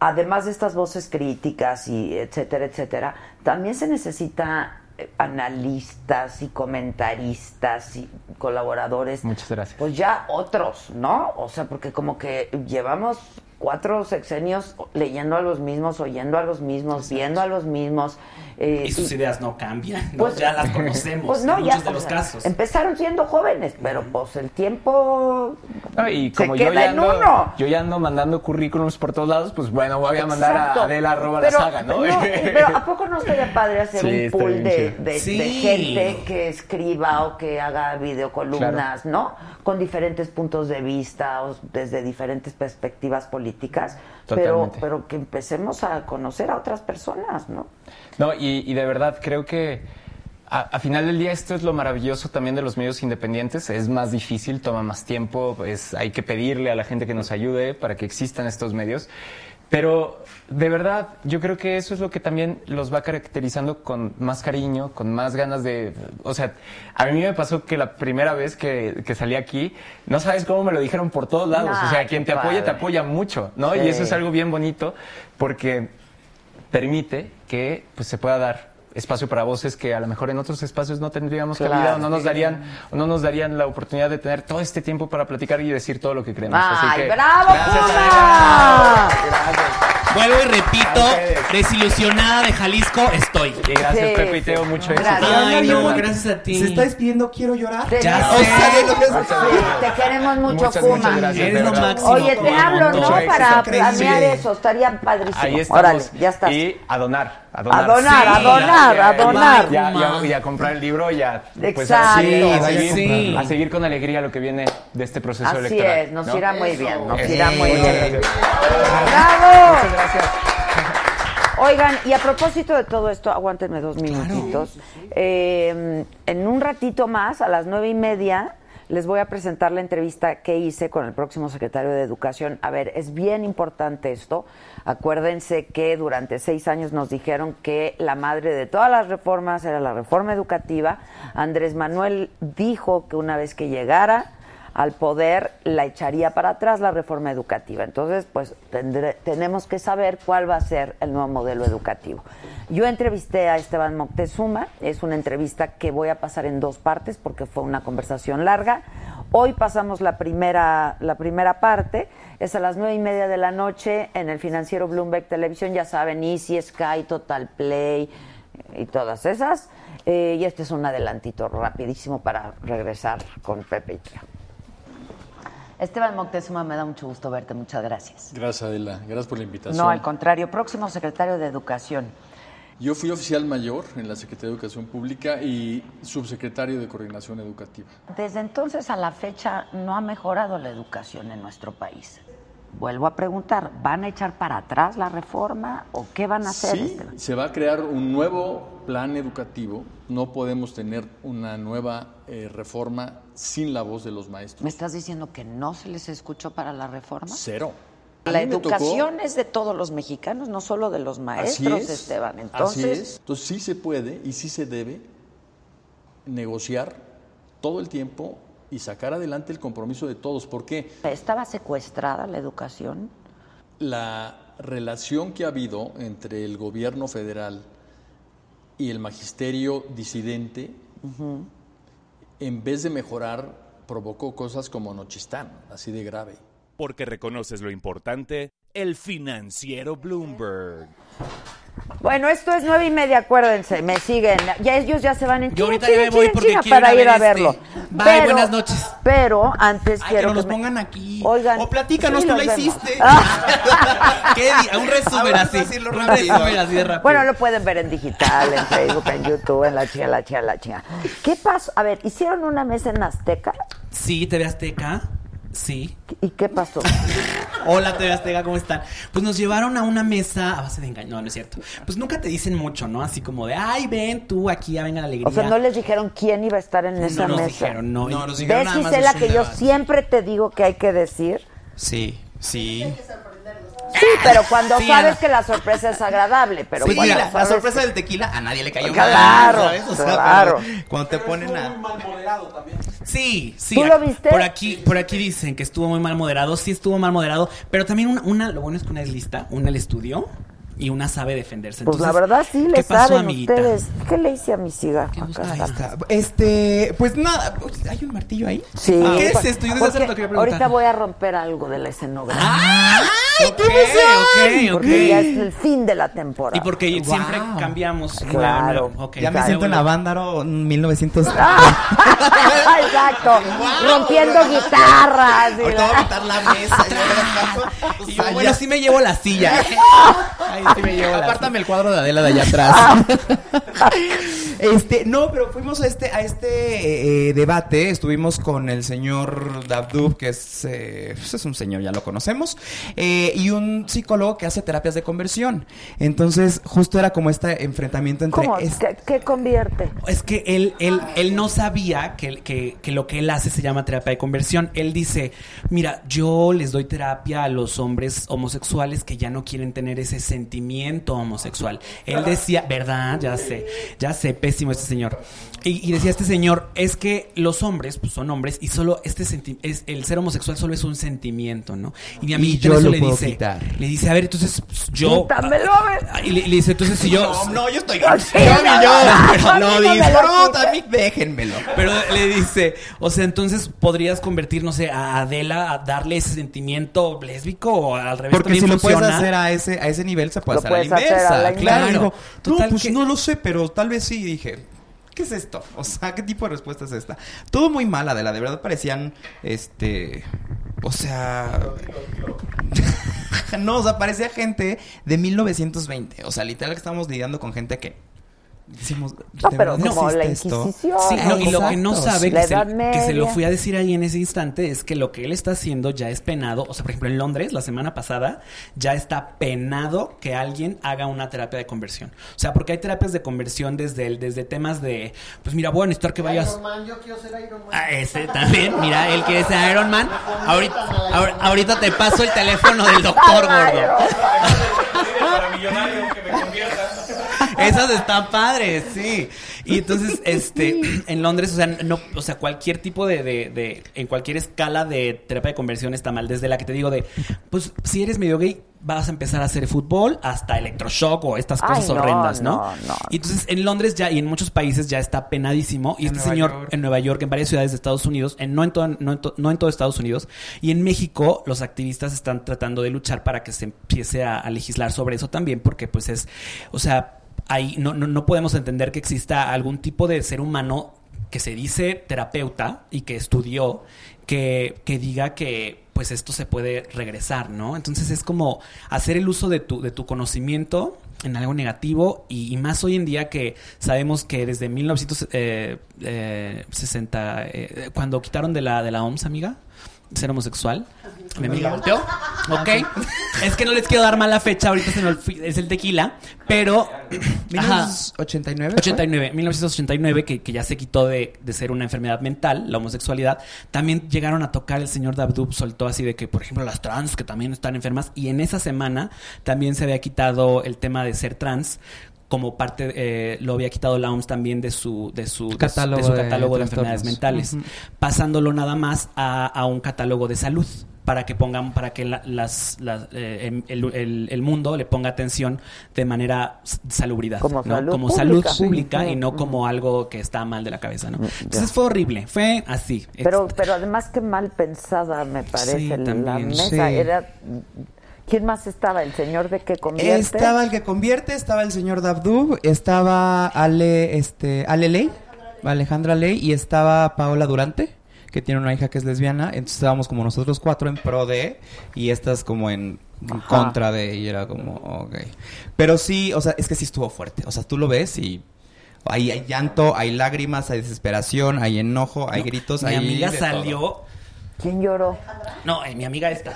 además de estas voces críticas y etcétera, etcétera, también se necesita analistas y comentaristas y colaboradores. Muchas gracias. Pues ya otros, ¿no? O sea, porque como que llevamos cuatro sexenios leyendo a los mismos, oyendo a los mismos, viendo a los mismos. Eh, Y sus y- ideas no cambian, ¿no? pues- ya las conocemos pues no, en ya, muchos de los sea, casos. Empezaron siendo jóvenes, pero pues el tiempo No, y se como yo queda ya, en ando, uno. yo ya ando mandando currículums por todos lados, pues bueno, voy a mandar Exacto. a Adela arroba pero, la saga, ¿no? pero ¿a poco no estaría padre hacer Sí, un pool de, gente que escriba o que haga videocolumnas, ¿no? Con diferentes puntos de vista o desde diferentes perspectivas políticas, pero, pero que empecemos a conocer a otras personas, ¿no? No, y, y de verdad creo que a, a final del día esto es lo maravilloso también de los medios independientes. Es más difícil, toma más tiempo, pues hay que pedirle a la gente que nos ayude para que existan estos medios. Pero de verdad, yo creo que eso es lo que también los va caracterizando con más cariño, con más ganas de... O sea, a mí me pasó que la primera vez que, que salí aquí, no sabes cómo me lo dijeron por todos lados. o sea, quien te apoya, te apoya mucho, ¿no? Sí. Y eso es algo bien bonito porque permite que pues, se pueda dar espacio para voces que a lo mejor en otros espacios no tendríamos Claro. cabida o no nos darían o no nos darían la oportunidad de tener todo este tiempo para platicar y decir todo lo que queremos. Así ¡Ay, que, bravo, gracias, Puma! Adela. Gracias. Vuelvo y repito, A ustedes. desilusionada de Jalisco estoy. Gracias Sí, Pepe y sí. Teo, mucho éxito. Gracias. Ay, no, gracias a ti. Se está despidiendo, quiero llorar. Te- Ya sé. te queremos mucho, Muchas, Kuma. muchas gracias. Eres lo máximo. Oye, te hablo, ¿no? éxito. Para planear eso, estaría padrísimo. Ahí estamos. Órale, ya estás. Y a donar. A donar, A donar, a donar, ya, a donar. Ya, ya, y a comprar el libro y a, pues, Exacto. a, seguir, a, Sí, seguir, sí. a seguir con alegría lo que viene de este proceso Así electoral. es, nos ¿no? irá muy bien, nos Eso. irá muy bien. gracias. ¡Bravo! Gracias. Oigan, y a propósito de todo esto, aguántenme dos minutitos. Eh, en un ratito más, a las nueve y media, les voy a presentar la entrevista que hice con el próximo secretario de Educación. A ver, es bien importante esto. Acuérdense que durante seis años nos dijeron que la madre de todas las reformas era la reforma educativa. Andrés Manuel dijo que una vez que llegara al poder la echaría para atrás la reforma educativa. Entonces, pues tenemos que saber cuál va a ser el nuevo modelo educativo. Yo entrevisté a Esteban Moctezuma, es una entrevista que voy a pasar en dos partes porque fue una conversación larga. Hoy pasamos la primera, la primera parte, es a las nueve y media de la noche en el financiero Bloomberg Televisión, ya saben, Easy, Sky, Total Play y todas esas. Eh, y este es un adelantito rapidísimo para regresar con Pepe y Teo. Esteban Moctezuma, me da mucho gusto verte, muchas gracias. Gracias, Adela. Gracias por la invitación. No, al contrario, próximo secretario de Educación. Yo fui oficial mayor en la Secretaría de Educación Pública y subsecretario de Coordinación Educativa. Desde entonces a la fecha no ha mejorado la educación en nuestro país. Vuelvo a preguntar, ¿van a echar para atrás la reforma o qué van a hacer? Sí, Esteban? se va a crear un nuevo plan educativo. No podemos tener una nueva eh, reforma sin la voz de los maestros. ¿Me estás diciendo que no se les escuchó para la reforma? Cero. La tocó- educación es de todos los mexicanos, no solo de los Así maestros, es, Esteban. así Entonces, es. Entonces sí se puede y sí se debe negociar todo el tiempo y sacar adelante el compromiso de todos. ¿Por qué? ¿estaba secuestrada la educación? La relación que ha habido entre el gobierno federal y el magisterio disidente en vez de mejorar, provocó cosas como Nochistán, así de grave. Porque reconoces lo importante, el financiero Bloomberg. Bueno, esto es nueve y media, acuérdense, me siguen. Ya ellos ya se van en Yo ahorita ya me voy porque quiero para ir a ir a ver verlo. este. Bye, buenas noches. Pero antes Ay, quiero que nos me- pongan aquí. Oigan, O platícanos, sí, tú la vemos. hiciste. Ah. ¿Qué di- Un resumen así. Un resumen así de rápido. Bueno, lo pueden ver en digital, en Facebook, en YouTube, en la chica, la chica, la chica. ¿Qué pasó? A ver, ¿hicieron una mesa en Azteca? Sí, TV Azteca. Sí. ¿Y qué pasó? Hola, TV Azteca, ¿cómo están? Pues nos llevaron a una mesa a base de engaño. No, no es cierto. Pues nunca te dicen mucho, ¿no? Así como de, ay, ven tú aquí, ya venga la alegría. O sea, no les dijeron quién iba a estar en esa nos mesa. dijeron, no. No, nos dijeron ¿Ves, nada más Gisela, que yo siempre te digo que hay que decir? Sí, sí. Sí, pero cuando Sí, sabes Ana. que la sorpresa es agradable, pero Sí, cuando la sabes sorpresa del tequila a nadie le cayó mal, Claro, ¿sabes? O sea, claro. cuando te ponen a... Sí, sí. ¿Tú lo viste? Por aquí, por aquí dicen que estuvo muy mal moderado. Sí estuvo mal moderado. Pero también una, una- lo bueno es que una es lista, una le estudió y una sabe defenderse. Pues la verdad sí le ¿qué pasó, saben amiguita? ustedes. ¿Qué le hice a mi cigarro? Ahí está. Este, pues nada, ¿hay un martillo ahí? Sí. ¿Qué es esto? Yo desde hace rato quería preguntar. Ahorita voy a romper algo de la escenografía. ¡Ay, qué emoción! ok, Porque ya es el fin de la temporada. Y porque Wow. siempre cambiamos. Claro. Ya me siento en Avándaro 1900. Exacto. Rompiendo guitarras. y Ahorita voy a quitar la mesa. Y yo, bueno, sí me llevo la silla. Ahí sí me llevo la Apártame el cuadro de Adela de allá atrás. este, no, pero fuimos a este, a este eh, debate. Estuvimos con el señor Dabdub, que es, eh, pues es un señor, ya lo conocemos, eh, y un psicólogo que hace terapias de conversión. Entonces, justo era como este enfrentamiento entre. ¿Cómo? es- ¿Qué, qué convierte? Es que él, él, él no sabía que, que- que lo que él hace se llama terapia de conversión. Él dice, mira, yo les doy terapia a los hombres homosexuales que ya no quieren tener ese sentimiento homosexual. Él decía, ¿verdad? Ya sé, ya sé, pésimo este señor. Y, y decía este señor, es que los hombres, pues son hombres, y solo este senti- es el ser homosexual solo es un sentimiento, ¿no? Y mi amiguita yo en eso lo le puedo dice, quitar. le dice, a ver, entonces pues, yo... Quítamelo, a ver. Y le, le dice, entonces si yo... No, no, yo estoy. Sí, yo, no, yo, no, pero no, no disfruto, a mí déjenmelo. Pero le dice, o sea, entonces podrías convertir, no sé, a Adela a darle ese sentimiento lésbico o al revés. Porque si lo puedes funciona? hacer a ese, a ese nivel, se puede Lo hacer a la puedes hacer inversa. a la claro. inversa. Digo, no, Total pues que- no lo sé, pero tal vez sí. Dije, ¿qué es esto? O sea, ¿qué tipo de respuesta es esta? Todo muy mal, Adela. De verdad parecían, este... O sea... no, o sea, parecía gente de 1920. O sea, literal que estamos lidiando con gente que... Decimos, No, ¿de pero verdad como la? Inquisición. Sí, no, y lo que no sabe, que se, Edad que se lo fui a decir ahí en ese instante, es que lo que él está haciendo ya es penado. O sea, por ejemplo, en Londres, la semana pasada, ya está penado que alguien haga una terapia de conversión. O sea, porque hay terapias de conversión desde, el, desde temas de, pues mira, voy a necesitar que vayas... Iron Man, yo quiero ser Iron Man. Ah, ese también, mira, él quiere ser Iron Man. Ahorita, ahor- ahorita te paso el teléfono del doctor gordo. Para millonario que me convierta. Esas están padres, sí. Y entonces, este, en Londres, o sea, no, o sea, cualquier tipo de, de, de- en cualquier escala de terapia de conversión está mal. Desde la que te digo de, pues, si eres medio gay, vas a empezar a hacer fútbol hasta electroshock o estas Ay, cosas no, horrendas, ¿no? no, no. Y entonces, en Londres ya y en muchos países ya está penadísimo. Y En este Nueva señor, York. en Nueva York, en varias ciudades de Estados Unidos, en, no, en todo, no, en to- no en todo Estados Unidos, y en México, los activistas están tratando de luchar para que se empiece a, a legislar sobre eso también, porque pues es, o sea, no, podemos entender que exista algún tipo de ser humano que se dice terapeuta y que estudió, que, que diga que pues esto se puede regresar, ¿no? Entonces es como hacer el uso de tu, de tu conocimiento en algo negativo y, más hoy en día que sabemos que desde 1960, eh, cuando quitaron de la, de la OMS, amiga, ser homosexual, mi amiga volteó, ok, es que no les quiero dar mala fecha, ahorita se me olvi- es el tequila, pero... Ajá. 1989. 89, 1989, que, que ya se quitó de, de ser una enfermedad mental, la homosexualidad, también llegaron a tocar, el señor Dabdub soltó así de que, por ejemplo, las trans, que también están enfermas, y en esa semana también se había quitado el tema de ser trans, como parte, eh, lo había quitado la OMS también de su, de su, de su- Catálogo de su catálogo de, enfermedades mentales, pasándolo nada más a, a un catálogo de salud. para que pongan, para que la- las, las, eh, em- el, el- el mundo le ponga atención de manera salubridad, Como ¿no? salud como salud pública. Sí. y no como algo que está mal de la cabeza, ¿no? Entonces fue horrible, fue así. Pero, pero además que mal pensada me parece Sí, la mesa. Sí. Era, ¿Quién más estaba? ¿El señor de que convierte? Estaba el que convierte, estaba el señor Dabdub, estaba Ale, este, Ale Ley, Alejandra Ley, y estaba Paola Durante, que tiene una hija que es lesbiana. Entonces estábamos como nosotros cuatro en pro de, y estas como en, Ajá. contra de, y era como, ok. Pero sí, o sea, es que sí estuvo fuerte. O sea, tú lo ves y hay, hay llanto, hay lágrimas, hay desesperación, hay enojo, hay gritos, Mi hay amiga salió. ¿Quién lloró? No, eh, mi amiga esta.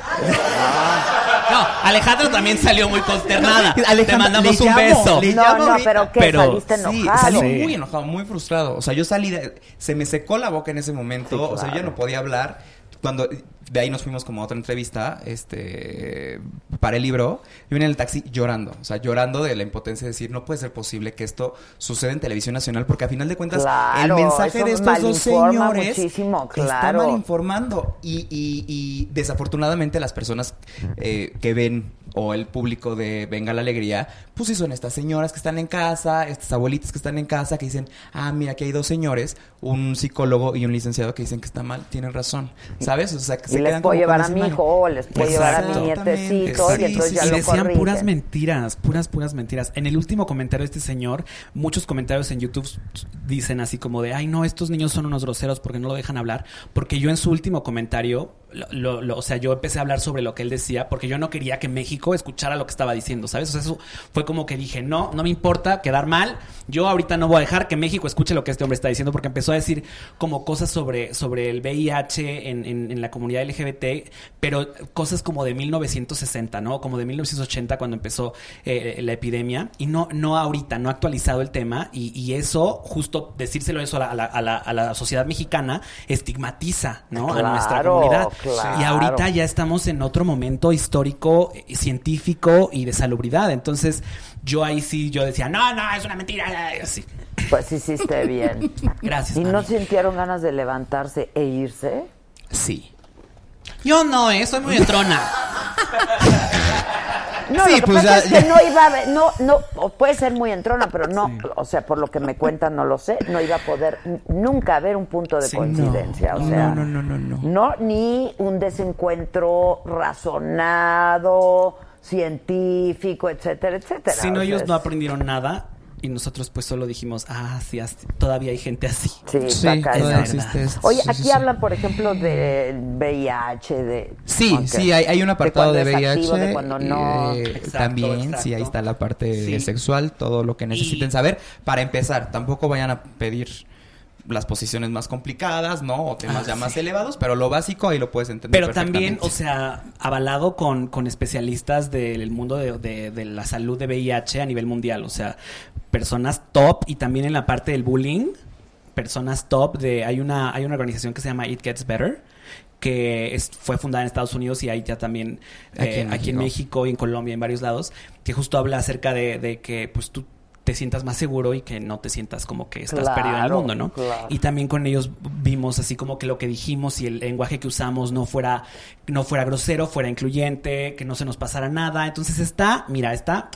No, Alejandra también salió muy consternada. Te mandamos le un llamo, beso. le No, no, ahorita. pero ¿qué? Pero- ¿Saliste Sí, enojado? salí Sí. muy enojado, muy frustrado. O sea, yo salí de... Se me secó la boca en ese momento. O sea, yo ya no podía hablar. Cuando de ahí nos fuimos como a otra entrevista, este, para el libro, yo venía en el taxi llorando, o sea, llorando de la impotencia de decir, no puede ser posible que esto suceda en televisión nacional, porque a final de cuentas, Claro, el mensaje de estos dos señores muchísimo, está mal informando. Y, y- y desafortunadamente las personas eh, que ven o el público de Venga la Alegría, pues sí son estas señoras que están en casa, estas abuelitas que están en casa, que dicen, ah, mira, aquí hay dos señores, un psicólogo y un licenciado que dicen que está mal, tienen razón, ¿sabes? O sea, que Y se les puedo llevar a mi hijo o les puedo llevar a mi nietecito y entonces ya y lo decían corrigen. puras mentiras, puras, puras mentiras. En el último comentario de este señor, muchos comentarios en YouTube dicen así como de, ay no, estos niños son unos groseros porque no lo dejan hablar. Porque yo en su último comentario, lo- lo- lo- o sea, yo empecé a hablar sobre lo que él decía porque yo no quería que México escuchara lo que estaba diciendo, ¿sabes? O sea, eso fue como que dije, no, no me importa quedar mal. Yo ahorita no voy a dejar que México escuche lo que este hombre está diciendo porque empezó a decir como cosas sobre, sobre el VIH en, en- en la comunidad LGBT, pero cosas como de 1960, ¿no? Como de 1980 cuando empezó eh, la epidemia y no, no ahorita, no ha actualizado el tema y, y eso, justo decírselo eso a la, a la- a la- sociedad mexicana, estigmatiza, ¿no? a nuestra comunidad. Claro. Y ahorita ya estamos en otro momento histórico, eh, científico y de salubridad. Entonces, yo ahí sí, yo decía, no, no, es una mentira. Así. Pues hiciste bien. Gracias. ¿Y no sintieron ganas de levantarse e irse? Sí. Yo no, eh, soy muy entrona. No, Sí, lo que pues pasa ya- es que no iba a no, no, puede ser muy entrona, pero no, o sea, por lo que me cuentan, no lo sé, no iba a poder nunca haber un punto de Sí, coincidencia, no, o sea, no, no, no, no. no, ni un desencuentro razonado, científico, etcétera, etcétera. Si no, ellos no aprendieron nada y nosotros pues solo dijimos, ah, sí, así- todavía hay gente así. Sí, está Sí, todavía existe esto. Oye, Sí, aquí sí, sí. hablan, por ejemplo, del VIH, de... Sí, Ok. sí, hay, hay un apartado de, es VIH. activo, de cuando no. eh, Exacto, también, exacto. sí, ahí está la parte Sí. sexual, todo lo que necesiten Y- saber. Para empezar, tampoco vayan a pedir las posiciones más complicadas, ¿no? O temas Ah, ya más elevados, pero lo básico ahí lo puedes entender Pero también, o sea, avalado con, con especialistas del mundo de, de- de la salud de VIH a nivel mundial. O sea, personas top y también en la parte del bullying, personas top de... Hay una, hay una organización que se llama It Gets Better que es- fue fundada en Estados Unidos y hay ya también Aquí eh, en aquí en México y en Colombia, en varios lados, que justo habla acerca de, de que pues tú te sientas más seguro y que no te sientas como que estás perdido en el mundo, ¿no? claro. Y también con ellos vimos así como que lo que dijimos y el lenguaje que usamos no fuera, no fuera grosero, fuera incluyente, que no se nos pasara nada. Entonces está, mira, está.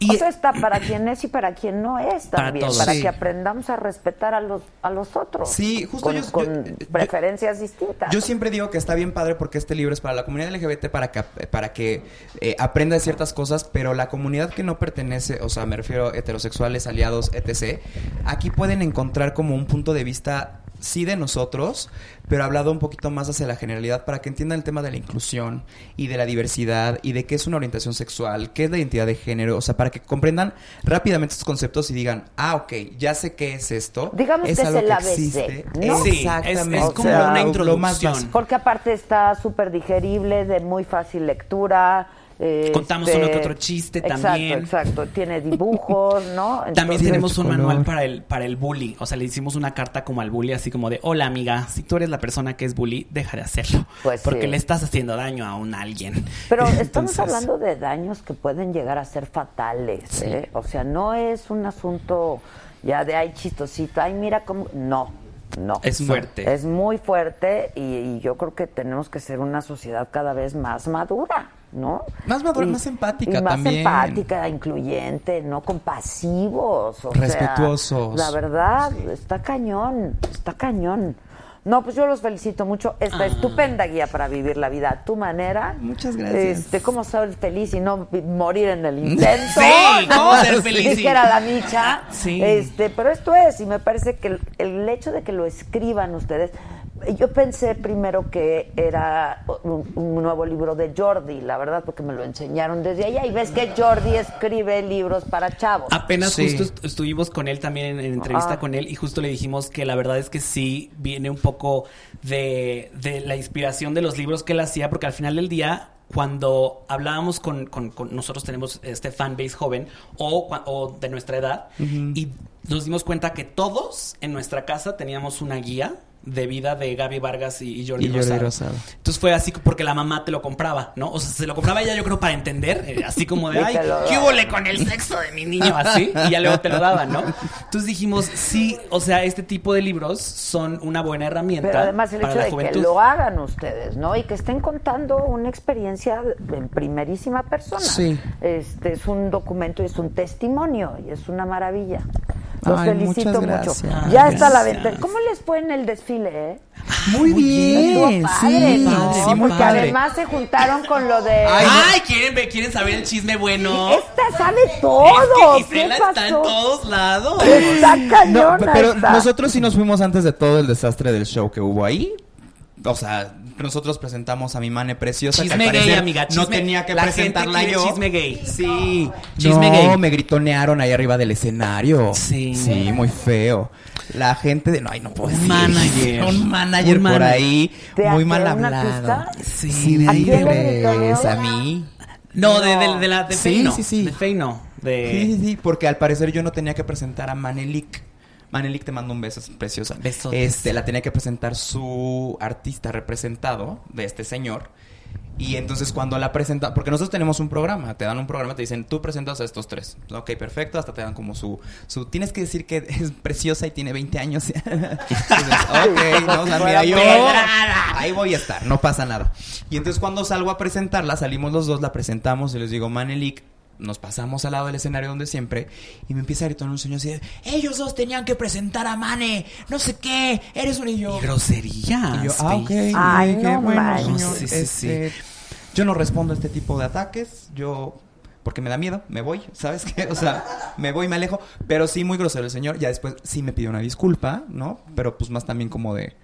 Y o sea, está para quien es y para quien no es también, para Sí. que aprendamos a respetar a los a los otros. Sí, justo con, yo- con yo- preferencias distintas. Yo siempre digo que está bien padre porque este libro es para la comunidad LGBT para que, para que eh, aprenda ciertas cosas, pero la comunidad que no pertenece, o sea, me refiero a heterosexuales, aliados, etc., aquí pueden encontrar como un punto de vista, sí de nosotros, pero hablado un poquito más hacia la generalidad para que entiendan el tema de la inclusión y de la diversidad y de qué es una orientación sexual, qué es la identidad de género, o sea, para que comprendan rápidamente estos conceptos y digan, ah, ok, ya sé qué es esto. Digamos que es el ABC, existe. ¿no? Sí, es- Exactamente. es como O sea, una lo- lo más introducción. Porque aparte está súper digerible, de muy fácil lectura. Eh, Contamos este, uno que otro chiste exacto, también. Exacto, tiene dibujos, ¿no? También tenemos un color. manual para el, para el bully. O sea, le hicimos una carta como al bully, así como de, hola amiga, si tú eres la persona que es bully, deja de hacerlo. Pues porque sí. le estás haciendo daño a un alguien. Pero estamos hablando de daños que pueden llegar a ser fatales, ¿eh? O sea, no es un asunto ya de ay chistosito, ay mira cómo, no. No. Es fuerte. Es muy fuerte y, y yo creo que tenemos que ser una sociedad cada vez más madura, ¿no? Más madura, Y- más empática y más también. empática, incluyente, no compasivos. o sea, Respetuosos. la verdad, está cañón, está cañón. No, pues yo los felicito mucho. Esta estupenda guía para vivir la vida a tu manera. Muchas gracias. Este, cómo ser feliz y no morir en el intento. Sí, cómo ¿no? ser feliz y- Dijera la micha. Sí. Este, pero esto es, y me parece que el, el hecho de que lo escriban ustedes, yo pensé primero que era un, un nuevo libro de Jordi, la verdad, porque me lo enseñaron desde allá. Y ves que Jordi escribe libros para chavos. Apenas Sí. justo est- estuvimos con él también en, en entrevista Ah. con él y justo le dijimos que la verdad es que sí viene un poco de, de la inspiración de los libros que él hacía, porque al final del día, cuando hablábamos con, con- con- nosotros tenemos este fanbase joven o, o de nuestra edad, y nos dimos cuenta que todos en nuestra casa teníamos una guía de vida de Gaby Vargas y, y Jordi, Y Jordi Rosado. Rosado. Entonces fue así porque la mamá te lo compraba, ¿no? O sea, se lo compraba ella yo creo para entender, eh, así como de, ay, ¿qué hubo con el sexo de mi niño? Así, y ya luego te lo daban, ¿no? Entonces dijimos, sí, o sea, este tipo de libros son una buena herramienta Pero además el para hecho la de juventud. que lo hagan ustedes, ¿no? Y que estén contando una experiencia en primerísima persona. Sí. Este es un documento y es un testimonio y es una maravilla. Los Ay, felicito muchas mucho. gracias. Ya está la venta. ¿Cómo les fue en el desfile, eh? Muy bien, padre, sí, ¿no? sí, muy Porque padre. además se juntaron con lo de... Ay, ¿quieren, ¿quieren saber el chisme bueno? Esta sabe todo. Es que ¿Qué pasó? está en todos lados. Está No, cañona pero esta. nosotros sí nos fuimos antes de todo el desastre del show que hubo ahí. O sea, nosotros presentamos a mi mane preciosa. que Chisme gay, no tenía que la presentarla yo. chisme gay. Sí. Chisme no, gay. me gritonearon ahí arriba del escenario. Sí. Sí, muy feo. La gente de... No, ay, no puedo decir. manager. Un manager Un por manager. ahí. ¿De Muy mal hablado. artista? Sí, de ¿A ahí de a mí. No, de, de, de la de Sí, Feino. sí, sí. De Feino. De... Sí, sí, sí, porque al parecer yo no tenía que presentar a Manelik. Manelik te mando un beso, es preciosa. Besotes. Este, la tenía que presentar su artista representado de este señor. Y entonces cuando la presenta, porque nosotros tenemos un programa, te dan un programa, te dicen, tú presentas a estos tres. Ok, perfecto, hasta te dan como su, su tienes que decir que es preciosa y tiene 20 años. ok, no, o sea, mira, yo ahí voy a estar, no pasa nada. Y entonces cuando salgo a presentarla, salimos los dos, la presentamos y les digo, Manelik, nos pasamos al lado del escenario donde siempre y me empieza a gritar un señor así de, ellos dos tenían que presentar a Mane, no sé qué, eres un y yo. Y groserías. Y yo, ah, ok. Ay, dije, no bueno, señor, Sí, sí, este, yo no respondo a este tipo de ataques, yo porque me da miedo, me voy, ¿sabes qué? O sea, me voy, me alejo, pero sí muy grosero el señor, ya después sí me pidió una disculpa, ¿no? Pero pues más también como de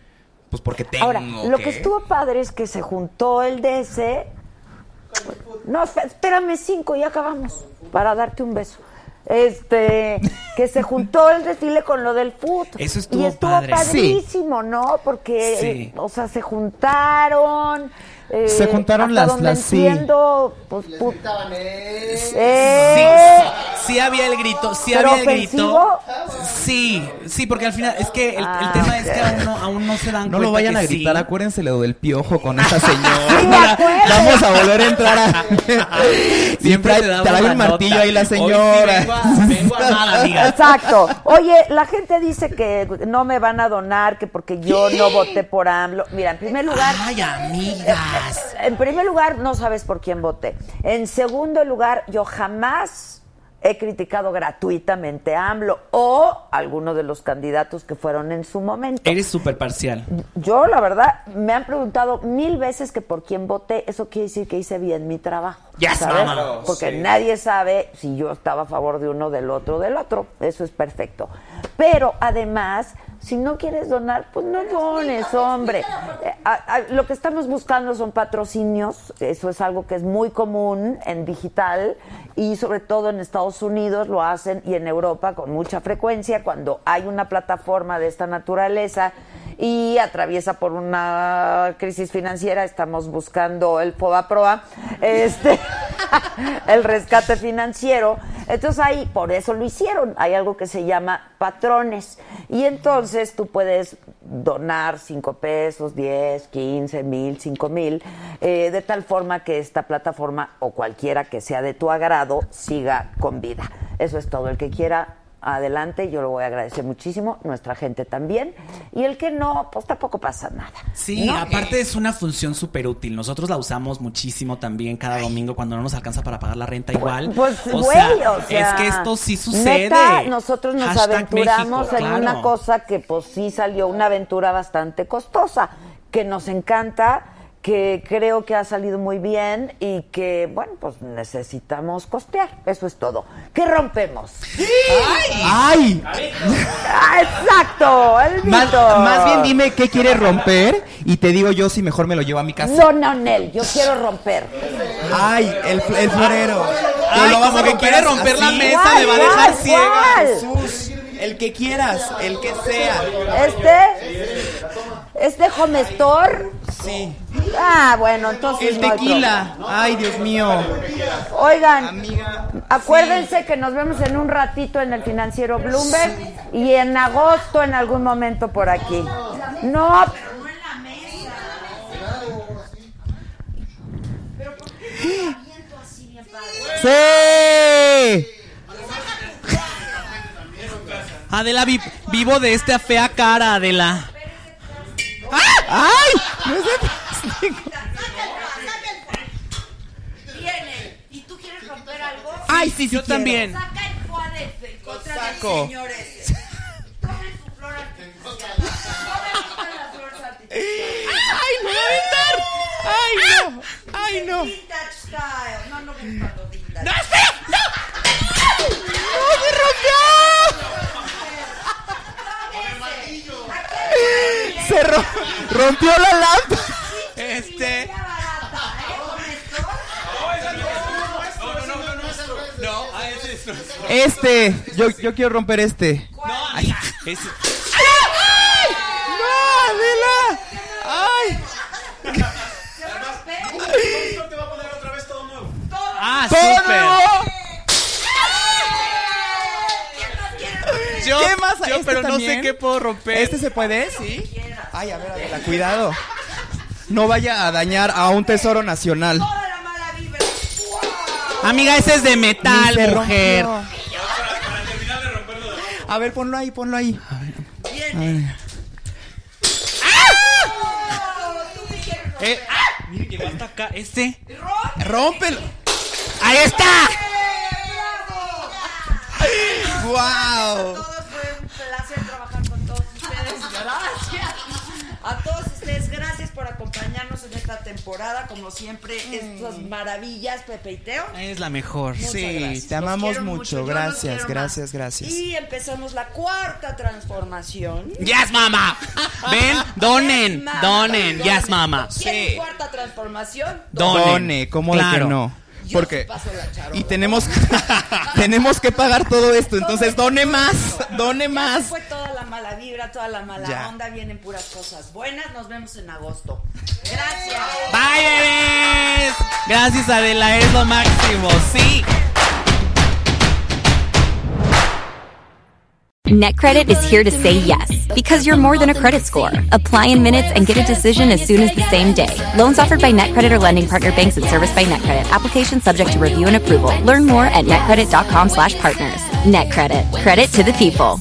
pues porque tengo Ahora, lo que estuvo padre es que se juntó el DS. No, esp- espérame cinco y acabamos para darte un beso. Este, que se juntó el desfile con lo del food. Eso estuvo y estuvo padre. padrísimo, ¿no? Porque, Sí. eh, o sea, se juntaron. Eh, Se juntaron hasta las- donde las- sí. entiendo, pues, eh. Sí, sí, sí había el grito, sí ¿Pero había el grito. Sí, sí, porque al final es que el, el Ah, tema es que aún no, aún no se dan no cuenta lo vayan que a gritar, sí. acuérdense lo del piojo con esa señora. Vamos a volver a entrar a Siempre te trae un martillo ahí la Hoy sí señora. vengo a- vengo a nada, amiga. Exacto. Oye, la gente dice que no me van a donar, que porque yo no voté por AMLO. Mira, en primer lugar, Ay, en primer lugar, no sabes por quién voté. En segundo lugar, yo jamás he criticado gratuitamente a AMLO o alguno de los candidatos que fueron en su momento. Eres súper parcial. Yo, la verdad, me han preguntado mil veces que por quién voté. Eso quiere decir que hice bien mi trabajo. Ya ¿sabes? vámonos. Porque Sí. nadie sabe si yo estaba a favor de uno, del otro, del otro. Eso es perfecto. Pero además, si no quieres donar, pues no dones, hombre. Eh, a- a- lo que estamos buscando son patrocinios. Eso es algo que es muy común en digital y sobre todo en Estados Unidos lo hacen y en Europa con mucha frecuencia cuando hay una plataforma de esta naturaleza y atraviesa por una crisis financiera, estamos buscando el FOBAPROA, este, el rescate financiero. Entonces ahí, por eso lo hicieron, hay algo que se llama patrones. Y entonces tú puedes donar 5 pesos, 10, 15, mil, 5 mil, eh, de tal forma que esta plataforma o cualquiera que sea de tu agrado siga con vida. Eso es todo. El que quiera adelante, yo lo voy a agradecer muchísimo, nuestra gente también. Y el que no, pues tampoco pasa nada. Sí, ¿no? aparte es una función súper útil. Nosotros la usamos muchísimo también cada domingo cuando no nos alcanza para pagar la renta igual. Pues, O güey, sea, o sea, es que esto sí sucede. neta, nosotros nos Hashtag aventuramos México, en claro. una cosa que pues sí salió una aventura bastante costosa, que nos encanta, que creo que ha salido muy bien y que, bueno, pues necesitamos costear. Eso es todo. ¿Qué rompemos? ¡Ay! Ah, exacto, el Más, más bien dime qué quieres romper y te digo yo si mejor me lo llevo a mi casa. No, no, Nel, yo quiero romper. Ay, el, fl- el florero. Ay, ¿Lo vas a que romper quiere así? romper la mesa, ¿Cuál, me va a dejar cuál, ciega. Jesús, el que quieras, el que sea. ¿Este? ¿Este home store? Sí. Ah, bueno, entonces El no hay tequila. Ay, Dios mío. Oigan, acuérdense que nos vemos en un ratito en el financiero Bloomberg y en agosto en algún momento por aquí. No, ¡Sí! Adela, vi- vivo de esta fea cara, Adela. ¡Ay! No es de plástico. Viene. ¿Y tú quieres romper algo? Ay, sí, sí Yo quiero. también. Saca el Juárez en contra del saco. señor ese. Tome su flor artificial. Tome las flores artificiales. ¡Ay, me va a aventar! ¡Ay, no! ¡Ay, no! Vintage style. No, no lo vintage. ¡No, espera! ¡No! ¡No, se rompió! Se ro- rompió la lámpara. Este. Este, yo, yo quiero romper este. Ay, es- ¡No, Adela! ¡Ay! Ah, ¡Todo súper. nuevo! Yo, ¿Qué más? yo, ¿Este pero no sé también? qué puedo romper. ¿Este se puede? Sí. Ay, a ver, Adela, cuidado. No vaya a dañar a un tesoro nacional. Amiga, ese es de metal, Ni mujer. rompió. A ver, ponlo ahí, ponlo ahí. A ver. Eh, ah, mire que va hasta acá. Este. ¡Rómpelo! ¡Ahí está! ¡Wow! Todos fue un placer trabajar con todos ustedes. Gracias. A todos ustedes, gracias por acompañarnos en esta temporada. Como siempre, estas maravillas, Pepe y Teo. Es la mejor. Muchas Sí, gracias. te amamos mucho. Gracias, gracias, gracias. Y empezamos la cuarta transformación. Yes, mama. Ven, donen, donen. Yes, mama. ¿Quieren Sí. cuarta transformación? Donen. Done, ¿cómo de Claro. que no? Porque sí paso la charola. y tenemos tenemos que pagar todo esto, entonces done más, done más. fue toda la mala vibra, toda la mala Ya. onda, vienen puras cosas buenas. Nos vemos en agosto. Gracias. Bye, bebés. Gracias, Adela. Es lo máximo. Sí. NetCredit is here to say yes because you're more than a credit score. Apply in minutes and get a decision as soon as the same day. Loans offered by NetCredit or lending partner banks and serviced by NetCredit. Application subject to review and approval. Learn more at netcredit.com/partners. NetCredit. Credit to the people.